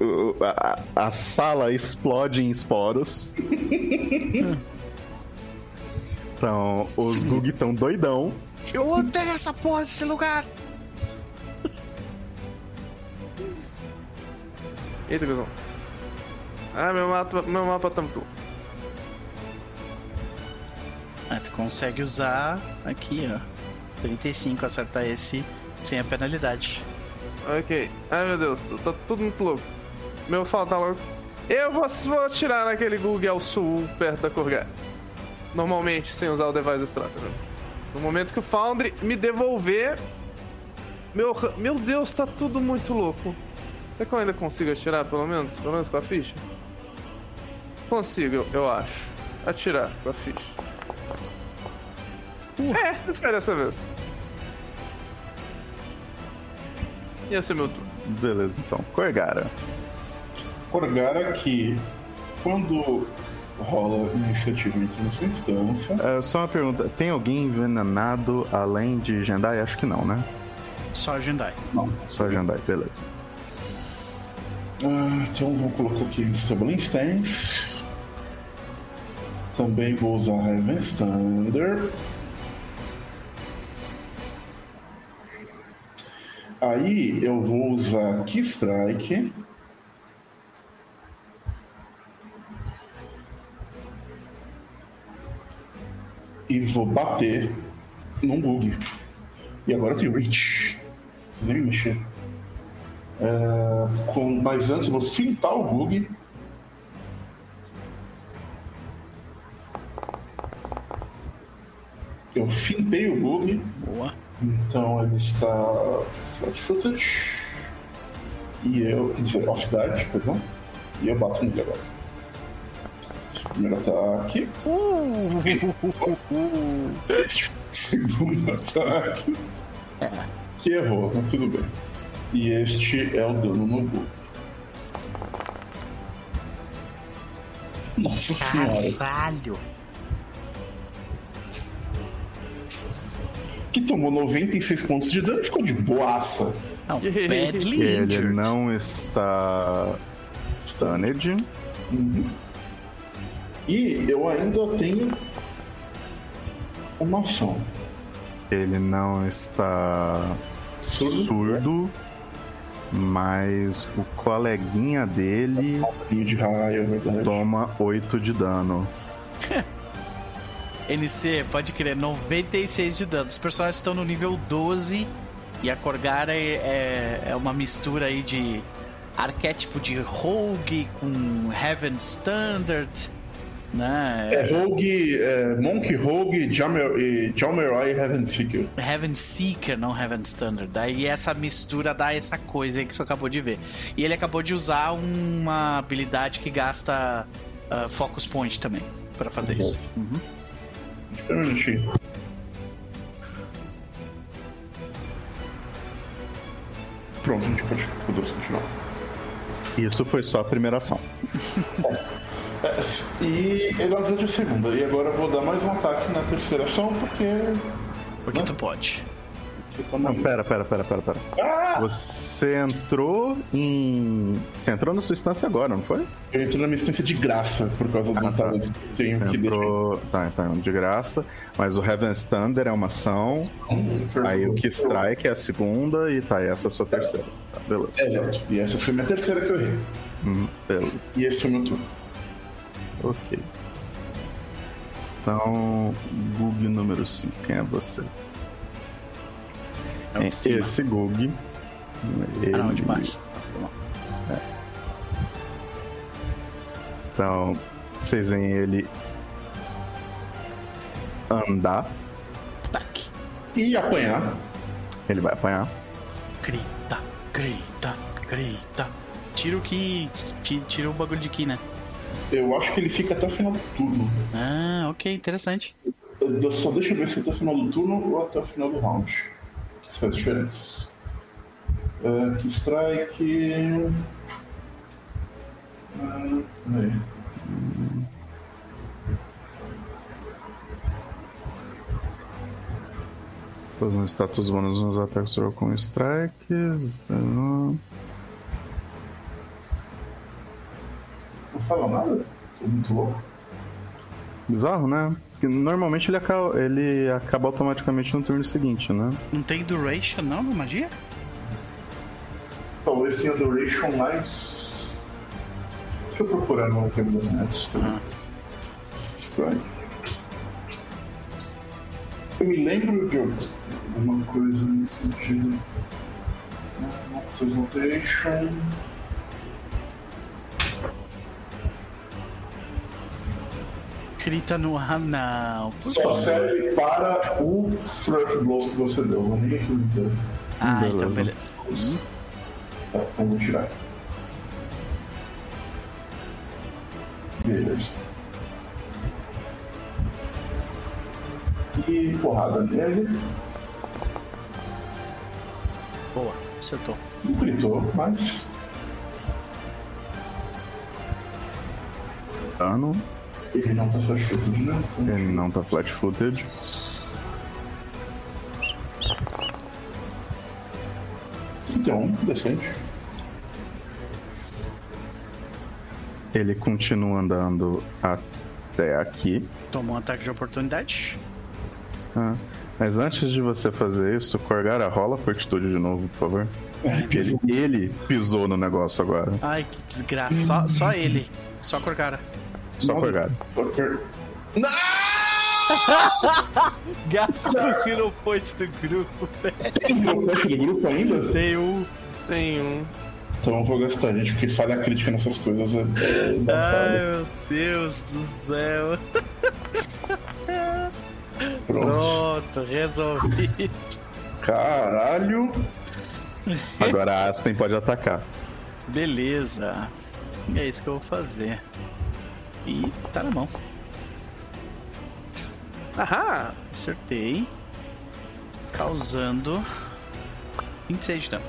Speaker 3: o- A, a sala explode em esporos. Então, os Gug estão doidão.
Speaker 1: Eu odeio essa porra desse lugar!
Speaker 4: Eita, cuzão. Ah, meu mapa, meu mapa tá muito.
Speaker 1: Ah, tu consegue usar aqui, ó. 35, acertar esse sem a penalidade.
Speaker 4: Ok. Ai meu Deus, tá, tá tudo muito louco. Meu fala tá louco. Eu vou, vou atirar naquele Google ao sul, perto da Corgar. Normalmente, sem usar o Device Strategy. No momento que o Foundry me devolver. Meu, meu Deus, tá tudo muito louco. Será que eu ainda consigo atirar, pelo menos? Pelo menos com a ficha? Consigo, eu, acho. Atirar com a ficha. É, foi dessa vez. E esse é meu turno.
Speaker 3: Beleza, então. Corgara.
Speaker 2: Corgara que quando rola iniciativa em última instância,
Speaker 3: É, só uma pergunta: tem alguém envenenado além de Jendai? Acho que não, né?
Speaker 1: Só Jendai.
Speaker 2: não.
Speaker 3: Só Jendai, beleza.
Speaker 2: Ah, então vou colocar aqui Stumbling Stance. Também vou usar Heaven Thunder. Aí eu vou usar Key Strike. E vou bater num bug. E agora tem Reach. Vocês nem me mexer. É, com, mas antes eu vou fintar o bug. Eu fintei o bug,
Speaker 1: Boa.
Speaker 2: então ele está flat footed. E eu, quer dizer, off guard, perdão. E eu bato nele agora. Esse é primeiro ataque. Segundo ataque. Que errou, mas tudo bem. E este é o dano no bug. Nossa senhora.
Speaker 1: Caralho!
Speaker 2: Que tomou 96 pontos de dano e ficou de boaça.
Speaker 1: Não, badly
Speaker 3: Ele
Speaker 1: injured.
Speaker 3: não está stunned.
Speaker 2: E eu ainda tenho uma ação.
Speaker 3: Ele não está
Speaker 2: Surdo.
Speaker 3: surdo. Mas o coleguinha dele
Speaker 2: de raio, é
Speaker 3: toma 8 de dano.
Speaker 1: NC, pode crer, 96 de dano. Os personagens estão no nível 12 e a Corgara é, é, é uma mistura aí de arquétipo de Rogue com Heaven Standard, né?
Speaker 2: É Rogue, é, Monk Rogue, Jamer, e Jamerai Heaven Seeker.
Speaker 1: Heaven Seeker, não Heaven Standard. Daí essa mistura dá essa coisa aí que tu acabou de ver. E ele acabou de usar uma habilidade que gasta ah, Focus Point também pra fazer
Speaker 2: Exato.
Speaker 1: isso. Uhum.
Speaker 2: Espera um minutinho. Pronto, a gente pode continuar.
Speaker 3: Isso foi só a primeira ação.
Speaker 2: É, e ele ajuda a segunda. E agora eu vou dar mais um ataque na terceira ação porque.
Speaker 1: Porque tu pode.
Speaker 2: tá
Speaker 3: Não, pera, pera, pera, pera, pera.
Speaker 2: Ah!
Speaker 3: Você entrou em. Você entrou na sua instância agora, não foi?
Speaker 2: Eu entrei na minha instância de graça por causa do
Speaker 3: Ah, tá.
Speaker 2: talento que eu tenho
Speaker 3: Você
Speaker 2: que deixar.
Speaker 3: entrou. Tá, então, de graça. Mas o Heaven Thunder é uma ação. Aí o que Strike é a segunda e tá, essa é a sua terceira. Tá, beleza.
Speaker 2: Exato. E essa foi a minha terceira que eu errei.
Speaker 3: Uhum, beleza.
Speaker 2: E esse é o meu turno.
Speaker 3: Ok. Então, Gug número 5, quem é você?
Speaker 1: É.
Speaker 3: Esse Gug. Ele...
Speaker 1: Ah, não, de baixo.
Speaker 3: Então, vocês veem ele andar.
Speaker 1: Ataque.
Speaker 2: E apanhar.
Speaker 3: Ele vai apanhar.
Speaker 1: Grita, grita, grita. Tira o que. ti- Tira o bagulho de aqui, né?
Speaker 2: Eu acho que ele fica até o final do turno.
Speaker 1: Ah, ok, interessante.
Speaker 2: Eu só deixa eu ver se é até o final do turno ou até o final do round. Isso faz diferença. Uh, que strike. Aí.
Speaker 3: Fazer um status bônus nos ataques com strikes. Não.
Speaker 2: Não fala nada? Tô muito louco.
Speaker 3: Bizarro, né? Porque normalmente ele acaba, ele acaba automaticamente no turno seguinte, né?
Speaker 1: Não tem duration não na magia?
Speaker 2: Talvez tenha duration mais. Deixa eu procurar no Game of Nets. Eu me lembro de alguma coisa nesse sentido. Transmutation.
Speaker 1: Crita no ar, não. Por
Speaker 2: Só
Speaker 1: favor.
Speaker 2: serve para o Fluff Blow que você deu. Não nem aqui deu.
Speaker 1: Ah,
Speaker 3: Beleza.
Speaker 1: então beleza.
Speaker 2: Tá, então vou tirar. Beleza. E porrada nele.
Speaker 1: Boa, acertou.
Speaker 2: Não gritou, mas.
Speaker 3: Dano.
Speaker 2: Ele não tá satisfeito de novo.
Speaker 3: Ele não tá flat footed.
Speaker 2: Então, decente.
Speaker 3: Ele continua andando até aqui.
Speaker 1: Tomou um ataque de oportunidade.
Speaker 3: Ah, Mas antes de você fazer isso, Corgara, rola a fortitude de novo, por favor. Ele, ele pisou no negócio agora.
Speaker 1: Ai, que desgraça. Só, só ele. Só Corgara.
Speaker 3: Só Corgara.
Speaker 2: Fucker.
Speaker 1: Gastou o Hero Point do grupo.
Speaker 2: Tem um flash do grupo ainda?
Speaker 1: Tem um.
Speaker 4: Tem um.
Speaker 2: Então eu vou gastar, gente, porque falha crítica nessas coisas é, é
Speaker 1: Ai, meu Deus do céu.
Speaker 2: Pronto.
Speaker 1: Pronto, resolvi.
Speaker 2: Caralho.
Speaker 3: Agora a Aspen pode atacar.
Speaker 1: Beleza. É isso que eu vou fazer. E tá na mão.
Speaker 4: Ahá!
Speaker 1: Acertei. Causando 26 de dano.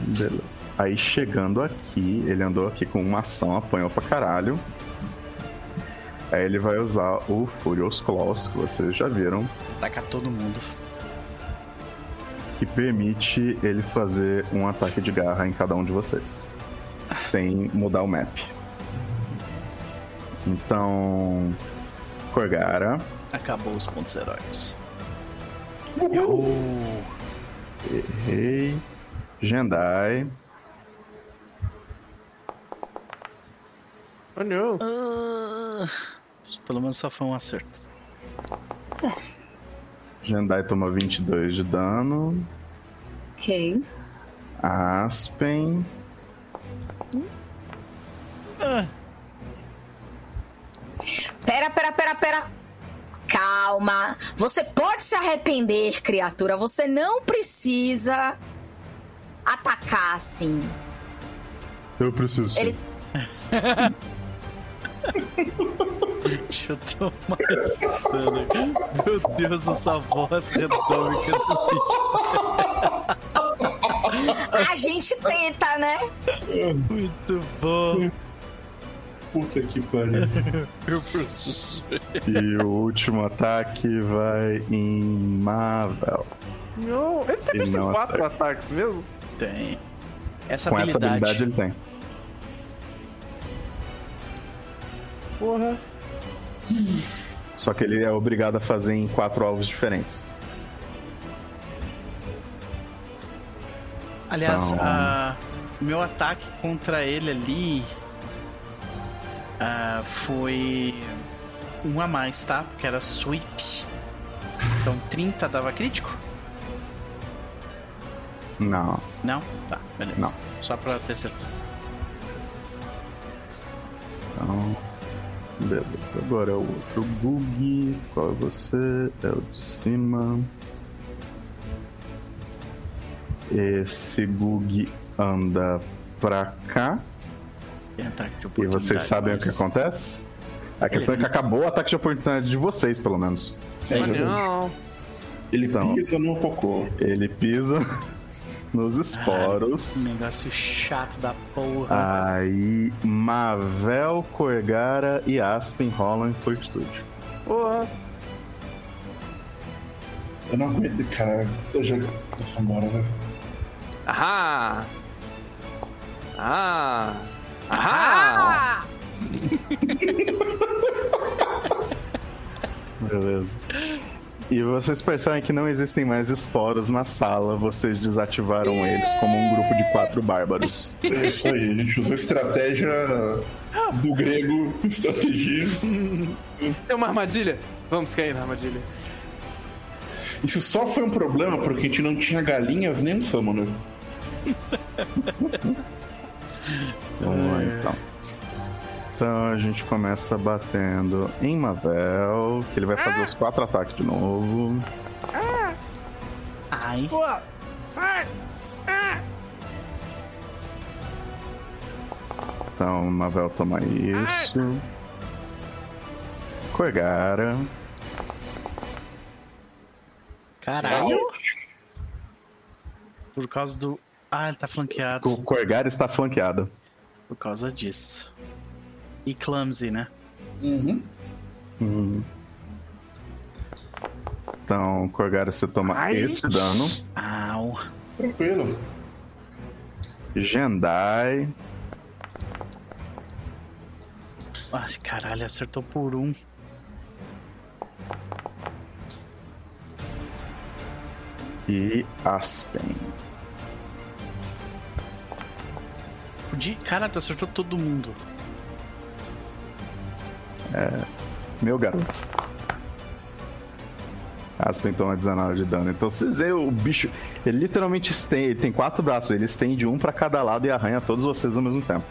Speaker 3: Beleza. Aí chegando aqui, ele andou aqui com uma ação, apanhou pra caralho. Aí ele vai usar o Furious Claws, que vocês já viram,
Speaker 1: Ataca todo mundo.
Speaker 3: que permite ele fazer um ataque de garra em cada um de vocês. Sem mudar o map. Então. Corgara.
Speaker 1: Acabou os pontos heróicos.
Speaker 3: Errei. Jendai.
Speaker 4: Oh não.
Speaker 1: Ah, pelo menos só foi um acerto.
Speaker 3: Jendai toma 22 de dano.
Speaker 5: Ok.
Speaker 3: Aspen.
Speaker 5: Pera, pera, pera, pera. Calma. Você pode se arrepender, criatura. Você não precisa atacar assim.
Speaker 3: Eu preciso.
Speaker 5: Ele-
Speaker 1: Deixa eu tomar esse dano. Meu Deus, essa voz retômica do bicho.
Speaker 5: A gente tenta, né?
Speaker 1: Muito bom.
Speaker 2: Puta que pariu.
Speaker 1: Meu professor.
Speaker 3: E o último ataque vai em Mavel.
Speaker 4: Não. Ele tem visto
Speaker 3: não
Speaker 4: quatro
Speaker 3: acerta.
Speaker 4: ataques mesmo?
Speaker 1: Tem. Essa
Speaker 3: Com essa
Speaker 1: habilidade.
Speaker 3: habilidade ele tem.
Speaker 4: Porra.
Speaker 3: Só que ele é obrigado a fazer em quatro alvos diferentes.
Speaker 1: Aliás,
Speaker 3: Então-
Speaker 1: a- meu ataque contra ele ali ah, foi um a mais, tá? Porque era sweep. Então 30 dava crítico?
Speaker 3: Não.
Speaker 1: Não? Tá, beleza.
Speaker 3: Não.
Speaker 1: Só pra ter certeza.
Speaker 3: Então. Beleza. Agora é o outro bug. Qual é você? É o de cima. Esse bug anda pra cá.
Speaker 1: Tem ataque de
Speaker 3: E
Speaker 1: oportunidade.
Speaker 3: vocês sabem o que
Speaker 1: mas-
Speaker 3: acontece? A questão é que acabou o ataque de oportunidade de vocês, pelo menos.
Speaker 2: É
Speaker 4: Mas não.
Speaker 2: Ele
Speaker 3: Então.
Speaker 2: pisa no cocô.
Speaker 3: Ele pisa. nos esporos.
Speaker 1: Negócio chato da porra.
Speaker 3: Aí, Mavel, Corgara e Aspen rolam em Fortitude.
Speaker 4: Porra.
Speaker 2: Eu não aguento, cara. Eu já. Vambora, né?
Speaker 4: Ahá! Ah!
Speaker 5: Ah!
Speaker 3: Beleza. E vocês percebem que não existem mais esporos na sala. Vocês desativaram eles como um grupo de quatro bárbaros.
Speaker 2: É isso aí, a gente usou a estratégia do grego, estratégia.
Speaker 4: Tem uma armadilha? Vamos cair na armadilha.
Speaker 2: Isso só foi um problema porque a gente não tinha galinhas nem um summoner.
Speaker 3: Vamos lá então. Então a gente começa batendo em Mavel, que ele vai fazer os quatro ataques de novo.
Speaker 1: Ai.
Speaker 3: Então Mavel toma isso. Corgara.
Speaker 1: Caralho. Por causa do. Ah, ele tá flanqueado.
Speaker 3: O Corgara está flanqueado.
Speaker 1: Por causa disso. E clumsy, né?
Speaker 2: Uhum.
Speaker 3: Hum. Então, Corgara, você toma
Speaker 4: Ai.
Speaker 3: esse dano.
Speaker 1: Au.
Speaker 2: Tranquilo.
Speaker 3: Jendai.
Speaker 1: Ai, caralho, acertou por um.
Speaker 3: E Aspen.
Speaker 1: Podia... Cara, tu acertou todo mundo.
Speaker 3: Meu garoto. Aspen toma 19 de dano. Então vocês veem o bicho. Ele literalmente estende. Ele tem quatro braços. Ele estende um pra cada lado e arranha todos vocês ao mesmo tempo.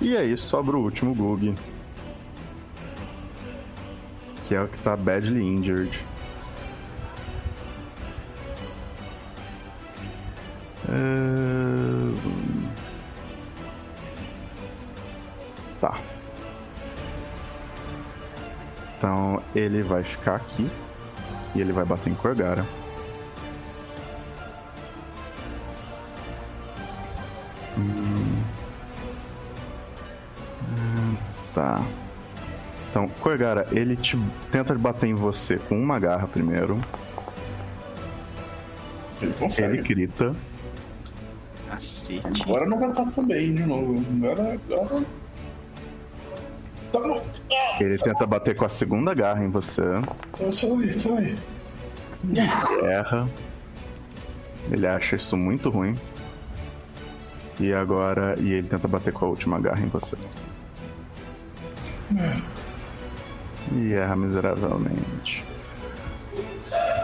Speaker 3: E aí sobra o último Gug. Que é o que tá badly injured. É... Tá. Então ele vai ficar aqui e ele vai bater em Corgara. Hum. Hum, Tá. Então, Corgara, ele te tenta bater em você com uma garra primeiro.
Speaker 2: Ele
Speaker 3: Ele
Speaker 2: consegue.
Speaker 3: grita.
Speaker 1: Cacete.
Speaker 2: Agora não vai estar tão bem de novo. Agora. agora... Tá bom.
Speaker 3: Ele tenta bater com a segunda garra em você.
Speaker 2: Só aí, aí.
Speaker 3: erra. Ele acha isso muito ruim. E agora. E ele tenta bater com a última garra em você. E erra miseravelmente.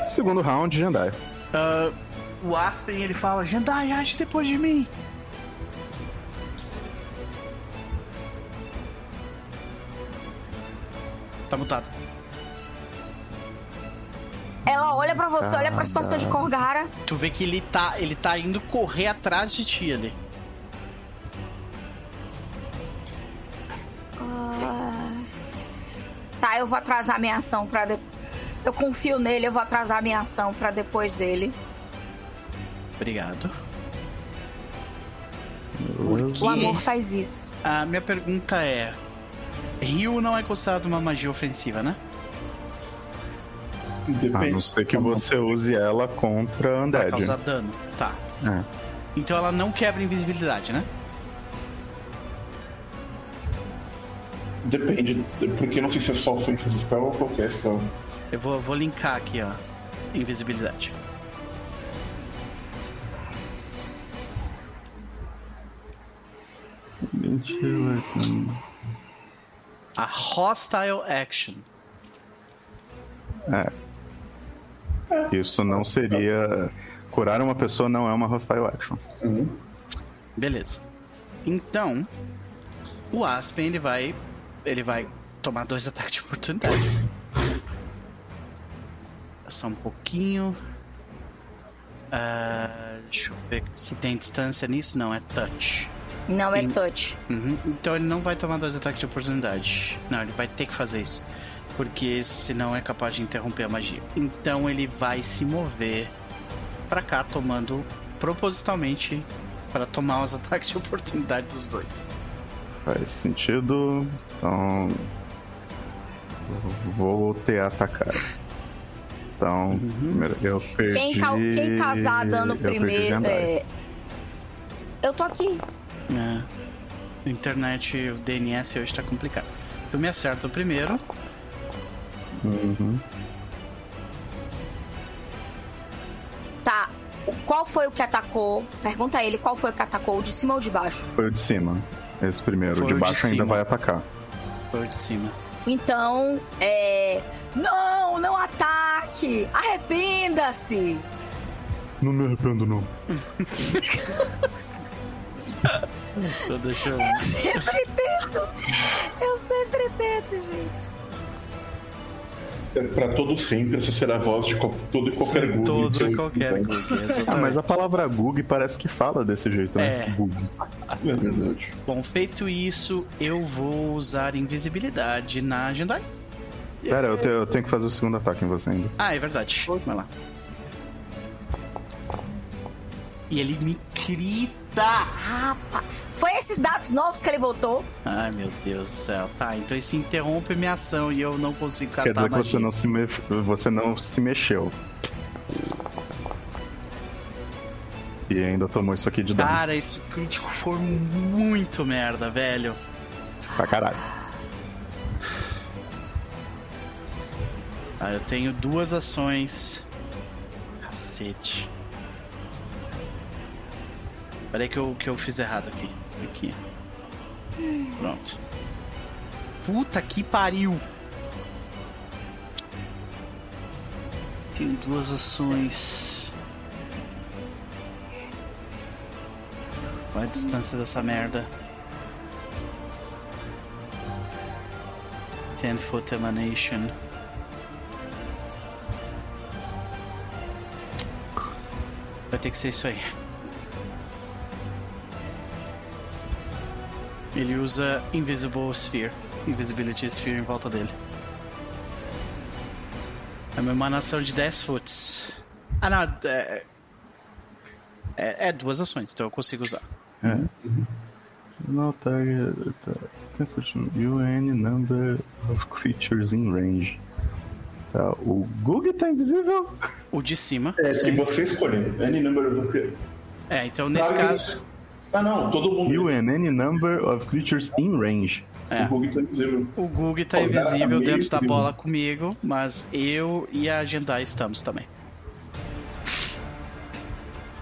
Speaker 3: Segundo round, Jandai.
Speaker 1: Ah, o Aspen ele fala: Jandai, age depois de mim. Tá mutado.
Speaker 5: Ela olha pra você, olha pra situação de Corgara.
Speaker 1: Tu vê que ele tá, ele tá indo correr atrás de ti ali.
Speaker 5: Ah, Tá, eu vou atrasar minha ação pra. De... Eu confio nele, eu vou atrasar minha ação pra depois dele.
Speaker 1: Obrigado.
Speaker 5: O amor faz isso.
Speaker 1: A minha pergunta é: Rio não é considerado uma magia ofensiva, né?
Speaker 3: A
Speaker 2: Depende.
Speaker 3: não ser que você use ela contra
Speaker 1: Vai
Speaker 3: Undead.
Speaker 1: causar dano. Tá.
Speaker 3: É.
Speaker 1: Então ela não quebra invisibilidade, né?
Speaker 2: Depende, porque não sei se é só ofensas spell ou qualquer spell.
Speaker 1: Eu vou, vou linkar aqui, ó. Invisibilidade. A hostile action.
Speaker 3: É. Isso não seria. Curar uma pessoa não é uma hostile action.
Speaker 1: Beleza. Então, o Aspen ele vai. Ele vai tomar dois ataques de oportunidade. Só um pouquinho. Ah, deixa eu ver se tem distância nisso. Não, é touch.
Speaker 5: Não é
Speaker 1: Sim.
Speaker 5: touch.
Speaker 1: Uhum. Então ele não vai tomar dois ataques de oportunidade. Não, ele vai ter que fazer isso. porque senão é capaz de interromper a magia. Então ele vai se mover pra cá, tomando propositalmente para tomar os ataques de oportunidade dos dois.
Speaker 3: Faz sentido. Então. Vou ter a atacar. Então, primeiro, eu perdi.
Speaker 5: Quem, ca- quem casar dano
Speaker 3: eu
Speaker 5: primeiro. É... Eu tô aqui.
Speaker 1: É. Internet, o DNS hoje tá complicado. Eu me acerto o primeiro.
Speaker 3: Uhum.
Speaker 5: Tá. Qual foi o que atacou? Pergunta a ele qual foi o que atacou, o de cima ou de baixo?
Speaker 3: Foi o de cima. Esse primeiro.
Speaker 1: Foi
Speaker 3: o de
Speaker 1: o de
Speaker 3: baixo ainda vai atacar.
Speaker 1: Foi o de cima.
Speaker 5: Então, é. Não, não ataque! Arrependa-se!
Speaker 3: Não me arrependo, não.
Speaker 1: Então deixa eu.
Speaker 5: Eu sempre tento! Eu sempre tento, gente.
Speaker 2: É, Pra todo sempre, essa será a voz de todo e qualquer Google.
Speaker 1: Todo e qualquer
Speaker 2: então,
Speaker 1: Google,
Speaker 3: Ah, mas a palavra Gug parece que fala desse jeito, né?
Speaker 1: É.
Speaker 3: Gug.
Speaker 2: É verdade.
Speaker 1: Bom, feito isso, eu vou usar invisibilidade na Jandai.
Speaker 3: Pera, eu, te- eu tenho que fazer o segundo ataque em você ainda.
Speaker 1: Ah, é verdade. Vai lá. E ele me grita.
Speaker 5: Rapaz, foi esses dados novos que ele botou?
Speaker 1: Ai, meu Deus do céu. Tá, então isso interrompe minha ação e eu não consigo castar
Speaker 3: Quer dizer que
Speaker 1: magia.
Speaker 3: você não se, me... você não se mexeu. E ainda tomou isso aqui de dano.
Speaker 1: Cara, esse crítico foi muito merda, velho.
Speaker 3: Pra caralho.
Speaker 1: Ah, eu tenho duas ações. Cacete. Peraí que eu, que eu fiz errado aqui. Aqui. Pronto. Puta que pariu! Tenho duas ações. Qual é a distância dessa merda? Ten foot emanation. Vai ter que ser isso aí. Ele usa Invisible Sphere. Invisibility Sphere em volta dele. É uma emanação de 10 foots. Ah, não. É, é, é duas ações, então eu consigo usar.
Speaker 3: No target. UN number of creatures in range. Tá, o Gug tá invisível?
Speaker 1: O de cima.
Speaker 2: É, que você escolher. Any number of...
Speaker 1: É, então nesse caso.
Speaker 2: Ah, não, todo mundo.
Speaker 3: UN any number of creatures in range.
Speaker 1: É.
Speaker 2: O Google tá invisível.
Speaker 1: O Gug tá
Speaker 2: o tá
Speaker 1: invisível dentro da bola comigo, mas eu e a Jendai estamos também.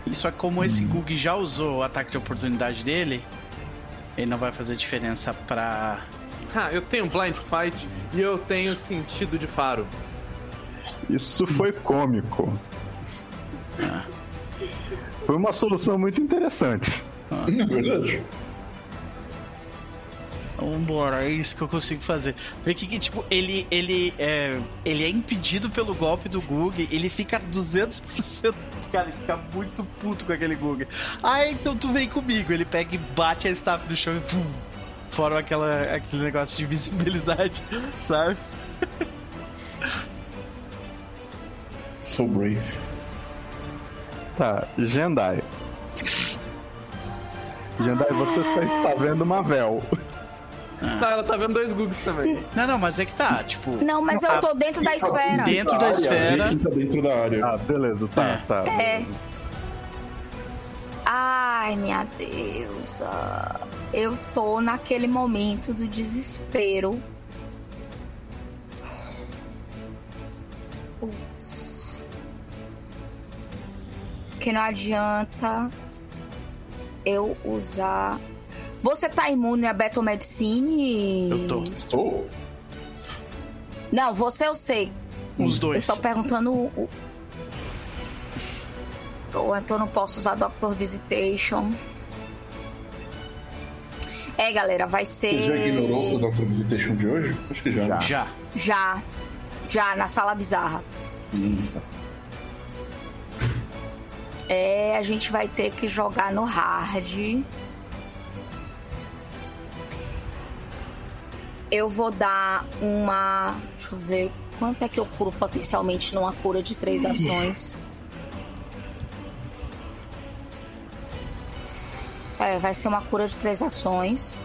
Speaker 1: E só que como esse Gug já usou o ataque de oportunidade dele, ele não vai fazer diferença pra.
Speaker 4: Ah, eu tenho Blind Fight e eu tenho sentido de faro.
Speaker 3: Isso foi cômico. Foi uma solução muito interessante.
Speaker 2: É verdade.
Speaker 1: Vambora, é isso que eu consigo fazer. Vê que, que, tipo, ele, ele, é, ele é impedido pelo golpe do Gug, ele fica 200%. Cara, ele fica muito puto com aquele Gug. Ah, então tu vem comigo. Ele pega e bate a staff no chão e. Vum, fora aquela, aquele negócio de visibilidade, sabe?
Speaker 2: So brave.
Speaker 3: Tá, Jendai. Jendai, você só está vendo uma véu.
Speaker 4: Tá, ela tá vendo dois Gugs também.
Speaker 1: Não, não, mas é que tá, tipo.
Speaker 5: Não, mas eu tô dentro da esfera.
Speaker 1: Dentro da
Speaker 2: área,
Speaker 1: esfera.
Speaker 2: Tá dentro da área.
Speaker 3: Ah, beleza, tá,
Speaker 1: É.
Speaker 3: tá.
Speaker 5: É. Ai, minha deusa. Eu tô naquele momento do desespero. Putz. Que não adianta eu usar. Você tá imune a betomedicine?
Speaker 1: Eu tô.
Speaker 2: Estou?
Speaker 5: Não, você eu sei.
Speaker 1: Os dois.
Speaker 5: Eu tô perguntando o. Ou então não posso usar Doctor Visitation. É, galera, vai ser.
Speaker 2: Você já ignorou o Doctor Visitation de hoje? Acho que já. né?
Speaker 1: Já.
Speaker 5: Já. Já, na sala bizarra.
Speaker 2: Hum, tá.
Speaker 5: É, a gente vai ter que jogar no hard. eu vou dar uma. Deixa eu ver. Quanto é que eu curo potencialmente numa cura de três ações? É, vai ser uma cura de três ações.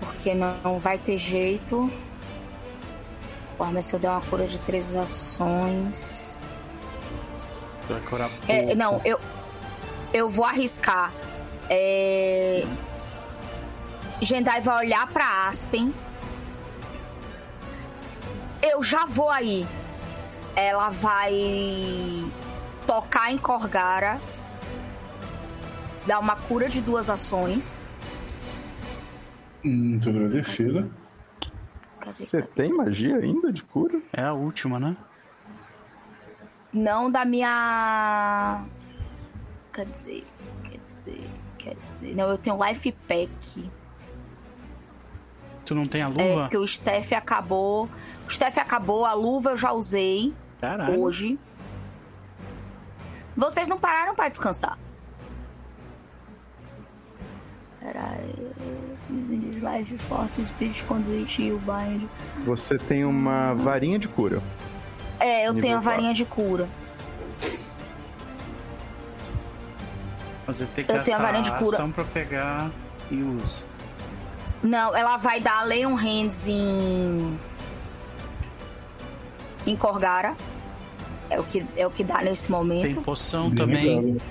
Speaker 5: Porque não vai ter jeito. Porra, mas se eu der uma cura de três ações. É, não, eu, eu vou arriscar. É... Jendai vai olhar pra Aspen. Eu já vou aí. Ela vai tocar em Corgara. Dar uma cura de duas ações.
Speaker 2: Muito agradecida.
Speaker 3: Você tem magia ainda de cura?
Speaker 1: É a última, né?
Speaker 5: Não da minha. Quer dizer. Quer dizer. Quer dizer. Não, eu tenho Life Pack.
Speaker 1: Tu não tem a
Speaker 5: É,
Speaker 1: luva?
Speaker 5: porque o Steph acabou. O Steph acabou, a luva eu já usei
Speaker 1: Caralho.
Speaker 5: hoje. Vocês não pararam pra descansar. Peraí. Using life force, spirit conduit e o bind.
Speaker 3: Você tem uma varinha de cura.
Speaker 5: É, eu
Speaker 3: Nível
Speaker 5: tenho a varinha de cura.
Speaker 1: Você tem que
Speaker 5: Eu tenho a varinha de cura.
Speaker 1: ação pra pegar e usa.
Speaker 5: Não, ela vai dar Leon Hands em. em Corgara. É o que, é o que dá nesse
Speaker 1: Tem
Speaker 5: momento.
Speaker 1: poção
Speaker 2: Bem
Speaker 1: também.
Speaker 2: lembrado.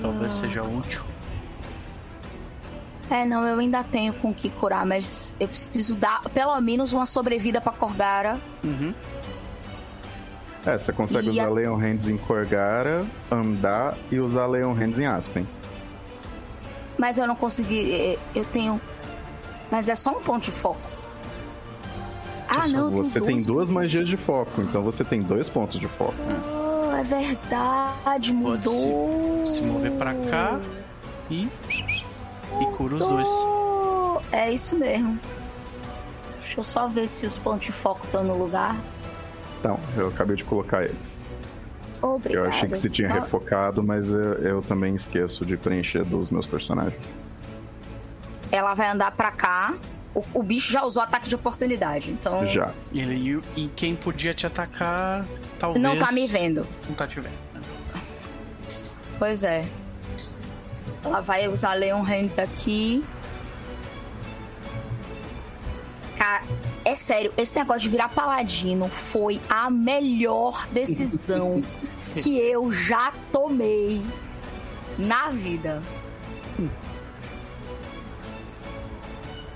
Speaker 1: Talvez seja útil.
Speaker 5: É, não, eu ainda tenho com o que curar, mas eu preciso dar pelo menos uma sobrevida pra Corgara.
Speaker 1: Uhum.
Speaker 3: É, você consegue
Speaker 5: E
Speaker 3: usar
Speaker 5: a-
Speaker 3: Leon Hands em Corgara, andar e usar Leon Hands em Aspen.
Speaker 5: Mas eu não consegui. eh, Eu tenho. Mas é só um ponto de foco. Ah,
Speaker 3: Só
Speaker 5: não,
Speaker 3: você tem duas
Speaker 5: pontos.
Speaker 3: magias de foco, então você tem dois pontos de foco.
Speaker 5: Oh, é verdade, mudou.
Speaker 1: se mover pra cá. E. E cura os dois.
Speaker 5: É isso mesmo. Deixa eu só ver se os pontos de foco estão no lugar.
Speaker 3: Então, eu acabei de colocar eles.
Speaker 5: Obrigada.
Speaker 3: Eu achei que você tinha
Speaker 5: Então,
Speaker 3: refocado, mas eu, eu também esqueço de preencher dos meus personagens.
Speaker 5: Ela vai andar pra cá. O, o bicho já usou ataque de oportunidade, então
Speaker 3: Já.
Speaker 1: Ele, e, e quem podia te atacar, talvez.
Speaker 5: não tá me vendo.
Speaker 1: Não tá te vendo. né?
Speaker 5: Pois é. Ela vai usar Leon Hands aqui. Cara, é sério, esse negócio de virar paladino foi a melhor decisão que eu já tomei na vida.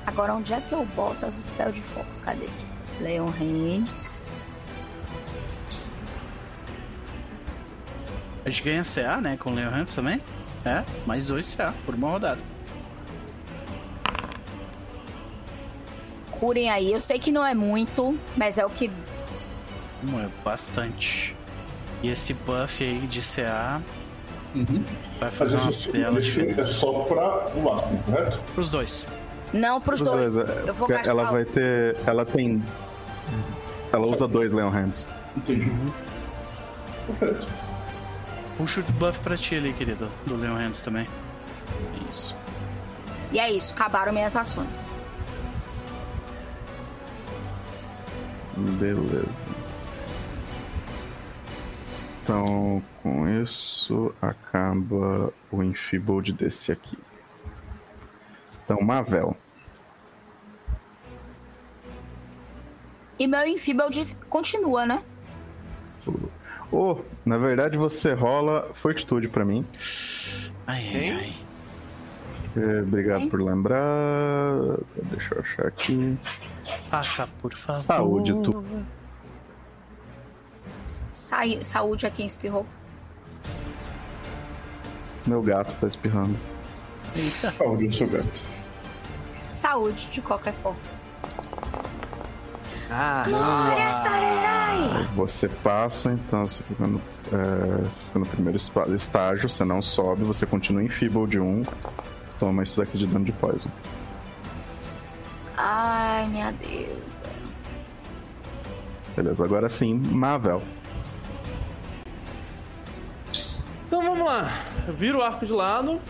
Speaker 5: Agora, onde é que eu boto as spells de focos? Cadê aqui? Leon Hands.
Speaker 1: A gente ganha CA, né? Com o Leon Hands também. É, mais dois CA por uma rodada.
Speaker 5: Curem aí. Eu sei que não é muito, mas é o que
Speaker 1: Hum, é bastante. E esse buff aí de CA
Speaker 2: Uhum.
Speaker 1: vai
Speaker 2: Mas
Speaker 1: fazer uma
Speaker 2: isso,
Speaker 1: bela
Speaker 2: isso é só pra o Aspen, correto?
Speaker 1: Pros dois.
Speaker 5: Não pros
Speaker 3: Os
Speaker 5: dois.
Speaker 3: é,
Speaker 5: Eu vou
Speaker 3: porque
Speaker 5: gastar.
Speaker 3: Ela vai ter. Ela tem. Ela usa dois Leon Hands.
Speaker 2: Entendi. Perfeito.
Speaker 1: Puxa o buff pra ti ali, querido. Do Leon Hands também. Isso.
Speaker 5: E é isso, acabaram minhas ações.
Speaker 3: Beleza. Então, com isso, acaba o Enfeebled desse aqui. Então, Mavel.
Speaker 5: E meu Enfeebled continua, né?
Speaker 3: Oh, na verdade, você rola fortitude pra mim.
Speaker 1: Ai, ai,
Speaker 4: Quem?
Speaker 1: ai.
Speaker 3: É, obrigado por lembrar. Deixa eu achar aqui.
Speaker 1: Passa, por favor.
Speaker 3: Saúde, tu.
Speaker 5: Sai- saúde a quem espirrou.
Speaker 3: Meu gato tá espirrando.
Speaker 1: Eita.
Speaker 2: Saúde do seu gato.
Speaker 5: Saúde, de qualquer forma.
Speaker 4: Ah,
Speaker 5: Glória, Sarerai!
Speaker 3: Você passa, então você fica no, é, você fica no primeiro estágio, você não sobe, você continua em Feeble de 1. Toma isso daqui de dano de poison.
Speaker 5: Ai, minha deusa.
Speaker 3: Beleza, agora sim, Mavel.
Speaker 4: Então vamos lá. Eu viro o arco de lado.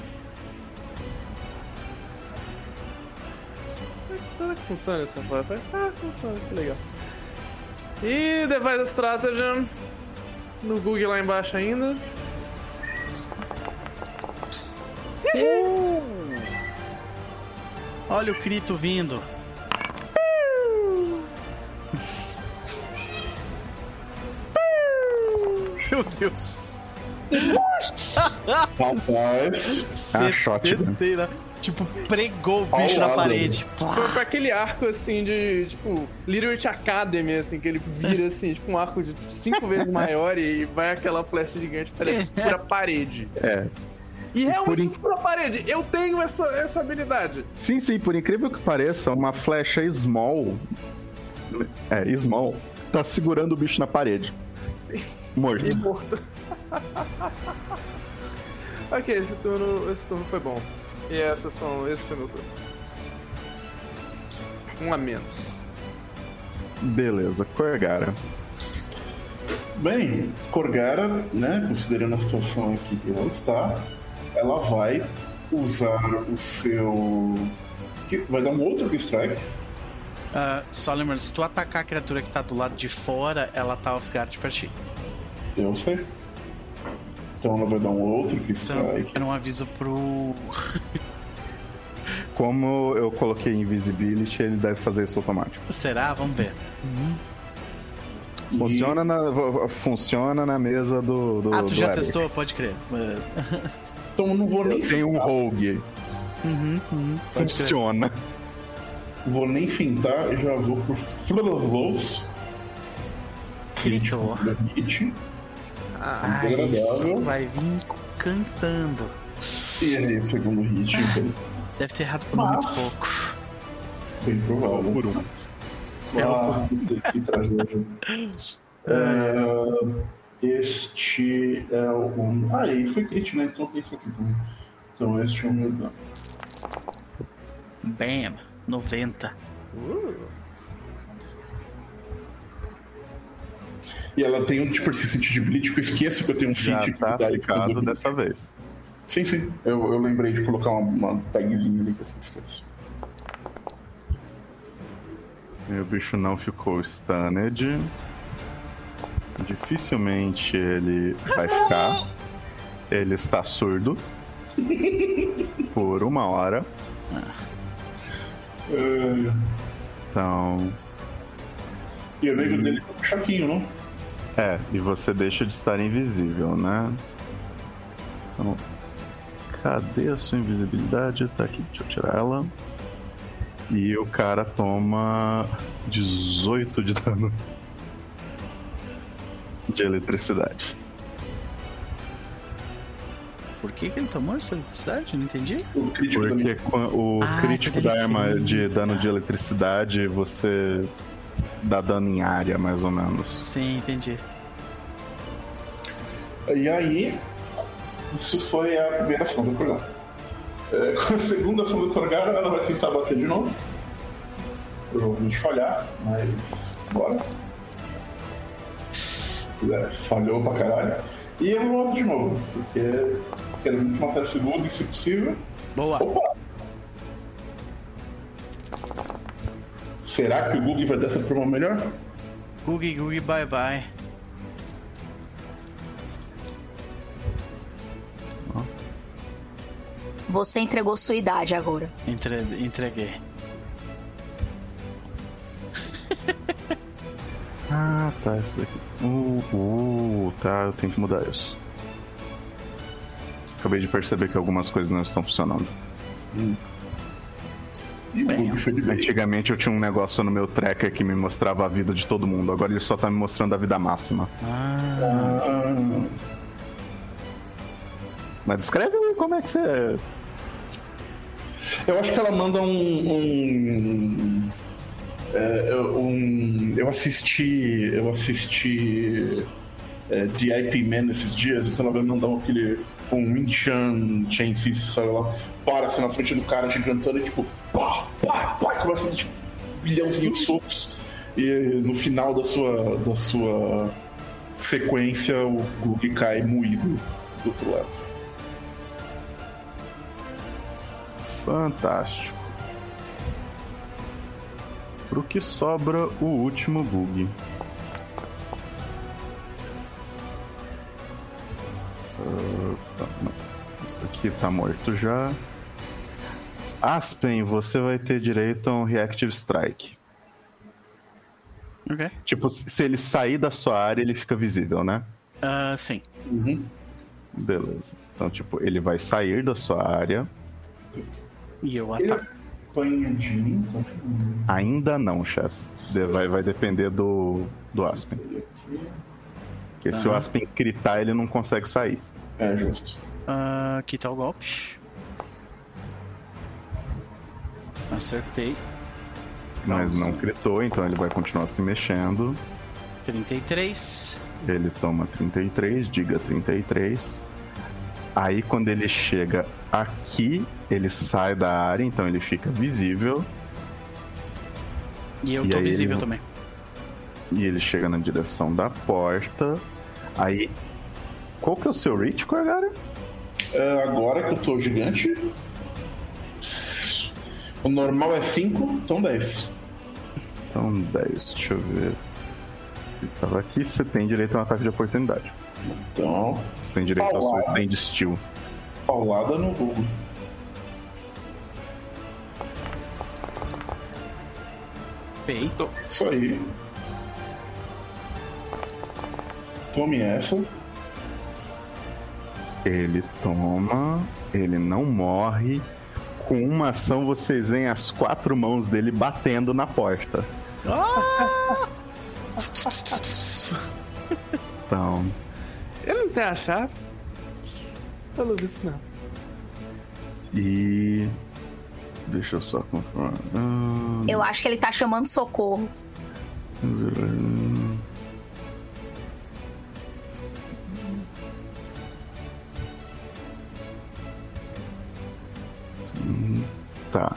Speaker 4: Será que funciona essa forma? Ah, funciona, que legal. E Device Stratagem. No Google lá embaixo ainda.
Speaker 1: Olha o Crito vindo. Meu Deus.
Speaker 2: Rapaz.
Speaker 3: É.
Speaker 1: Acertei, né? Tipo, pregou o bicho na parede.
Speaker 4: Foi pra aquele arco assim de, tipo, Literate Academy, assim, que ele vira assim, tipo, um arco de cinco vezes maior e vai aquela flecha gigante fura a parede.
Speaker 3: É.
Speaker 4: E realmente
Speaker 3: in-
Speaker 4: fura a parede. Eu tenho essa, essa habilidade.
Speaker 3: Sim, sim, por incrível que pareça, uma flecha small. É, small. Tá segurando o bicho na parede.
Speaker 4: Sim.
Speaker 3: Morto.
Speaker 4: E morto. ok, esse turno, esse turno foi bom. E essas são. Esse foi meu turno. Um a menos.
Speaker 3: Beleza, Corgara.
Speaker 2: Bem, Corgara, né, considerando a situação aqui que ela está, ela vai usar o seu. Vai dar um outro strike.
Speaker 1: Ah, só lembrando, se tu atacar a criatura que tá do lado de fora, ela tá off-guard pra ti.
Speaker 2: Eu sei. Então ela vai dar um outro que strike.
Speaker 1: quero um aviso pro.
Speaker 3: Como eu coloquei Invisibility, ele deve fazer isso automático.
Speaker 1: Será? Vamos ver.
Speaker 2: E-
Speaker 3: Funciona na, funciona na mesa do. do
Speaker 1: Ah, tu
Speaker 3: do
Speaker 1: já
Speaker 3: Eric.
Speaker 1: testou? Pode crer.
Speaker 2: Então eu não vou nem
Speaker 3: Tem um rogue.
Speaker 1: Uhum, uhum.
Speaker 3: Funciona.
Speaker 2: vou nem fintar, eu já vou pro Flood of Blows.
Speaker 1: Crito.
Speaker 4: Ah,
Speaker 1: Ah, isso.
Speaker 2: Agradável.
Speaker 1: Vai vir cantando.
Speaker 2: E o segundo hit, infelizmente.
Speaker 1: Deve ter errado por
Speaker 2: Mas-
Speaker 1: muito pouco.
Speaker 2: Bem provável.
Speaker 3: Por um.
Speaker 2: Ah, que tragédia. É, este é o. Ah, e foi crítico, né? Então tem isso aqui também. Então este é o meu dano.
Speaker 1: Bam. 90.
Speaker 2: E ela tem um de persistente de bleed, que eu esqueço que eu tenho um
Speaker 3: Já
Speaker 2: feat
Speaker 3: tá
Speaker 2: que dá
Speaker 3: dessa vez.
Speaker 2: Sim, sim. Eu, eu lembrei de colocar uma, uma tagzinha ali que eu esqueço.
Speaker 3: E o bicho não ficou stunned. Dificilmente ele vai ficar. Ele está surdo. Por uma hora.
Speaker 2: É,
Speaker 3: Então.
Speaker 2: E o nego dele é um chaquinho, não?
Speaker 3: É, e você deixa de estar invisível, né? Então. Cadê a sua invisibilidade? Tá aqui, deixa eu tirar ela. E o cara toma 18 de dano de eletricidade.
Speaker 1: Por que, que ele tomou essa eletricidade? Não entendi.
Speaker 2: O crítico
Speaker 3: Porque o
Speaker 1: Ah,
Speaker 3: crítico
Speaker 1: quando
Speaker 3: da arma de dano de eletricidade, você dá dano em área, mais ou menos.
Speaker 1: Sim, entendi.
Speaker 2: E aí, isso foi a primeira ação do Corgara. É, com a segunda ação do Corgara, ela vai tentar bater de novo. Provavelmente falhar, mas bora. É, falhou pra caralho. E eu vou de novo, porque quero muito matar esse Lug, se possível.
Speaker 1: Boa.
Speaker 2: Opa! Será que o Gug vai dar essa promo melhor?
Speaker 1: Gugi, Gugi, bye bye.
Speaker 5: Você entregou sua idade agora.
Speaker 1: Entre... Entreguei.
Speaker 3: Ah, tá, isso daqui. Uh, uh, tá, eu tenho que mudar isso. Acabei de perceber que algumas coisas não estão funcionando.
Speaker 2: De bem.
Speaker 3: Antigamente eu tinha um negócio no meu tracker que me mostrava a vida de todo mundo, agora ele só tá me mostrando a vida máxima.
Speaker 1: Ah,
Speaker 2: Ah,
Speaker 3: Mas descreve como é que você.
Speaker 2: Eu acho que ela manda um. um, é, um- eu assisti. Eu assisti. É, de IP Man esses dias, então ela vai mandar um, aquele. Um Winchan Chain Fist, sabe lá? Para assim na frente do cara gigantando e tipo. Pá, pá, pá, começa a tipo. Bilhãozinho de socos. E no final da sua. da sua sequência, o Gug cai moído do outro lado.
Speaker 3: Fantástico. Pro que sobra o último bug. Ah, tá. Isso aqui tá morto já. Aspen, você vai ter direito a um Reactive Strike.
Speaker 1: Ok.
Speaker 3: Tipo, se ele sair da sua área, ele fica visível, né?
Speaker 1: Ah, sim.
Speaker 2: Uhum.
Speaker 3: Beleza. Então, tipo, ele vai sair da sua área.
Speaker 1: E eu
Speaker 2: Ele
Speaker 1: ataco.
Speaker 2: apanha de mim também.
Speaker 3: Ainda não, chefe. Vai, vai depender do, do Aspen. Porque se o. Aspen critar, ele não consegue sair.
Speaker 2: É, justo.
Speaker 1: Ah, aqui tá o golpe. Acertei.
Speaker 3: Mas não critou, então ele vai continuar se mexendo.
Speaker 1: 33.
Speaker 3: Ele toma 33, diga 33. Aí quando ele chega aqui, ele sai da área, então ele fica visível.
Speaker 1: E eu
Speaker 3: E
Speaker 1: tô visível
Speaker 3: ele-
Speaker 1: também.
Speaker 3: E ele chega na direção da porta. Aí. Qual que é o seu reach, Corgara?
Speaker 2: É, agora que eu tô gigante. O normal é 5, então 10.
Speaker 3: Então 10, deixa eu ver. Ele tava aqui, você tem direito a um ataque de oportunidade.
Speaker 2: Então,
Speaker 3: Você tem direito ao seu
Speaker 2: Paulada.
Speaker 3: de steel.
Speaker 2: paulada no Google.
Speaker 1: Feito.
Speaker 2: Isso aí. Tome essa.
Speaker 3: Ele toma, ele não morre. Com uma ação, vocês veem as quatro mãos dele batendo na porta. Então,
Speaker 4: Ele não tem a chave? Pelo visto, não.
Speaker 3: e. Deixa eu só confirmar. Ah,
Speaker 5: Eu acho que ele tá chamando socorro.
Speaker 3: Tá.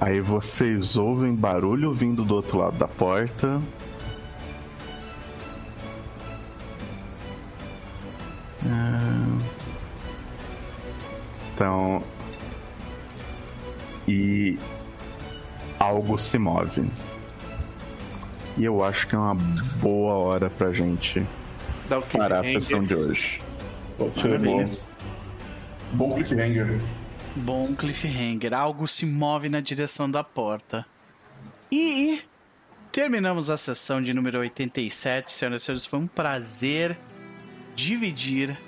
Speaker 3: Aí vocês ouvem barulho vindo do outro lado da porta. Então. E. Algo se move. E eu acho que é uma boa hora pra gente
Speaker 4: Dá o que
Speaker 3: parar a sessão de hoje.
Speaker 2: Pode ser bom.
Speaker 1: Maravilha.
Speaker 2: Bom cliffhanger.
Speaker 1: Bom cliffhanger. Algo se move na direção da porta. E terminamos a sessão de número 87. Senhoras e senhores, foi um prazer dividir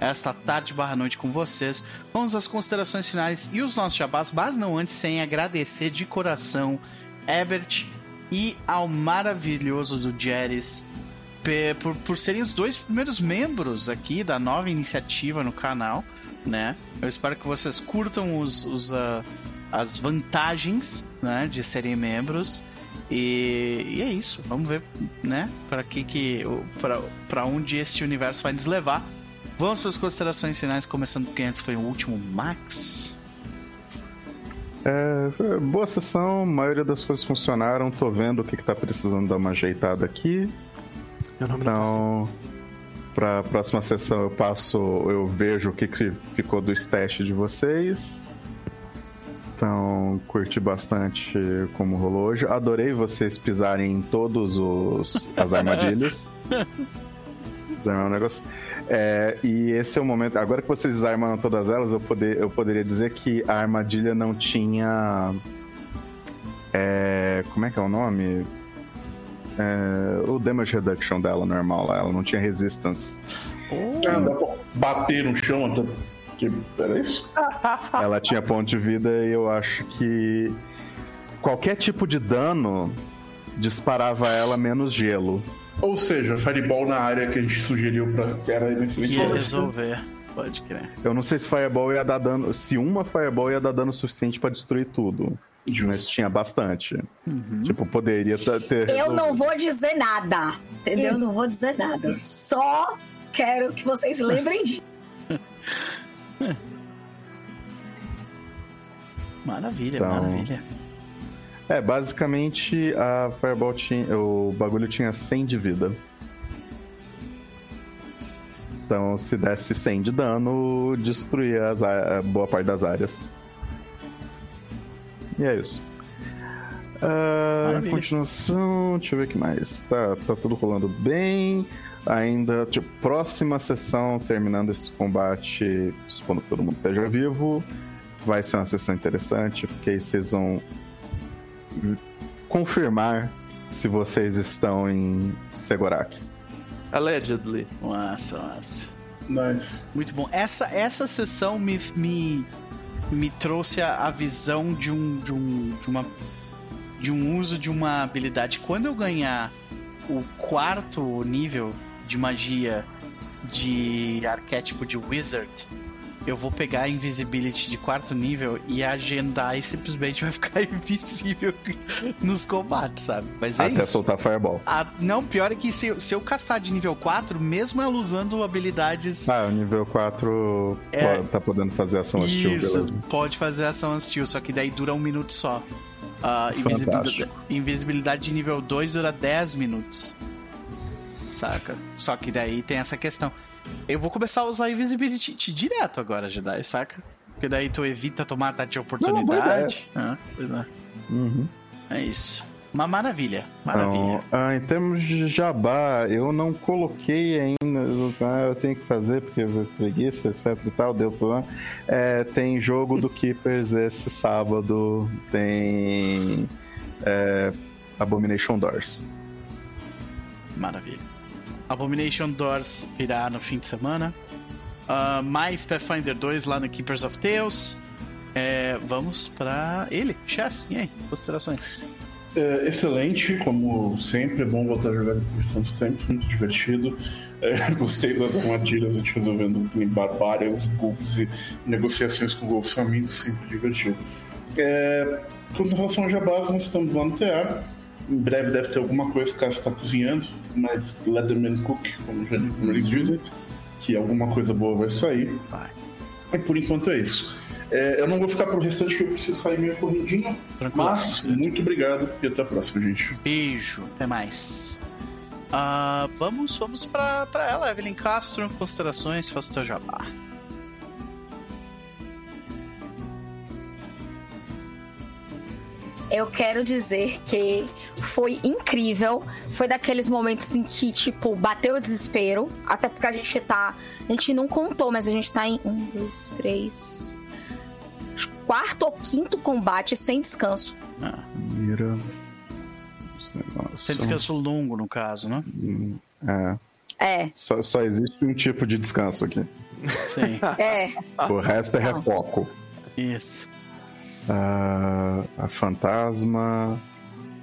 Speaker 1: esta tarde barra noite com vocês. Vamos às considerações finais e os nossos jabás, mas não antes sem agradecer de coração Ebert e ao maravilhoso do pe- por, por serem os dois primeiros membros aqui da nova iniciativa no canal, né? Eu espero que vocês curtam os, os, ah, as vantagens né, de serem membros. E, e é isso, vamos ver, né? Para que que para para onde este universo vai nos levar. Vamos para as considerações finais, começando com quem antes foi o último, Max.
Speaker 3: É, boa sessão, a maioria das coisas funcionaram. Tô vendo o que, que tá precisando dar uma ajeitada aqui. Então, pra próxima sessão eu passo, eu vejo o que, que ficou do stash de vocês. Então, curti bastante como rolou hoje. Adorei vocês pisarem em todos os as armadilhas. Desarmar o negócio. É, e esse é o momento. Agora que vocês desarmaram todas elas, eu, poder, eu poderia dizer que a armadilha não tinha. É, como é que é o nome? É, o damage reduction dela normal lá, ela não tinha resistance.
Speaker 2: Ah, dá pra bater no chão até. Que, era isso?
Speaker 3: Ela tinha ponto de vida e eu acho que qualquer tipo de dano disparava ela menos gelo.
Speaker 2: Ou seja, Fireball na área que a gente sugeriu pra. que Era
Speaker 1: Que ia resolver, pode crer.
Speaker 3: Eu não sei se Fireball ia dar dano. Se uma Fireball ia dar dano suficiente pra destruir tudo. Mas tinha bastante. Tipo, poderia ter.
Speaker 5: Eu não vou dizer nada, entendeu? Eu não vou dizer nada. Só quero que vocês lembrem disso.
Speaker 1: Maravilha,
Speaker 3: Então,
Speaker 1: maravilha.
Speaker 3: É, basicamente a Fireball tinha. O bagulho tinha 100 de vida. Então, se desse 100 de dano, destruía as, á- boa parte das áreas. E é isso.
Speaker 1: Maravilha.
Speaker 3: continuação, deixa eu ver o que mais. Tá, tá tudo rolando bem. Ainda, tipo, próxima sessão, terminando esse combate, supondo que todo mundo esteja vivo. Vai ser uma sessão interessante, porque aí vocês vão confirmar se vocês estão em Segoraki.
Speaker 4: Allegedly.
Speaker 1: Nossa, nossa.
Speaker 2: Nice.
Speaker 1: Muito bom. Essa, essa sessão me, me, me trouxe a, a visão de um, de, um, de, uma, de um uso de uma habilidade. Quando eu ganhar o quarto nível de magia de arquétipo de Wizard, eu vou pegar a Invisibility de quarto nível e agendar e simplesmente vai ficar invisível nos combates, sabe? Mas é
Speaker 3: até
Speaker 1: isso.
Speaker 3: soltar Fireball.
Speaker 1: Ah, não, pior é que se, eu- se eu castar de nível 4, mesmo ela usando habilidades.
Speaker 3: Ah, o nível 4
Speaker 1: É.
Speaker 3: po- tá podendo fazer ação hostil,
Speaker 1: Isso,
Speaker 3: beleza.
Speaker 1: pode fazer ação hostil, só que daí dura um minuto só. Ah, invisibilidade, invisibilidade de nível 2 dura 10 minutos. Saca? Só que daí tem essa questão. Eu vou começar a usar Invisibility direto agora, Jedi, saca? Porque daí tu evita tomar ataque de oportunidade. Ah, pois é.
Speaker 3: Uhum.
Speaker 1: É isso. Uma maravilha. Maravilha.
Speaker 3: Então, ah, em termos de jabá, eu não coloquei ainda. ah, eu tenho que fazer porque eu preguiça, etc e tal, deu problema. É, tem jogo do Keepers esse sábado. Tem. é, Abomination Doors.
Speaker 1: Maravilha. Abomination Doors virá no fim de semana. Ah, mais Pathfinder 2 lá no Keepers of Tales. É, vamos pra ele, Chess. E aí, considerações?
Speaker 2: É, excelente, como sempre, é bom voltar a jogar depois de tanto tempo, muito divertido. É, gostei das armadilhas, a gente resolvendo em barbárias, bugs e negociações com Faminto, sempre divertido. É, com relação ao Jabás, nós estamos lá no TA. Em breve deve ter alguma coisa caso está cozinhando, mas Leatherman Cook, como, já, como eles dizem, que alguma coisa boa vai sair.
Speaker 1: Vai.
Speaker 2: E por enquanto é isso. É, eu não vou ficar pro restante que eu preciso sair meio corridinho,
Speaker 1: Tranquilo.
Speaker 2: mas muito obrigado e até a próxima, gente.
Speaker 1: Beijo, até mais. Ah, vamos vamos pra ela, Evelyn Castro. Considerações, faça o teu jabá.
Speaker 5: Eu quero dizer que foi incrível. Foi daqueles momentos em que, tipo, bateu o desespero. Até porque a gente tá. A gente não contou, mas a gente tá em um, dois, três. Quarto ou quinto combate sem descanso.
Speaker 1: Ah,
Speaker 3: Mira.
Speaker 1: Sem descanso longo, no caso, né?
Speaker 3: É.
Speaker 5: É,
Speaker 3: Só, só existe um tipo de descanso aqui.
Speaker 1: Sim,
Speaker 5: é.
Speaker 3: O resto é
Speaker 5: Não.
Speaker 3: refoco.
Speaker 1: isso.
Speaker 3: A fantasma,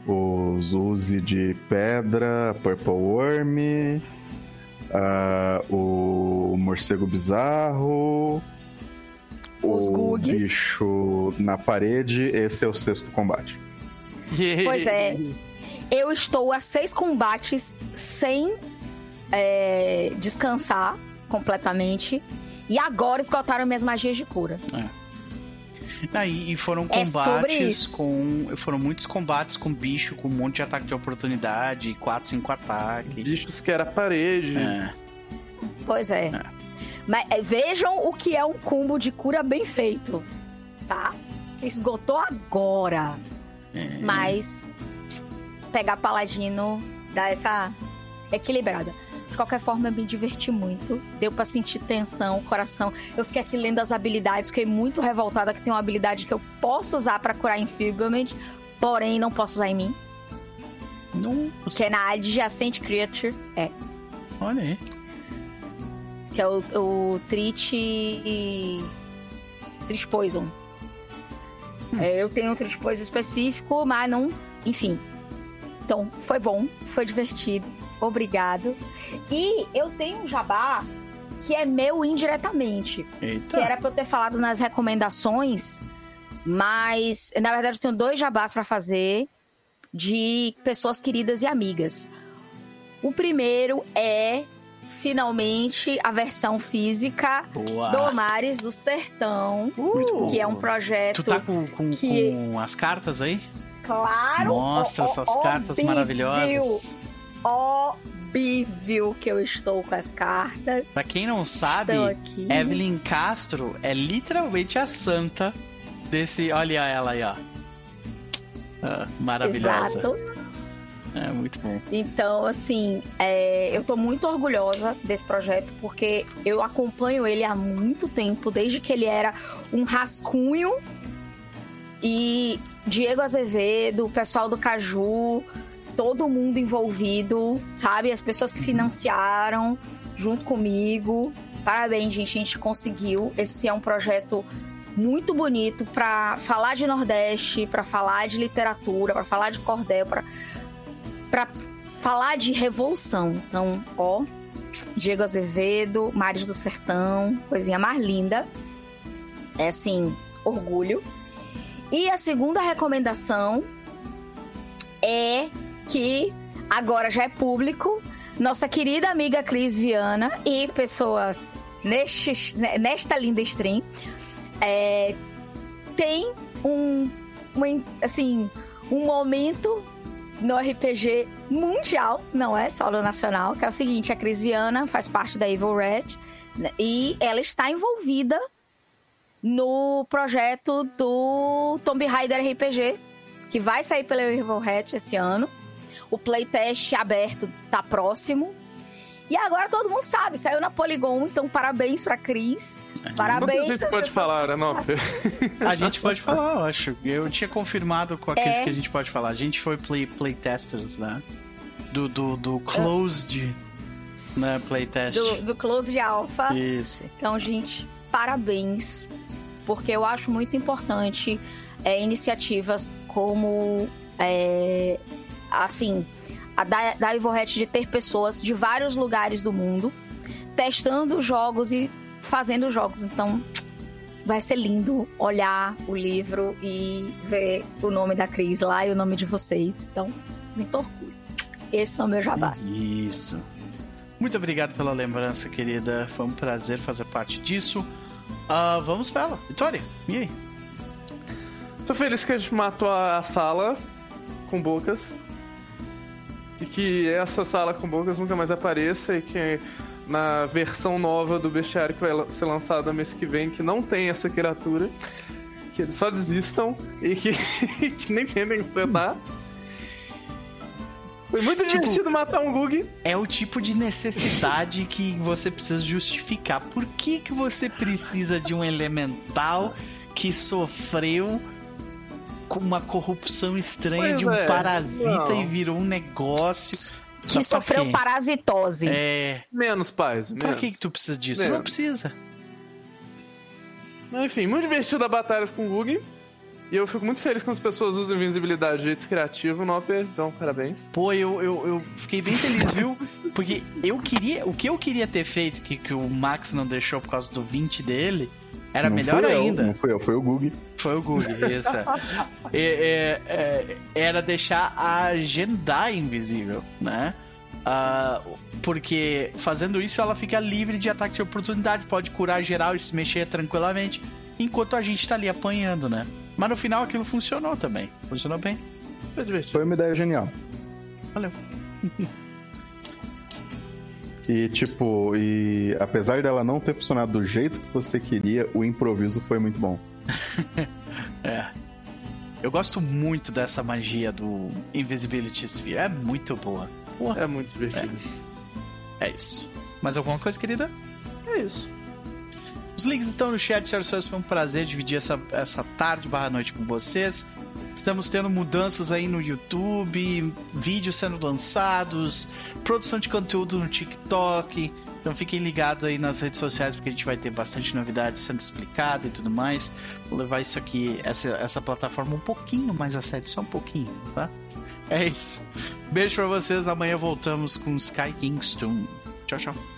Speaker 3: os Uzi de pedra, a Purple Worm, o morcego bizarro,
Speaker 5: Os
Speaker 3: o
Speaker 5: Gugs.
Speaker 3: bicho na parede. Esse é o sexto combate.
Speaker 5: Pois é. Eu estou a seis combates sem é, descansar completamente. E agora esgotaram minhas magias de cura.
Speaker 1: Ah, e, e foram
Speaker 5: É
Speaker 1: combates
Speaker 5: isso.
Speaker 1: com. Foram muitos combates com bicho, com um monte de ataque de oportunidade, 4, 5 ataques.
Speaker 4: Bichos que era parede.
Speaker 1: É.
Speaker 5: Pois é. Mas é, vejam o que é um combo de cura bem feito, tá? Esgotou agora.
Speaker 1: É.
Speaker 5: Mas pegar paladino dá essa equilibrada. De qualquer forma, eu me diverti muito. Deu pra sentir tensão, coração. Eu fiquei aqui lendo as habilidades, fiquei muito revoltada que tem uma habilidade que eu posso usar pra curar Enfeeblement, porém não posso usar em mim,
Speaker 1: Nossa,
Speaker 5: que é na Adjacent Creature. É.
Speaker 1: olha aí.
Speaker 5: que é o, o Treat. Treat Poison. É, eu tenho um Treat Poison específico, mas não. Enfim. Então, foi bom, foi divertido. Obrigado. E eu tenho um jabá que é meu indiretamente. Que
Speaker 1: Eita.
Speaker 5: era pra eu ter falado nas recomendações, mas na verdade eu tenho dois jabás pra fazer de pessoas queridas e amigas. O primeiro é finalmente a versão física
Speaker 1: Boa.
Speaker 5: do Mares do Sertão,
Speaker 1: bom.
Speaker 5: que é um projeto
Speaker 1: Tu tá com, com,
Speaker 5: que-
Speaker 1: com as cartas aí?
Speaker 5: claro,
Speaker 1: Mostra
Speaker 5: ó- ó-
Speaker 1: essas cartas
Speaker 5: óbvio,
Speaker 1: maravilhosas.
Speaker 5: Óbvio que eu estou com as cartas.
Speaker 1: Pra quem não sabe. Evelyn Castro é literalmente a santa desse. Olha ela aí, ó. Ah, maravilhosa.
Speaker 5: Exato.
Speaker 1: É muito bom.
Speaker 5: Então, assim, é, eu tô muito orgulhosa desse projeto porque eu acompanho ele há muito tempo, desde que ele era um rascunho. E Diego Azevedo, o pessoal do Caju, todo mundo envolvido, sabe? As pessoas que financiaram junto comigo. Parabéns, gente, a gente conseguiu. Esse é um projeto muito bonito para falar de Nordeste, para falar de literatura, para falar de cordel, para falar de revolução. Então, ó, Diego Azevedo, Mares do Sertão, coisinha mais linda. É assim, orgulho. E a segunda recomendação é que agora já é público, nossa querida amiga Cris Viana e pessoas neste, nesta linda stream é, tem um, um, assim, um momento no RPG mundial, não é solo nacional, que é o seguinte, a Cris Viana faz parte da Evil Red né, e ela está envolvida no projeto do Tomb Raider RPG, que vai sair pela Evil Red esse ano. O playtest aberto tá próximo. E agora todo mundo sabe, saiu na Polygon, então parabéns pra Cris. Parabéns.
Speaker 4: A gente pode falar, né, não?
Speaker 1: A gente pode falar, eu acho. Eu tinha confirmado com a Cris é. que a gente pode falar. A gente foi play, playtesters, né? Do, do, do Closed é. né, playtest.
Speaker 5: Do, do Closed Alpha.
Speaker 1: Isso.
Speaker 5: Então, gente, parabéns. Porque eu acho muito importante é, iniciativas como é, assim, a da, da Ivorret de ter pessoas de vários lugares do mundo testando jogos e fazendo jogos. Então, vai ser lindo olhar o livro e ver o nome da Cris lá e o nome de vocês. Então, muito orgulho. Esses são meus jabás.
Speaker 1: Isso. Muito obrigado pela lembrança, querida. Foi um prazer fazer parte disso. Uh, vamos para ela. Vitória, e aí?
Speaker 4: Tô feliz que a gente matou a sala com bocas e que essa sala com bocas nunca mais apareça e que na versão nova do bestiário que vai ser lançada mês que vem, que não tem essa criatura, que eles só desistam e que, que nem tentem consertar. Foi muito tipo, divertido matar um Gug.
Speaker 1: É o tipo de necessidade que você precisa justificar. Por que, que você precisa de um elemental que sofreu uma corrupção estranha pois de um é. parasita Não. e virou um negócio.
Speaker 5: Que sofreu parasitose.
Speaker 1: É.
Speaker 4: Menos paz. Menos.
Speaker 1: Pra que, que tu precisa disso? Menos. Não precisa.
Speaker 4: Enfim, muito divertido a batalha com o Gug. E eu fico muito feliz quando as pessoas usam invisibilidade de jeito criativo, Nopper. Então, parabéns.
Speaker 1: Pô, eu, eu, eu fiquei bem feliz, viu? Porque eu queria. O que eu queria ter feito, que, que o Max não deixou por causa do 20 dele, era não melhor ainda.
Speaker 3: Eu, não foi eu, foi o Gug.
Speaker 1: Foi o Gug, isso. é, era deixar a Jendai invisível, né? Uh, porque fazendo isso ela fica livre de ataque de oportunidade, pode curar geral e se mexer tranquilamente, enquanto a gente tá ali apanhando, né? Mas no final aquilo funcionou também. Funcionou bem.
Speaker 3: Foi divertido. Foi uma ideia genial.
Speaker 1: Valeu.
Speaker 3: E tipo, e apesar dela não ter funcionado do jeito que você queria, o improviso foi muito bom.
Speaker 1: é. Eu gosto muito dessa magia do Invisibility Sphere. É muito boa.
Speaker 4: Porra. É muito divertido.
Speaker 1: É. é isso. Mais alguma coisa, querida?
Speaker 4: É isso.
Speaker 1: Os links estão no chat, senhoras e senhores. Foi um prazer dividir essa, essa tarde barra noite com vocês. Estamos tendo mudanças aí no YouTube, vídeos sendo lançados, produção de conteúdo no TikTok. Então fiquem ligados aí nas redes sociais porque a gente vai ter bastante novidades sendo explicada e tudo mais. Vou levar isso aqui, essa, essa plataforma um pouquinho mais a sério, só um pouquinho, tá? É isso. Beijo pra vocês. Amanhã voltamos com Sky Kingston. Tchau, tchau.